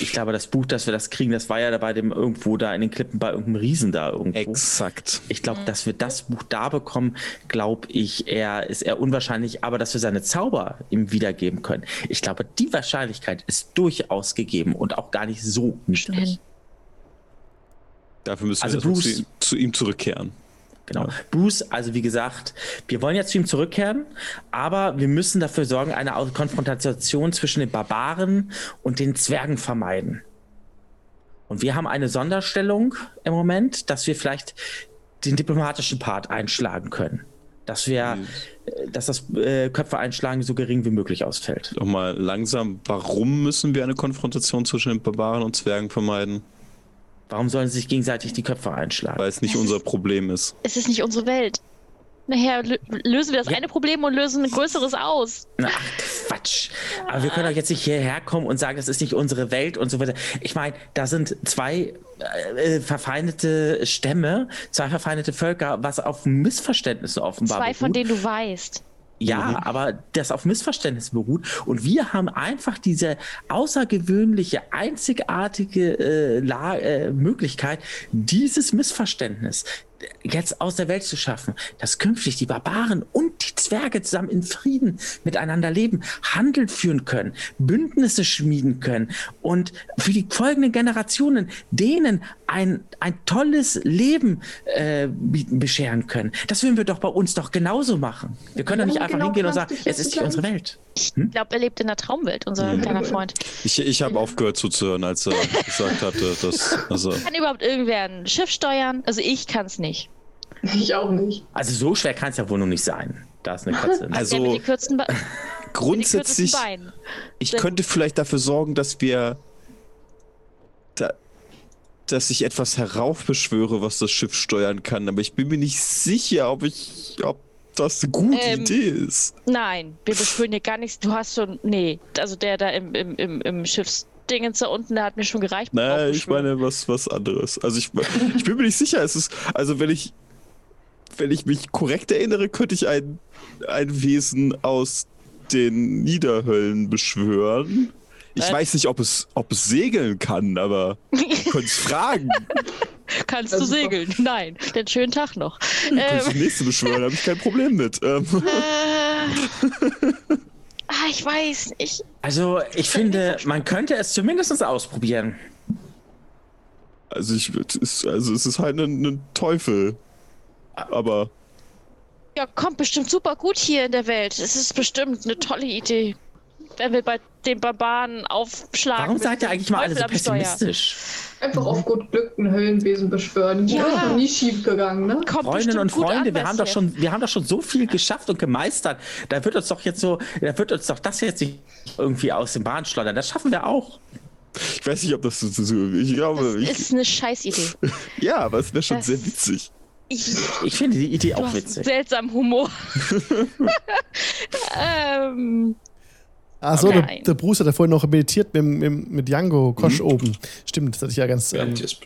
Ich glaube, das Buch, dass wir das kriegen, das war ja da bei dem irgendwo da in den Klippen bei irgendeinem Riesen da irgendwo. exakt. Ich glaube, dass wir das Buch da bekommen, glaube ich, eher, ist eher unwahrscheinlich, aber dass wir seine Zauber ihm wiedergeben können. Ich glaube, die Wahrscheinlichkeit ist durchaus gegeben und auch gar nicht so Schnell. niedrig. Dafür müssen Also wir erstmal Bruce- zu, ihm- zu ihm zurückkehren. Genau. Bruce, also wie gesagt, wir wollen ja zu ihm zurückkehren, aber wir müssen dafür sorgen, eine Konfrontation zwischen den Barbaren und den Zwergen vermeiden. Und wir haben eine Sonderstellung im Moment, dass wir vielleicht den diplomatischen Part einschlagen können. Dass wir, äh, dass das äh, Köpfe einschlagen so gering wie möglich ausfällt. Nochmal langsam, warum müssen wir eine Konfrontation zwischen den Barbaren und Zwergen vermeiden? Warum sollen sie sich gegenseitig die Köpfe einschlagen? Weil es nicht Es unser ist- Problem ist. Es ist nicht unsere Welt. Nachher lö lösen wir das Ja. eine Problem und lösen ein größeres aus. Ach, Quatsch. Aber wir können doch jetzt nicht hierher kommen und sagen, das ist nicht unsere Welt und so weiter. Ich meine, da sind zwei äh, verfeindete Stämme, zwei verfeindete Völker, was auf Missverständnisse offenbar Zwei von beruht. denen du weißt. Ja, aber das auf Missverständnis beruht. Und wir haben einfach diese außergewöhnliche, einzigartige äh, La äh, Möglichkeit, dieses Missverständnis jetzt aus der Welt zu schaffen, dass künftig die Barbaren und die Zwerge zusammen in Frieden miteinander leben, Handel führen können, Bündnisse schmieden können und für die folgenden Generationen denen ein, ein tolles Leben äh, bescheren können. Das würden wir doch bei uns doch genauso machen. Wir können doch nicht einfach genau, hingehen und sagen, es jetzt ist nicht unsere. Welt. Ich glaube, er lebt in der Traumwelt, unser kleiner Freund. Ich, ich habe aufgehört zuzuhören, als er gesagt hatte, dass. Also, Kann überhaupt irgendwer ein Schiff steuern? Also ich kann es nicht. *laughs* Ich auch nicht. Also so schwer kann es ja wohl noch nicht sein. Da *laughs* ist eine Katze. Also- mit den *laughs* grundsätzlich, ich könnte vielleicht dafür sorgen, dass wir. Da, dass ich etwas heraufbeschwöre, was das Schiff steuern kann, aber ich bin mir nicht sicher, ob ich. ob das eine gute Ähm, Idee ist. Nein, wir beschwören hier gar nichts. Du hast schon. Nee, also der da im, im, im, im Dingens da unten, der hat mir schon gereicht. Naja, Drauf ich meine was, was anderes. Also ich, ich bin mir nicht sicher. Es ist, also wenn ich, wenn ich mich korrekt erinnere, könnte ich ein, ein Wesen aus den Niederhöllen beschwören. Ich Was? weiß nicht, ob es, ob es segeln kann, aber ich könnte es *laughs* fragen. Kannst du segeln? Nein, den schönen Tag noch. Ich Ähm, das nächste beschwören, habe ich kein Problem mit. Ähm, äh, *laughs* ah, ich weiß nicht. Also, ich finde, man könnte es zumindest ausprobieren. also ich, es ist, also es ist halt ein, ein Teufel. Aber Ja, kommt bestimmt super gut hier in der Welt. Es ist bestimmt eine tolle Idee. Wenn wir bei den Barbaren aufschlagen. Warum seid ihr eigentlich mal alle so pessimistisch? Einfach auf gut Glück ein Höllenwesen beschwören. Ja. Ja. Ist noch nie schief gegangen, ne? Kommt Freundinnen und Freunde, an, wir haben doch schon, wir haben doch schon so viel geschafft und gemeistert. Da wird uns doch jetzt so, da wird uns doch das jetzt nicht irgendwie aus dem Bahn schleudern. Das schaffen wir auch. ich weiß nicht, ob das so. so ich glaube, Das ich, ist eine Scheißidee. *laughs* ja, aber es wäre schon das- sehr witzig. Ich, Ich finde die Idee du auch hast witzig. seltsamen Humor. *laughs* *laughs* ähm, Achso, Okay. der, der Bruce hat ja vorhin noch meditiert mit, mit, mit Django Kosch oben. Stimmt, das hatte ich ja ganz. Ähm, das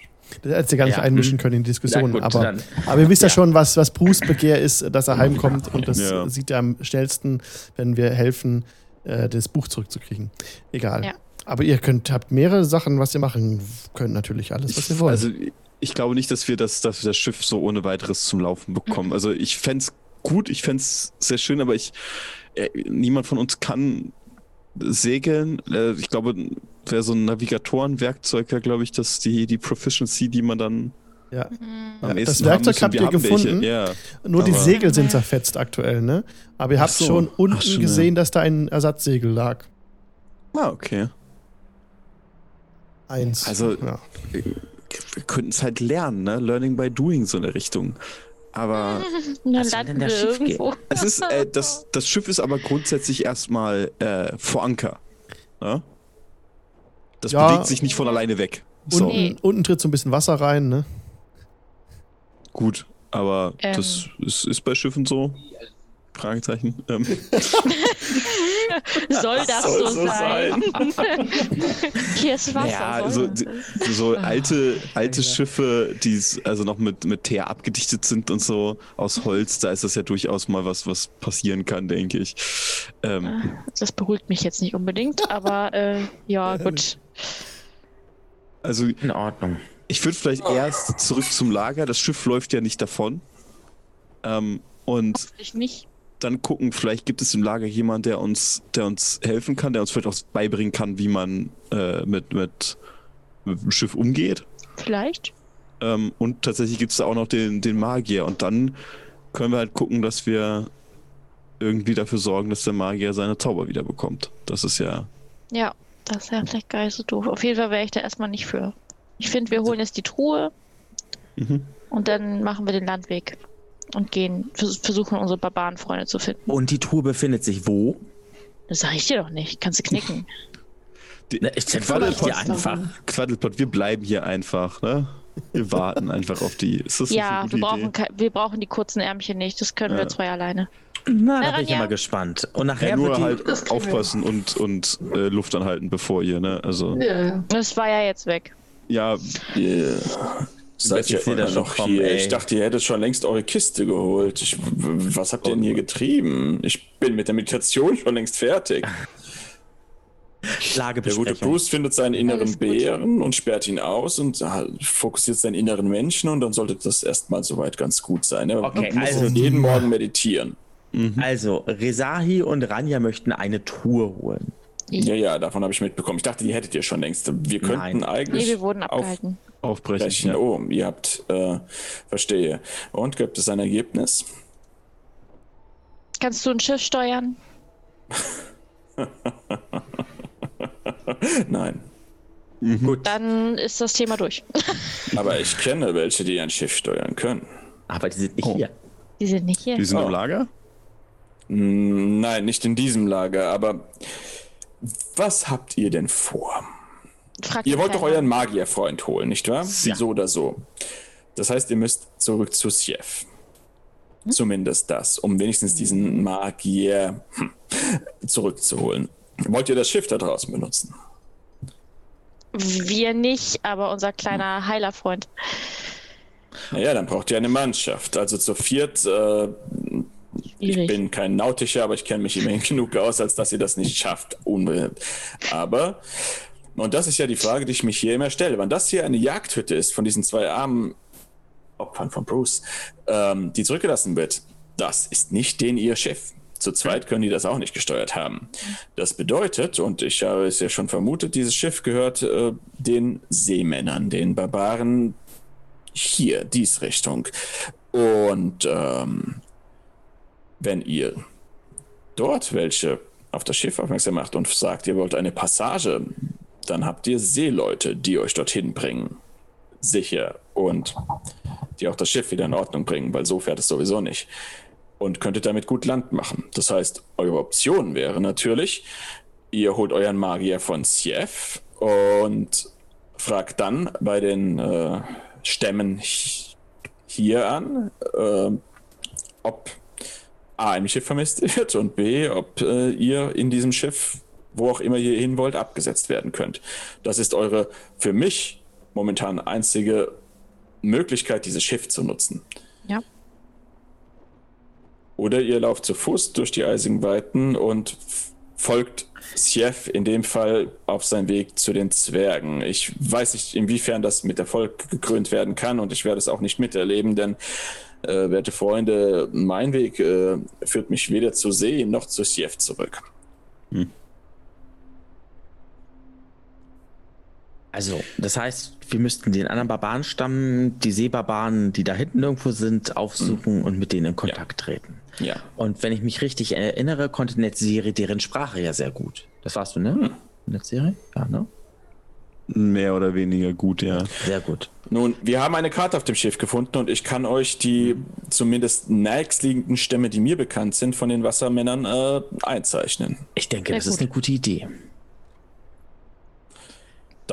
hätte sie gar nicht Ja, einmischen können in die Diskussion. Gut, aber, dann. aber ihr wisst ja, Ja. schon, was, was Bruce Begehr ist, dass er heimkommt. Und das Ja. sieht er am schnellsten, wenn wir helfen, äh, das Buch zurückzukriegen. Egal. Ja. Aber ihr könnt, habt mehrere Sachen, was ihr machen könnt. Natürlich alles, was ihr wollt. Also ich glaube nicht, dass wir das, dass wir das Schiff so ohne weiteres zum Laufen bekommen. Also ich fände es gut, ich fände es sehr schön, aber ich äh, niemand von uns kann segeln. Äh, ich glaube, wäre so ein Navigatorenwerkzeug, wäre, glaube ich, das die, die Proficiency, die man dann ja. am Ja, das Werkzeug habt ihr gefunden. Ja. Nur die Segel sind zerfetzt aktuell, ne? Aber ihr habt so. schon unten Ach, schon, ja. gesehen, dass da ein Ersatzsegel lag. Ah, okay. Eins. Also- ja. Wir könnten es halt lernen, ne? Learning by doing, so in der Richtung. Aber *laughs* dann Was soll landen wir irgendwo. es ist, äh, das, das Schiff ist aber grundsätzlich erstmal äh, vor Anker. Ne? Das Ja. bewegt sich nicht von alleine weg. So, Unten, Nee. unten tritt so ein bisschen Wasser rein, ne? gut. Aber Ähm. das ist, ist bei Schiffen so. Fragezeichen. Ähm, *laughs* *laughs* *laughs* Soll das Soll so so sein? *laughs* Hier ist Wasser. ja, soll so, so alte, alte Schiffe, die also noch mit, mit Teer abgedichtet sind und so aus Holz, da ist das ja durchaus mal was, was passieren kann, denke ich. Ähm, Das beruhigt mich jetzt nicht unbedingt, aber äh, ja, gut. also In Ordnung. Ich würde vielleicht erst zurück zum Lager. Das Schiff läuft ja nicht davon. Ähm, und Ich nicht. Dann gucken, vielleicht gibt es im Lager jemand, der uns, der uns helfen kann, der uns vielleicht auch beibringen kann, wie man äh, mit, mit, mit dem Schiff umgeht. Vielleicht. Ähm, und tatsächlich gibt es da auch noch den, den Magier. Und dann können wir halt gucken, dass wir irgendwie dafür sorgen, dass der Magier seine Zauber wieder bekommt. Das ist ja. Ja, das wäre vielleicht gar nicht so doof. Auf jeden Fall wäre ich da erstmal nicht für. Ich finde, wir holen jetzt die Truhe Mhm. und dann machen wir den Landweg und gehen, vers versuchen unsere Barbarenfreunde zu finden. Und die Truhe befindet sich wo? Das sag ich dir doch nicht. Kannst du knicken. *laughs* Die, Na, ich frage dir einfach. Quaddelpot, wir bleiben hier einfach, ne? Wir warten einfach auf die. Ist das ja, wir brauchen, wir brauchen die kurzen Ärmchen nicht. Das können Ja. wir zwei alleine. Na, da bin ich Anja. immer gespannt. Und nachher Ja, nur wird die, halt wir. aufpassen und, und äh, Luft anhalten, bevor ihr, ne? Also, Ja, ja. Das war ja jetzt weg. ja, Ihr seid sehe immer noch kommen, hier. ey. Ich dachte, ihr hättet schon längst eure Kiste geholt. Ich, was habt ihr denn hier getrieben? Ich bin mit der Meditation schon längst fertig. Der gute. Bruce findet seinen inneren. Bären und sperrt ihn aus und äh, fokussiert seinen inneren Menschen und dann sollte das erstmal soweit ganz gut sein. Er Okay, muss also- jeden Morgen meditieren. Also, Resahi und Ranja möchten eine Truhe holen. Ja, ja, davon habe ich mitbekommen. Ich dachte, die hättet ihr schon längst. Wir könnten Nein. Nee, eigentlich wir wurden abgehalten. Aufbrechen. aufbrechen. Ja. Oh, ihr habt, äh, verstehe. Und gibt es ein Ergebnis? Kannst du ein Schiff steuern? *laughs* Nein. Gut, Dann ist das Thema durch. *laughs* Aber ich kenne welche, die ein Schiff steuern können. aber die sind nicht Oh. hier. Die sind nicht hier. Die sind Oh. im Lager? Mm, Nein, nicht in diesem Lager, aber was habt ihr denn vor? Frag Ihr wollt doch euren Magierfreund holen, nicht wahr? Ja. So oder so. Das heißt, ihr müsst zurück zu Sjef. Zumindest das, um wenigstens diesen Magier hm, zurückzuholen. Wollt ihr das Schiff da draußen benutzen? Wir nicht, aber unser kleiner Heilerfreund. Naja, dann braucht ihr eine Mannschaft. Also zu viert, äh, ich bin kein Nautischer, aber ich kenne mich immerhin genug aus, als dass ihr das nicht schafft. Unbedingt. Aber, und das ist ja die Frage, die ich mich hier immer stelle. Wenn das hier eine Jagdhütte ist von diesen zwei armen Opfern von Bruce, ähm, die zurückgelassen wird, das ist nicht den ihr Chef. Zu zweit können die das auch nicht gesteuert haben. Das bedeutet, und ich habe es ja schon vermutet, dieses Schiff gehört äh, den Seemännern, den Barbaren hier, dies Richtung. Und ähm, wenn ihr dort welche auf das Schiff aufmerksam macht und sagt, ihr wollt eine Passage, dann habt ihr Seeleute, die euch dorthin bringen. Sicher. Und die auch das Schiff wieder in Ordnung bringen, weil so fährt es sowieso nicht. Und könntet damit gut Land machen. Das heißt, eure Option wäre natürlich, ihr holt euren Magier von Sief und fragt dann bei den äh, Stämmen hi- hier an, äh, ob A, ein Schiff vermisst *laughs* wird und B, ob äh, ihr in diesem Schiff, wo auch immer ihr hin wollt, abgesetzt werden könnt. Das ist eure für mich momentan einzige Möglichkeit, dieses Schiff zu nutzen. Ja. Oder ihr lauft zu Fuß durch die eisigen Weiten und folgt Sief in dem Fall auf seinem Weg zu den Zwergen. Ich weiß nicht, inwiefern das mit Erfolg gekrönt werden kann und ich werde es auch nicht miterleben, denn, äh, werte Freunde, mein Weg äh, führt mich weder zu See noch zu Sief zurück. Also, das heißt, wir müssten den anderen Barbarenstamm, die Seebarbaren, die da hinten irgendwo sind, aufsuchen und mit denen in Kontakt treten. Ja. Und wenn ich mich richtig erinnere, konnte Netzserie deren Sprache ja sehr gut. Das warst du, ne? Netzserie? Ja, ne? Mehr oder weniger gut, ja. Sehr gut. Nun, wir haben eine Karte auf dem Schiff gefunden und ich kann euch die zumindest nächstliegenden Stämme, die mir bekannt sind, von den Wassermännern äh, einzeichnen. Ich denke, Sehr das ist gut. eine gute Idee.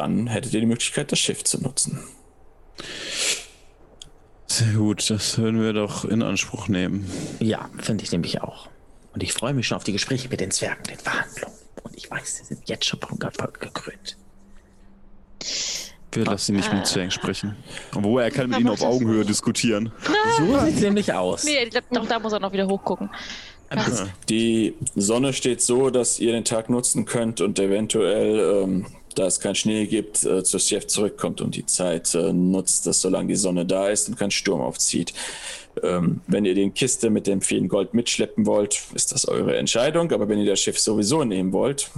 Dann hättet ihr die Möglichkeit, das Schiff zu nutzen. Sehr gut, das würden wir doch in Anspruch nehmen. Ja, finde ich nämlich auch. Und ich freue mich schon auf die Gespräche mit den Zwergen, den Verhandlungen. Und ich weiß, sie sind jetzt schon vom Erfolg gekrönt. Wir lassen ihn nicht mit Zwergen sprechen. Obwohl er kann mit ihnen auf Augenhöhe diskutieren. So sieht es nämlich aus. Nee, ich glaub, doch, da muss er noch wieder hochgucken. Die Sonne steht so, dass ihr den Tag nutzen könnt und eventuell, ähm, da es keinen Schnee gibt, äh, zu Chef zurückkommt und die Zeit äh, nutzt, dass solange die Sonne da ist und kein Sturm aufzieht. Ähm, wenn ihr den Kiste mit dem vielen Gold mitschleppen wollt, ist das eure Entscheidung. Aber wenn ihr das Schiff sowieso nehmen wollt,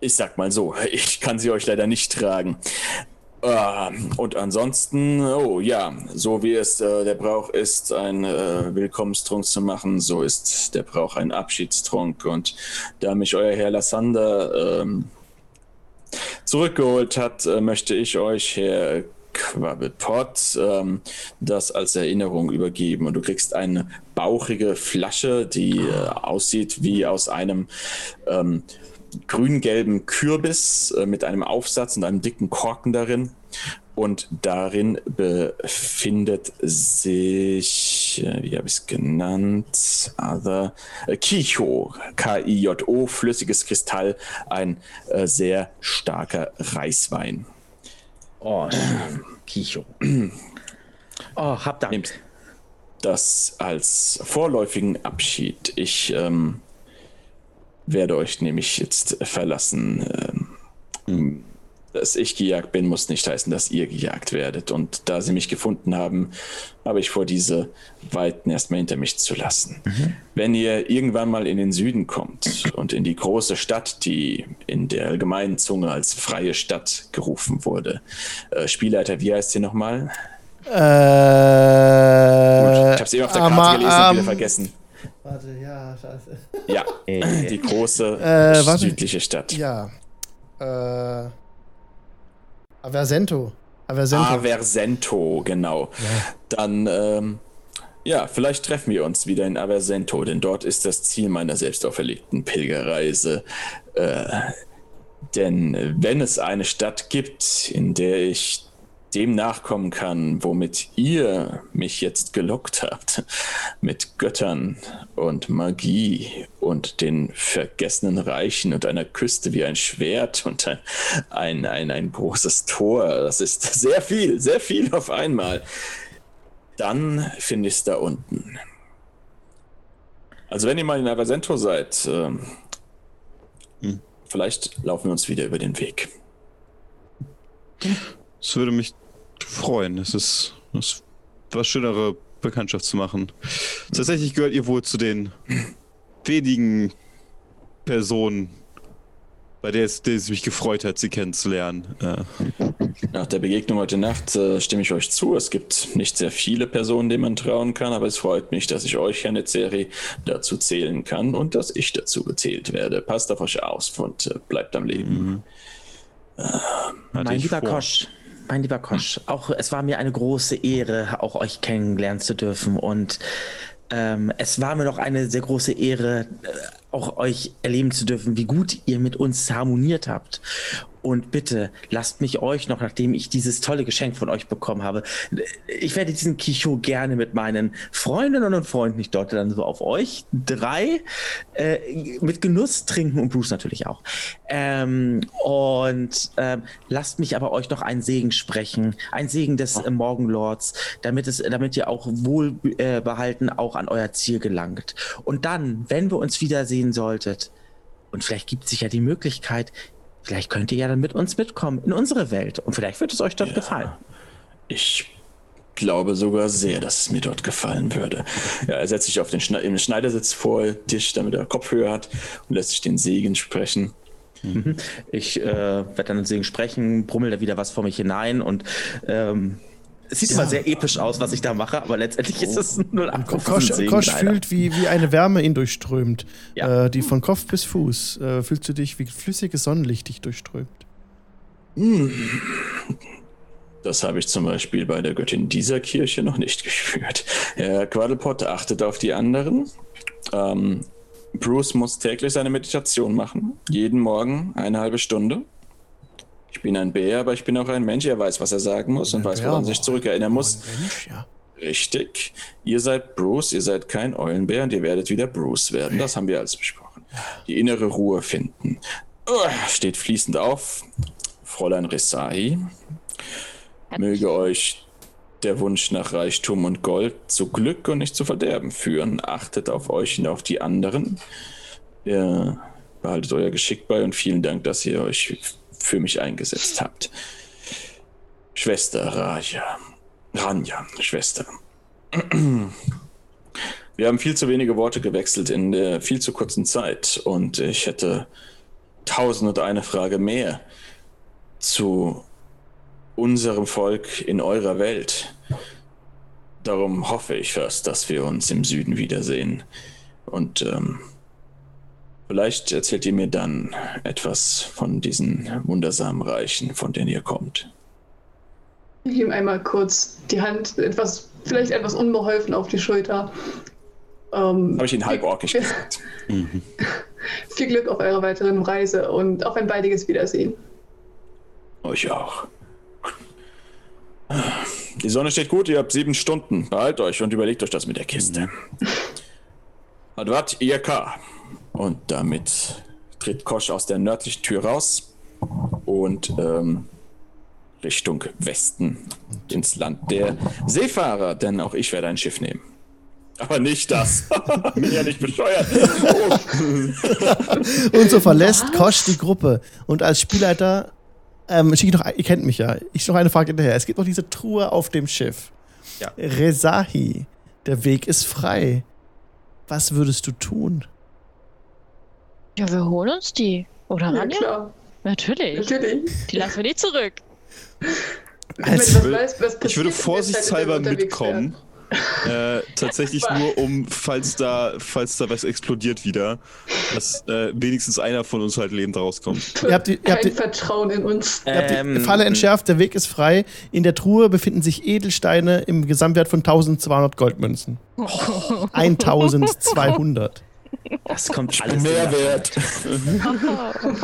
ich sag mal so, *laughs* ich kann sie euch leider nicht tragen. Ah, Und ansonsten, oh ja, so wie es äh, der Brauch ist, ein äh, Willkommenstrunk zu machen, so ist der Brauch ein Abschiedstrunk. Und da mich euer Herr Lassander ähm, zurückgeholt hat, äh, möchte ich euch, Herr Quabbelpot, ähm, das als Erinnerung übergeben. Und du kriegst eine bauchige Flasche, die äh, aussieht wie aus einem ähm, grün-gelben Kürbis äh, mit einem Aufsatz und einem dicken Korken darin. Und darin befindet sich, äh, wie habe ich es genannt? Other, äh, Kicho, K-I-J-O, flüssiges Kristall, ein äh, sehr starker Reiswein. Oh, *clears throat* schön. Kicho. *clears throat* Oh, hab Dank. Nehmt das als vorläufigen Abschied. Ich ähm, werde euch nämlich jetzt verlassen. Ähm, dass ich gejagt bin, muss nicht heißen, dass ihr gejagt werdet. Und da sie mich gefunden haben, habe ich vor, diese Weiten erstmal hinter mich zu lassen. Wenn ihr irgendwann mal in den Süden kommt und in die große Stadt, die in der allgemeinen Zunge als freie Stadt gerufen wurde, äh, Spielleiter, wie heißt sie nochmal? Äh, Ich habe es eben auf der Karte gelesen und wieder vergessen. Warte, ja, scheiße. Ja, Äh, die große Äh, warte. südliche Stadt. Ja. Äh. Aversento. Aversento. Aversento, genau. Dann, ähm, ja, vielleicht treffen wir uns wieder in Aversento, denn dort ist das Ziel meiner selbst auferlegten Pilgerreise. Äh, denn wenn es eine Stadt gibt, in der ich dem nachkommen kann, womit ihr mich jetzt gelockt habt, mit Göttern und Magie und den vergessenen Reichen und einer Küste wie ein Schwert und ein, ein, ein, ein großes Tor, das ist sehr viel, sehr viel auf einmal, dann finde ich es da unten. Also wenn ihr mal in Avasento seid, ähm, Hm. vielleicht laufen wir uns wieder über den Weg. Es würde mich freuen. Es ist, es ist was schönere Bekanntschaft zu machen. Tatsächlich gehört ihr wohl zu den wenigen Personen, bei der es, der es mich gefreut hat, sie kennenzulernen. Äh, Nach der Begegnung heute Nacht äh, stimme ich euch zu. Es gibt nicht sehr viele Personen, denen man trauen kann, aber es freut mich, dass ich euch, Herr Netzeri, dazu zählen kann und dass ich dazu gezählt werde. Passt auf euch auf und äh, bleibt am Leben. hatte Mein ich lieber vor. Kosch, mein lieber Kosch, auch es war mir eine große Ehre, auch euch kennenlernen zu dürfen. Und ähm, es war mir noch eine sehr große Ehre, äh, auch euch erleben zu dürfen, wie gut ihr mit uns harmoniert habt. Und bitte lasst mich euch noch, nachdem ich dieses tolle Geschenk von euch bekommen habe, ich werde diesen Kicho gerne mit meinen Freundinnen und Freunden, ich deute dann so auf euch, drei, äh, mit Genuss trinken und Bruce natürlich auch. Ähm, und ähm, lasst mich aber euch noch einen Segen sprechen, ein Segen des äh, Morgenlords, damit es, damit ihr auch wohlbehalten äh, behalten auch an euer Ziel gelangt. Und dann, wenn wir uns wiedersehen solltet, und vielleicht gibt es sich ja die Möglichkeit, vielleicht könnt ihr ja dann mit uns mitkommen in unsere Welt und vielleicht wird es euch dort gefallen. Ich glaube sogar sehr, dass es mir dort gefallen würde. Ja, er setzt sich auf den Schne im Schneidersitz vor Tisch, damit er Kopfhörer hat und lässt sich den Segen sprechen. Ich äh, werde dann deswegen sprechen, brummel da wieder was vor mich hinein und ähm, es sieht immer sehr episch aus, was ich da mache, aber letztendlich ist es nur ein Kosch, Kosch fühlt, wie, wie eine Wärme ihn durchströmt. Ja. Äh, die von Kopf bis Fuß. Äh, fühlst du dich, wie flüssiges Sonnenlicht dich durchströmt. Das habe ich zum Beispiel bei der Göttin dieser Kirche noch nicht *laughs* gespürt. Herr Quaddlepot achtet auf die anderen. Ähm, Bruce muss täglich seine Meditation machen. Jeden Morgen eine halbe Stunde. Ich bin ein Bär, aber ich bin auch ein Mensch. Er weiß, was er sagen muss und weiß, woran er sich zurückerinnern muss. Mensch, ja. Richtig. Ihr seid Bruce, ihr seid kein Eulenbär und ihr werdet wieder Bruce werden. Das haben wir alles besprochen. Die innere Ruhe finden. Steht fließend auf. Fräulein Resahi. Möge euch der Wunsch nach Reichtum und Gold zu Glück und nicht zu Verderben führen. Achtet auf euch und auf die anderen. Ihr behaltet euer Geschick bei und vielen Dank, dass ihr euch für mich eingesetzt habt. Schwester Raja. Ranja, Schwester. Wir haben viel zu wenige Worte gewechselt in der viel zu kurzen Zeit und ich hätte tausend und eine Frage mehr zu unserem Volk in eurer Welt. Darum hoffe ich fast, dass wir uns im Süden wiedersehen. Und ähm, vielleicht erzählt ihr mir dann etwas von diesen wundersamen Reichen, von denen ihr kommt. Ich ihm einmal kurz die Hand, etwas, vielleicht etwas unbeholfen auf die Schulter. Ähm, Habe ich ihn halb orkisch gesagt. *laughs* viel Glück auf eurer weiteren Reise und auf ein baldiges Wiedersehen. Euch auch. Die Sonne steht gut, ihr habt sieben Stunden. Behalt euch und überlegt euch das mit der Kiste. *laughs* Advat Iaka. Und damit tritt Kosch aus der nördlichen Tür raus und ähm, Richtung Westen ins Land der Seefahrer, denn auch ich werde ein Schiff nehmen. Aber nicht das. *laughs* Bin ja nicht bescheuert. Oh. *laughs* Und so verlässt Kosch die Gruppe. Und als Spielleiter ähm, schicke ich noch, ihr kennt mich ja, ich noch eine Frage hinterher. Es gibt noch diese Truhe auf dem Schiff. Ja. Rezahi, der Weg ist frei. Was würdest du tun? Ja, wir holen uns die. Oder Ja, klar. Natürlich. Natürlich. Die lassen wir nicht zurück. Wenn Als- was weiß, was Ich würde vorsichtshalber mitkommen. Äh, tatsächlich *laughs* nur um, falls da, falls da was explodiert wieder, dass äh, wenigstens einer von uns halt lebend rauskommt. Ihr habt die- ihr Kein habt die- Vertrauen in uns. Ihr habt die Ähm, Falle entschärft, der Weg ist frei. In der Truhe befinden sich Edelsteine im Gesamtwert von 1200 Goldmünzen. *laughs* 1200. Das kommt alles Mehrwert.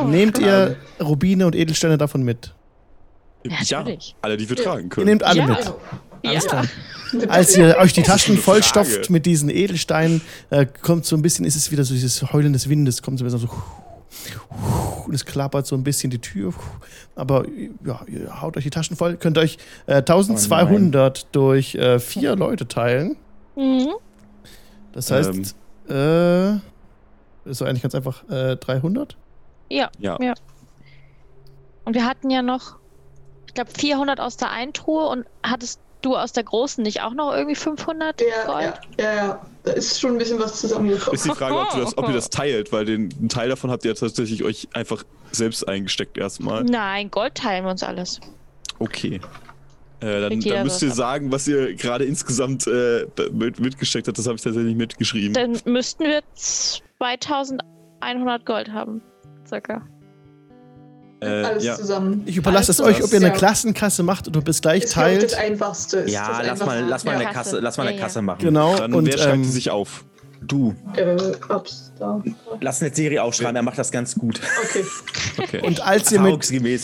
*laughs* Nehmt ihr Rubine und Edelsteine davon mit? Ja, Natürlich. alle, die wir Ja. tragen Ihr können. nehmt alle Ja. mit. Also, Alles Ja. klar. Als ihr *laughs* euch die Taschen vollstopft mit diesen Edelsteinen, äh, kommt so ein bisschen, ist es wieder so dieses Heulen des Windes, kommt so ein bisschen so und es klappert so ein bisschen die Tür. Aber ja, ihr haut euch die Taschen voll, könnt euch äh, 1200 durch äh, vier Leute teilen. Mhm. Das heißt, äh, ist so eigentlich ganz einfach äh, 300. Ja. Ja. Und wir hatten ja noch, ich glaube, 400 aus der einen Truhe und hattest du aus der großen nicht auch noch irgendwie 500 ja, Gold? ja, ja, ja. Da ist schon ein bisschen was zusammengekommen. Ist die Frage, ob, du das, ob ihr das *laughs* teilt, weil den einen Teil davon habt ihr tatsächlich euch einfach selbst eingesteckt erstmal. Nein, Gold teilen wir uns alles. Okay. Äh, dann, dann müsst ihr sagen, was ihr gerade insgesamt äh, mit, mitgesteckt habt. Das habe ich tatsächlich mitgeschrieben. Dann müssten wir 2100 Gold haben. Circa. Äh, Alles ja. zusammen. Ich überlasse es euch, ob ihr eine ja. Klassenkasse macht oder bis gleich Ist, ich, das teilt. Einfachste. Ist Ja, das lass mal, Einfachste. lass mal ja. eine Kasse, lass mal eine Ja, ja. Kasse machen. Genau. Dann und wer schreibt ähm, die sich auf? Du, Äh, ups, da. lass eine Serie aufschreiben, er macht das ganz gut. Okay. Okay. und als ihr mit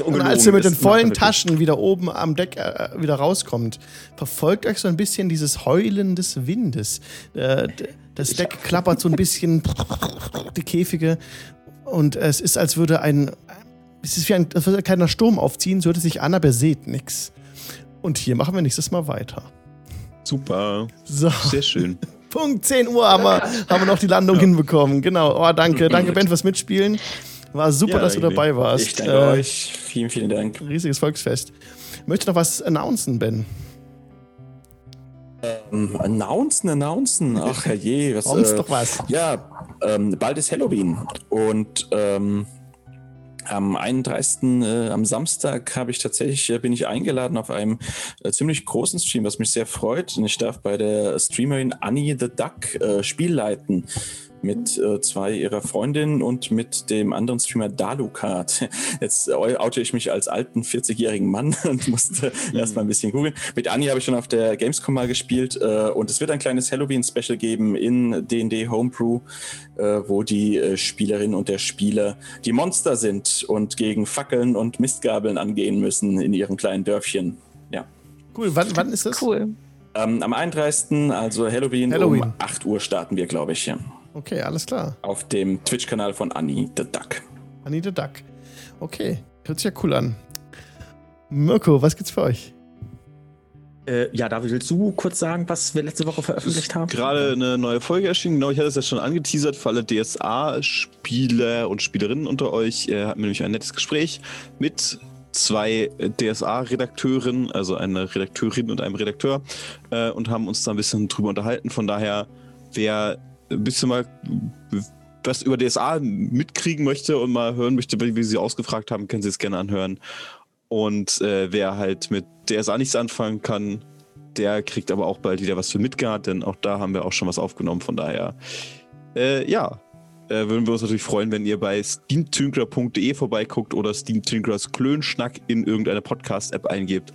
Und als ihr mit den vollen. Taschen wieder oben am Deck äh, wieder rauskommt, verfolgt euch so ein bisschen dieses Heulen des Windes. Äh, das Deck klappert so ein bisschen, *laughs* die Käfige. Und es ist, als würde ein. Es ist wie ein, als würde ein kleiner Sturm aufziehen, so hört es sich an, aber ihr seht nichts. Und hier machen wir nächstes Mal weiter. Super. So, Sehr schön. *laughs* Punkt 10 Uhr haben wir, haben wir noch die Landung hinbekommen. Genau. Oh, danke. *laughs* Danke, Ben, fürs Mitspielen. War super, Ja, dass du dabei warst. Ich danke Äh, euch. Vielen, vielen Dank. Riesiges Volksfest. Möchte noch was announcen, Ben? Ähm, announcen, announcen. Ach herrje, was. Uns äh, doch was. Ja, ähm, bald ist Halloween und ähm, am 31. Äh, am Samstag habe ich tatsächlich äh, bin ich eingeladen auf einem äh, ziemlich großen Stream, was mich sehr freut. Und ich darf bei der Streamerin Annie the Duck äh, Spiel leiten mit äh, zwei ihrer Freundinnen und mit dem anderen Streamer Dalukart. *laughs* Jetzt äh, oute ich mich als alten 40-jährigen Mann *laughs* und musste erst mal ein bisschen googeln. Mit Annie habe ich schon auf der Gamescom mal gespielt äh, und es wird ein kleines Halloween-Special geben in D&D Homebrew, äh, wo die äh, Spielerin und der Spieler die Monster sind und gegen Fackeln und Mistgabeln angehen müssen in ihrem kleinen Dörfchen. Ja. Cool. Wann, wann ist das? Cool. Ähm, am 31. also Halloween, Halloween. um 8 Uhr starten wir, glaube ich, ja. Okay, alles klar. auf dem Twitch-Kanal von Annie the Duck. Annie the Duck. Okay, hört sich ja cool an. Mirko, was gibt's für euch? Äh, ja, David, willst du kurz sagen, was wir letzte Woche veröffentlicht haben? Gerade eine neue Folge erschienen. Genau, ich hatte es ja schon angeteasert für alle DSA-Spieler und Spielerinnen unter euch. Äh, hatten wir nämlich ein nettes Gespräch mit zwei DSA-Redakteuren, also eine Redakteurin und einem Redakteur, äh, und haben uns da ein bisschen drüber unterhalten. Von daher, wer ein bisschen mal was über DSA mitkriegen möchte und mal hören möchte, wie wie sie ausgefragt haben, können sie es gerne anhören. Und äh, wer halt mit DSA nichts anfangen kann, der kriegt aber auch bald wieder was für Midgard, denn auch da haben wir auch schon was aufgenommen. Von daher, äh, ja, äh, würden wir uns natürlich freuen, wenn ihr bei steamtünkler.de vorbeiguckt oder Steam Tünkers Klönschnack in irgendeine Podcast-App eingebt.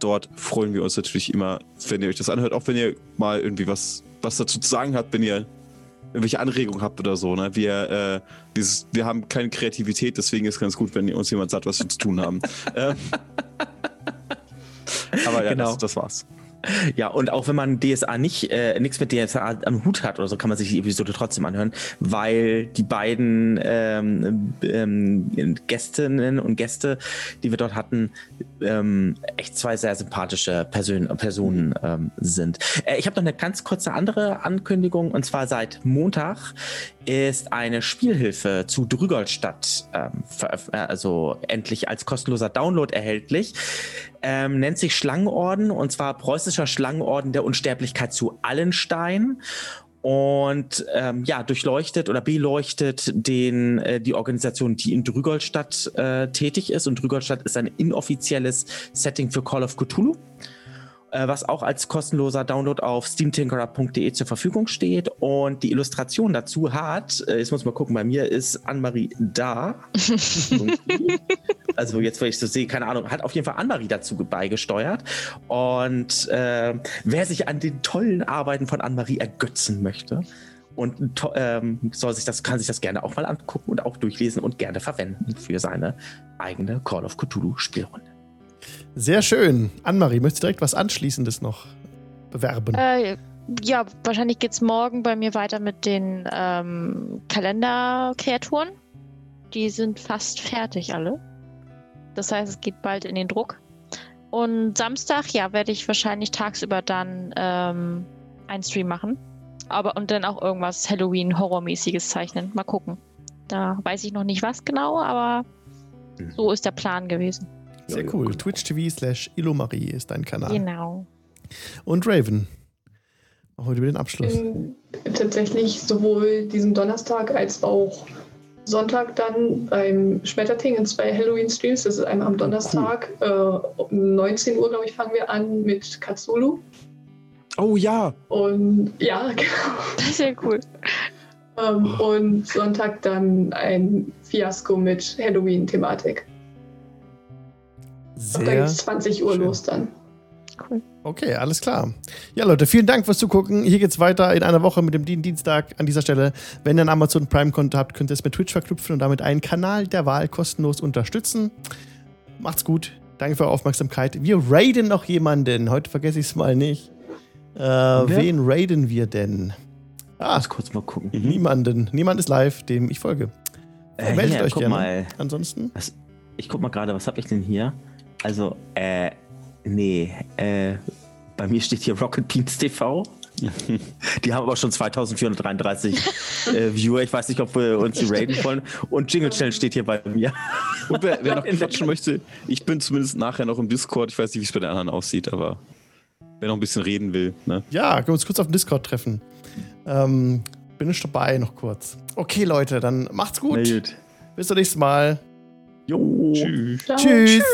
Dort freuen wir uns natürlich immer, wenn ihr euch das anhört, auch wenn ihr mal irgendwie was, was dazu zu sagen habt, wenn ihr irgendwelche Anregungen habt oder so. Ne? Wir, äh, dieses, wir haben keine Kreativität, deswegen ist es ganz gut, wenn uns jemand sagt, was wir zu tun haben. *laughs* ähm, aber ja, Genau. das, das war's. Ja, und auch wenn man DSA nicht, äh, nichts mit DSA am Hut hat oder so, kann man sich die Episode trotzdem anhören, weil die beiden ähm, ähm, Gästinnen und Gäste, die wir dort hatten, ähm, echt zwei sehr sympathische Persön Personen ähm, sind. Äh, ich habe noch eine ganz kurze andere Ankündigung und zwar seit Montag ist eine Spielhilfe zu Drügolstadt ähm, äh, also endlich als kostenloser Download erhältlich. Ähm, nennt sich Schlangenorden und zwar preußischer Schlangenorden der Unsterblichkeit zu Allenstein und ähm, ja durchleuchtet oder beleuchtet den äh, die Organisation, die in Drügolstadt äh, tätig ist. Und Drügolstadt ist ein inoffizielles Setting für Call of Cthulhu äh, was auch als kostenloser Download auf steamtinkerer.de zur Verfügung steht. Und die Illustration dazu hat, äh, jetzt muss man gucken, bei mir ist Annemarie da. *laughs* also jetzt, wo ich so sehe, keine Ahnung, hat auf jeden Fall Annemarie dazu beigesteuert. Und äh, wer sich an den tollen Arbeiten von Annemarie ergötzen möchte, und ähm, soll sich das, kann sich das gerne auch mal angucken und auch durchlesen und gerne verwenden für seine eigene Call of Cthulhu Spielrunde. Sehr schön. Annemarie, möchtest du direkt was Anschließendes noch bewerben? Äh, ja, wahrscheinlich geht's morgen bei mir weiter mit den ähm, Kalenderkreaturen. Die sind fast fertig alle. Das heißt, es geht bald in den Druck. Und Samstag, ja, werde ich wahrscheinlich tagsüber dann ähm, einen Stream machen. Aber und dann auch irgendwas Halloween-Horrormäßiges zeichnen. Mal gucken. Da weiß ich noch nicht was genau, aber so ist der Plan gewesen. Sehr Ja, cool. genau. Twitch TV slash Ilomarie ist dein Kanal. Genau. Und Raven. Machen wir über den Abschluss. bin tatsächlich sowohl diesen Donnerstag als auch Sonntag dann beim Schmetterting in zwei Halloween-Streams. Das ist einmal am Donnerstag, äh, um 19 Uhr, glaube ich, fangen wir an mit Katsulu. Oh ja. Und ja, *laughs* genau. Das ist ja cool. Ähm, und Sonntag dann ein Fiasko mit Halloween-Thematik. Sehr geht 20 Uhr schön. los dann. Okay, alles klar. Ja, Leute, vielen Dank fürs Zugucken. Hier geht's weiter in einer Woche mit dem Dien- Dienstag an dieser Stelle. Wenn ihr ein Amazon Prime-Konto habt, könnt ihr es mit Twitch verknüpfen und damit einen Kanal der Wahl kostenlos unterstützen. Macht's gut. Danke für eure Aufmerksamkeit. Wir raiden noch jemanden. Heute vergesse ich es mal nicht. Äh, wen raiden wir denn? Ah, Muss kurz mal gucken. niemanden. Niemand ist live, dem ich folge. Äh, Meldet hier, euch guck gerne. mal. Ansonsten. Ich guck mal gerade, was habe ich denn hier? Also, äh, nee, äh, bei mir steht hier Rocket Beans TV. *laughs* Die haben aber schon 2433 äh, Viewer. Ich weiß nicht, ob wir uns die raiden wollen. Und Jingle Channel steht hier bei mir. *laughs* Und wer, wer noch quatschen möchte, ich bin zumindest nachher noch im Discord. Ich weiß nicht, wie es bei den anderen aussieht, aber wer noch ein bisschen reden will, ne? Ja, können wir uns kurz auf dem Discord treffen. Ähm, bin ich dabei noch kurz. Okay, Leute, dann macht's gut. Gut. Bis zum nächsten Mal. Jo. Tschüss. Ciao. Tschüss.